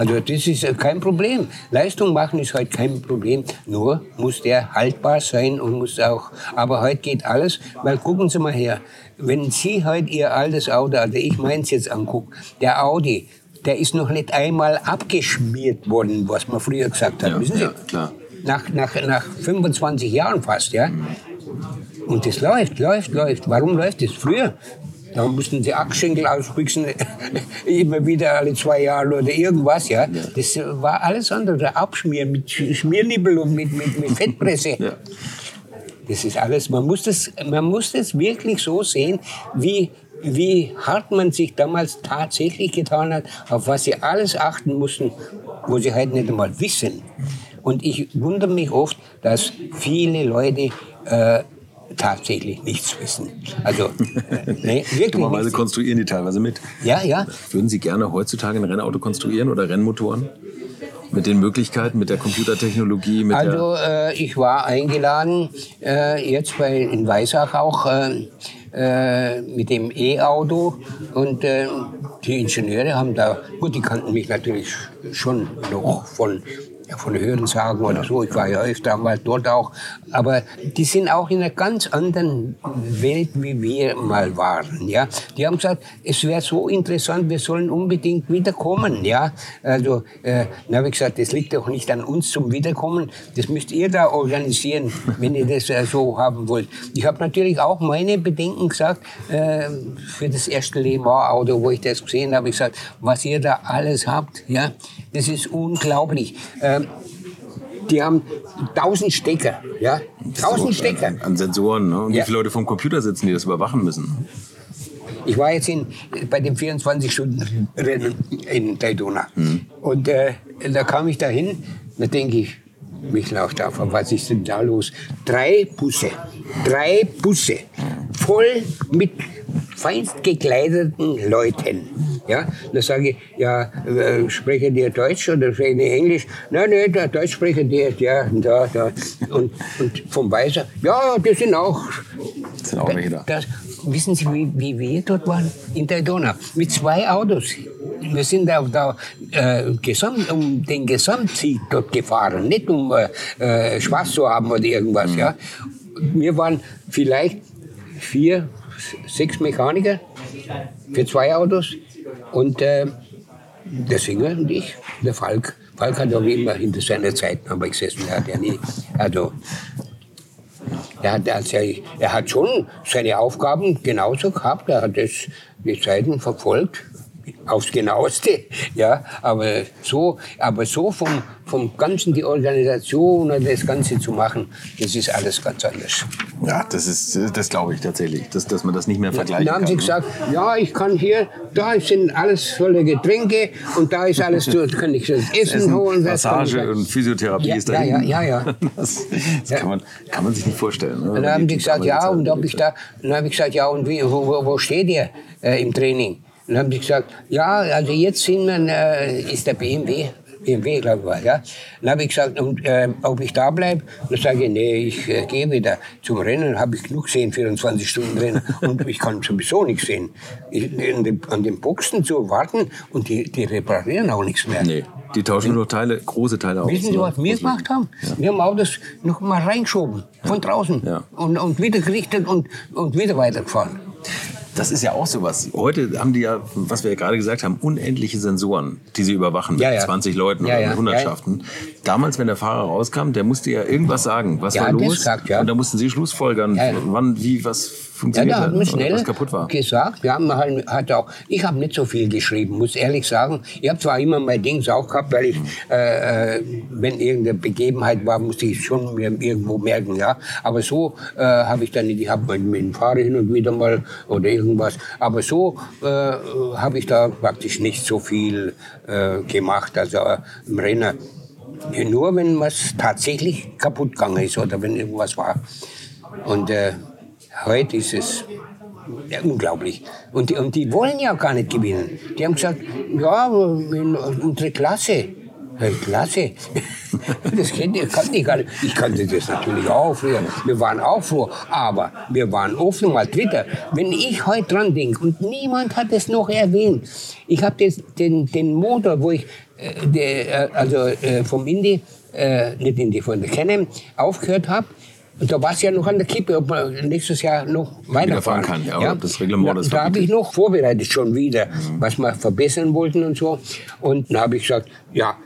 Speaker 1: Also das ist äh, kein Problem. Leistung machen ist heute kein Problem. Nur muss der haltbar sein und muss auch. Aber heute geht alles, weil gucken Sie mal her, wenn Sie heute Ihr altes Auto, also ich meins jetzt angucken, der Audi, der ist noch nicht einmal abgeschmiert worden, was man früher gesagt hat.
Speaker 2: Ja,
Speaker 1: wissen Sie?
Speaker 2: ja, klar.
Speaker 1: Nach, nach, nach 25 Jahren fast, ja. Und das läuft, läuft, läuft. Warum läuft das? Früher, da mussten sie Achsschenkel ausbüchsen, *laughs* immer wieder alle zwei Jahre oder irgendwas, ja. Das war alles andere. Abschmieren mit Schmiernibbel und mit, mit, mit Fettpresse.
Speaker 2: Ja.
Speaker 1: Das ist alles, man muss das, man muss das wirklich so sehen, wie, wie hart man sich damals tatsächlich getan hat, auf was sie alles achten mussten, wo sie heute nicht einmal wissen. Und ich wundere mich oft, dass viele Leute äh, tatsächlich nichts wissen. Also, äh, nee, *laughs* wirklich nichts.
Speaker 2: konstruieren die teilweise mit.
Speaker 1: Ja, ja.
Speaker 2: Würden Sie gerne heutzutage ein Rennauto konstruieren oder Rennmotoren? Mit den Möglichkeiten, mit der Computertechnologie, mit
Speaker 1: Also äh, ich war eingeladen, äh, jetzt bei, in Weissach auch, äh, äh, mit dem E-Auto. Und äh, die Ingenieure haben da, gut, die kannten mich natürlich schon noch von von Hörensagen oder so. Ich war ja öfter mal dort auch. Aber die sind auch in einer ganz anderen Welt, wie wir mal waren. Ja? Die haben gesagt, es wäre so interessant, wir sollen unbedingt wiederkommen. Ja? Also, äh, habe ich gesagt, das liegt doch nicht an uns zum Wiederkommen. Das müsst ihr da organisieren, wenn ihr das äh, so haben wollt. Ich habe natürlich auch meine Bedenken gesagt äh, für das erste Le Mans-Auto, wo ich das gesehen habe. Ich gesagt, was ihr da alles habt, ja, das ist unglaublich. Die haben tausend Stecker, ja, tausend Stecker.
Speaker 2: an, an Sensoren. Ne? Und
Speaker 1: Ja.
Speaker 2: wie viele Leute vom Computer sitzen, die das überwachen müssen?
Speaker 1: Ich war jetzt in, bei dem 24-Stunden-Rennen in Daytona. Und äh, da kam ich dahin, da denke ich, mich läuft auf, was ist denn da los? Drei Busse, drei Busse, voll mit feinst gekleideten Leuten. Ja, da sage ich, ja, äh, sprechen die Deutsch oder sprechen die Englisch? Nein, nein, der Deutsch sprechen die, ja, da, da. Und, und vom Weißer, ja, die sind auch
Speaker 2: Das sind auch welche da.
Speaker 1: das, wissen Sie, wie, wie wir dort waren? In Daytona. Mit zwei Autos. Wir sind da, da äh, gesamt, um den Gesamtsieg dort gefahren. Nicht um äh, äh, Spaß zu haben oder irgendwas. Ja. wir waren vielleicht vier, sechs Mechaniker für zwei Autos und äh, der Singer und ich, der Falk. Falk hat auch immer hinter seiner Zeit gesessen. Er hat ja nie, also, er hat, also, er hat schon seine Aufgaben genauso gehabt. Er hat das, die Zeiten verfolgt aufs Genaueste, ja, aber so, aber so vom, vom Ganzen die Organisation und das Ganze zu machen, das ist alles ganz anders.
Speaker 2: Ja, das ist, das glaube ich tatsächlich, dass, dass man das nicht mehr vergleichen
Speaker 1: kann. Dann haben sie gesagt, ja, ich kann hier, da sind alles volle Getränke und da ist alles, *laughs* da kann ich das Essen, Essen holen.
Speaker 2: Massage und Physiotherapie
Speaker 1: ja,
Speaker 2: ist da.
Speaker 1: Ja, ja, ja, ja. *laughs*
Speaker 2: Das, das kann, man, kann man sich nicht vorstellen. Ne?
Speaker 1: Dann haben die gesagt, ja, und habe ich da, dann habe ich gesagt, ja, und wie, wo, wo steht ihr äh, im Training? Dann haben sie gesagt, ja, also jetzt sind wir, äh, ist der BMW, BMW, glaube ich, ja. Dann habe ich gesagt, und, äh, ob ich da bleibe. Dann sage ich, nee, ich äh, gehe wieder zum Rennen, habe ich genug gesehen, 24 Stunden Rennen. und ich kann sowieso nichts sehen. Ich, den, an den Boxen zu warten und die, die reparieren auch nichts mehr.
Speaker 2: Nee. Die tauschen nur Teile, große Teile aus.
Speaker 1: Wissen Sie, was wir gemacht haben? Ja. Wir haben Autos noch mal reingeschoben, von draußen. Ja. Und, und wieder gerichtet und, und wieder weitergefahren.
Speaker 2: Das ist ja auch sowas. Heute haben die ja, was wir ja gerade gesagt haben, unendliche Sensoren, die sie überwachen mit ja, ja. 20 Leuten ja, oder mit Hundertschaften. Damals, wenn der Fahrer rauskam, der musste ja irgendwas sagen. Was war los? Sagt, Und da mussten sie Schlussfolgern, wann, wie, was funktioniert
Speaker 1: ja, da
Speaker 2: hat,
Speaker 1: man schnell
Speaker 2: was kaputt war.
Speaker 1: gesagt. Wir haben halt, hat auch, ich habe nicht so viel geschrieben, muss ehrlich sagen. Ich habe zwar immer mein Dings auch gehabt, weil ich, äh, äh, wenn irgendeine Begebenheit war, musste ich schon mir irgendwo merken, ja. Aber so äh, habe ich dann ich habe mit dem Fahrer hin und wieder mal oder irgendwas. Aber so äh, habe ich da praktisch nicht so viel äh, gemacht, also äh, im Rennen. Nur wenn was tatsächlich kaputt gegangen ist oder wenn irgendwas war. Und äh, Heute ist es ja, unglaublich. Und und die wollen ja gar nicht gewinnen. Die haben gesagt, ja, unsere Klasse. Hey, Klasse. Das kennt ihr, kann ich gar nicht. Ich kannte das natürlich auch früher. Wir waren auch froh. Aber wir waren oft mal Dritter. Wenn ich heute dran denke, und niemand hat es noch erwähnt, ich habe den, den Motor, wo ich, äh, der, äh, also äh, vom Indy, äh, nicht Indy, von der Canon, aufgehört habe, und da war es ja noch an der Kippe, ob man nächstes Jahr noch weiterfahren
Speaker 2: kann. Ja, ja. das Reglement
Speaker 1: ist Da habe ich noch vorbereitet schon wieder, mhm. was wir verbessern wollten und so. Und dann habe ich gesagt, ja,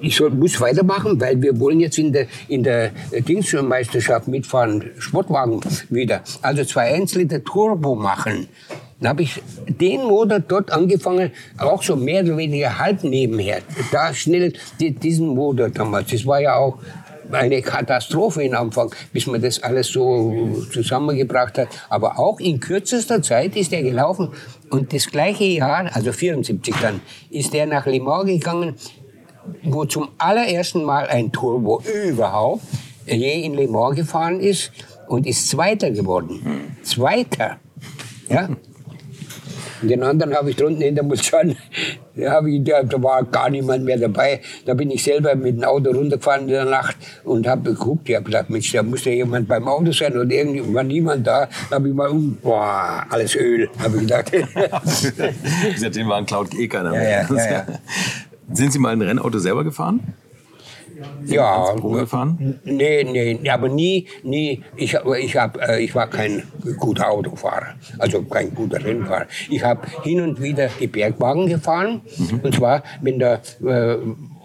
Speaker 1: ich soll, muss weitermachen, weil wir wollen jetzt in der, in der Dingsmeisterschaft mitfahren, Sportwagen wieder. Also zwei 1 Liter Turbo machen. Dann habe ich den Motor dort angefangen, auch so mehr oder weniger halb nebenher. Da schnell diesen Motor damals. Das war ja auch eine Katastrophe im Anfang, bis man das alles so zusammengebracht hat. Aber auch in kürzester Zeit ist er gelaufen. Und das gleiche Jahr, also 74 dann, ist er nach Le Mans gegangen, wo zum allerersten Mal ein Turbo überhaupt je in Le Mans gefahren ist und ist Zweiter geworden. Zweiter. Ja, und den anderen habe ich drunten in der Mulchan, *laughs* da, da war gar niemand mehr dabei. Da bin ich selber mit dem Auto runtergefahren in der Nacht und habe geguckt. Ich habe gedacht, Mensch, da muss ja jemand beim Auto sein und irgendwie war niemand da. Da habe ich mal um, boah, alles Öl, habe ich gedacht. *laughs*
Speaker 2: Seitdem war ein Cloud eh keiner mehr. Ja, ja, ja, *laughs* Sind Sie mal ein Rennauto selber gefahren?
Speaker 1: Ja, gefahren? Nee, nee, aber nie, nie. Ich, ich, hab, äh, ich war kein guter Autofahrer, also kein guter Rennfahrer. Ich habe hin und wieder die Bergwagen gefahren. Mhm. Und zwar, wenn da, äh,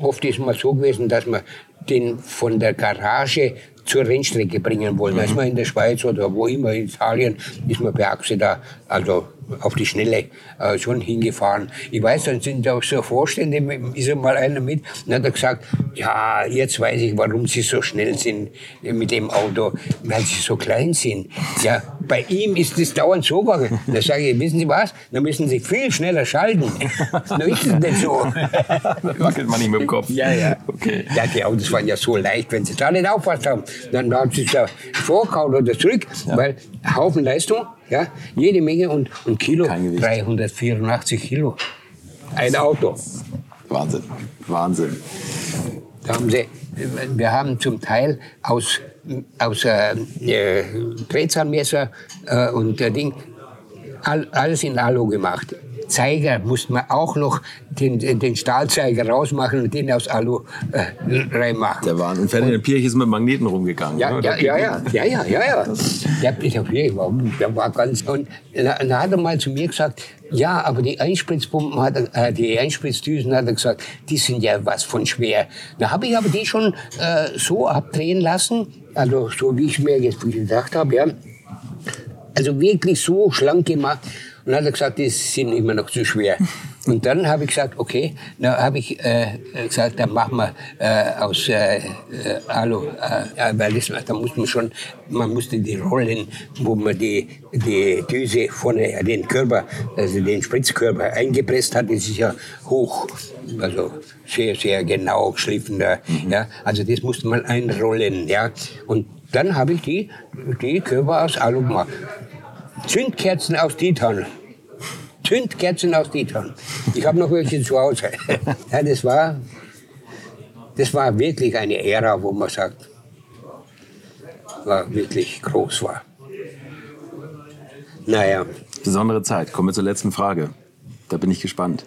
Speaker 1: oft ist es mal so gewesen, dass man den von der Garage zur Rennstrecke bringen wollen. Mhm. Da ist man in der Schweiz oder wo immer, in Italien, ist man per Achse da, also auf die Schnelle äh, schon hingefahren. Ich weiß, dann sind auch so Vorstände, ist mal einer mit, und hat er gesagt, ja, jetzt weiß ich, warum Sie so schnell sind mit dem Auto, weil Sie so klein sind. Ja, bei ihm ist das dauernd so. Da sage ich, wissen Sie was, da müssen Sie viel schneller schalten. da ist es nicht so. *laughs*
Speaker 2: Wackelt man nicht mit dem Kopf.
Speaker 1: Ja, ja. Okay. Ja, die Autos waren ja so leicht, wenn Sie da nicht aufpasst haben, dann haben Sie es da vorgehauen oder zurück, ja. weil Haufen Leistung, ja, jede Menge und, und Kilo, 384 Kilo. Ein Auto.
Speaker 2: Wahnsinn, Wahnsinn.
Speaker 1: Da haben sie, wir haben zum Teil aus, aus äh, Drehzahlmesser äh, und äh, Ding all, alles in Alu gemacht. Zeiger musste man auch noch den, den Stahlzeiger rausmachen und den aus Alu äh, reinmachen.
Speaker 2: Der war. Und Ferdinand Pirch ist mit Magneten rumgegangen.
Speaker 1: Ja, ja, ja, ja, ja, ja, ja, ja. Der, der, war, der war ganz, und dann hat er mal zu mir gesagt, ja, aber die Einspritzpumpen hat er, äh, die Einspritzdüsen hat er gesagt, die sind ja was von schwer. Da habe ich aber die schon äh, so abdrehen lassen, also so wie ich mir jetzt gedacht habe, ja. Also wirklich so schlank gemacht. Und dann hat er gesagt, die sind immer noch zu schwer. *laughs* Und dann habe ich gesagt, okay, dann habe ich äh, gesagt, dann machen wir äh, aus äh, äh Alu, äh, weil das, da muss man schon, man musste die Rollen, wo man die, die Düse vorne, den Körper, also den Spritzkörper eingepresst hat, das ist ja hoch, also sehr, sehr genau geschliffen. Mhm. Ja, also das musste man einrollen, ja. Und dann habe ich die, die Körper aus Alu gemacht. Zündkerzen aus Titan. Zündkerzen aus Titan. Ich habe noch welche zu Hause. *laughs* ja, das war, das war wirklich eine Ära, wo man sagt, war wirklich groß war. Naja.
Speaker 2: Besondere Zeit. Kommen wir zur letzten Frage. Da bin ich gespannt.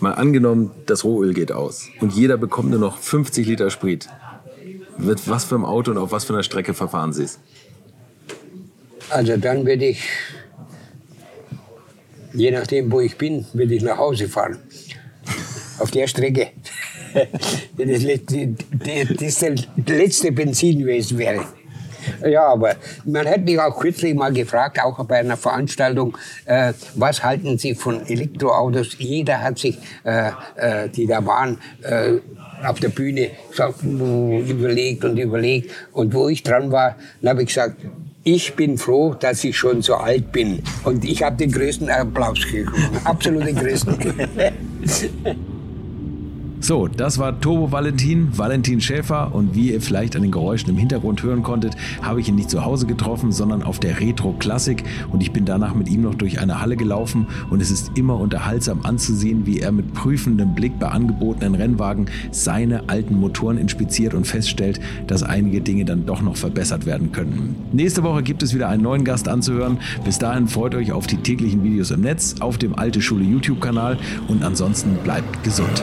Speaker 2: Mal angenommen, das Rohöl geht aus und jeder bekommt nur noch 50 Liter Sprit. Mit was für einem Auto und auf was für einer Strecke verfahren Sie es?
Speaker 1: Also dann würde ich je nachdem, wo ich bin, will ich nach Hause fahren. Auf der Strecke. *laughs* das, das der letzte Benzin gewesen wäre. Ja, aber man hat mich auch kürzlich mal gefragt, auch bei einer Veranstaltung, äh, was halten Sie von Elektroautos? Jeder hat sich, äh, äh, die da waren, äh, auf der Bühne gesagt, überlegt und überlegt. Und wo ich dran war, habe ich gesagt, ich bin froh, dass ich schon so alt bin. Und ich habe den größten Applaus gekriegt. Absolut den größten. *laughs*
Speaker 2: So, das war Turbo Valentin, Valentin Schäfer und wie ihr vielleicht an den Geräuschen im Hintergrund hören konntet, habe ich ihn nicht zu Hause getroffen, sondern auf der Retro Klassik und ich bin danach mit ihm noch durch eine Halle gelaufen und es ist immer unterhaltsam anzusehen, wie er mit prüfendem Blick bei angebotenen Rennwagen seine alten Motoren inspiziert und feststellt, dass einige Dinge dann doch noch verbessert werden könnten. Nächste Woche gibt es wieder einen neuen Gast anzuhören. Bis dahin freut euch auf die täglichen Videos im Netz, auf dem Alte Schule YouTube Kanal und ansonsten bleibt gesund.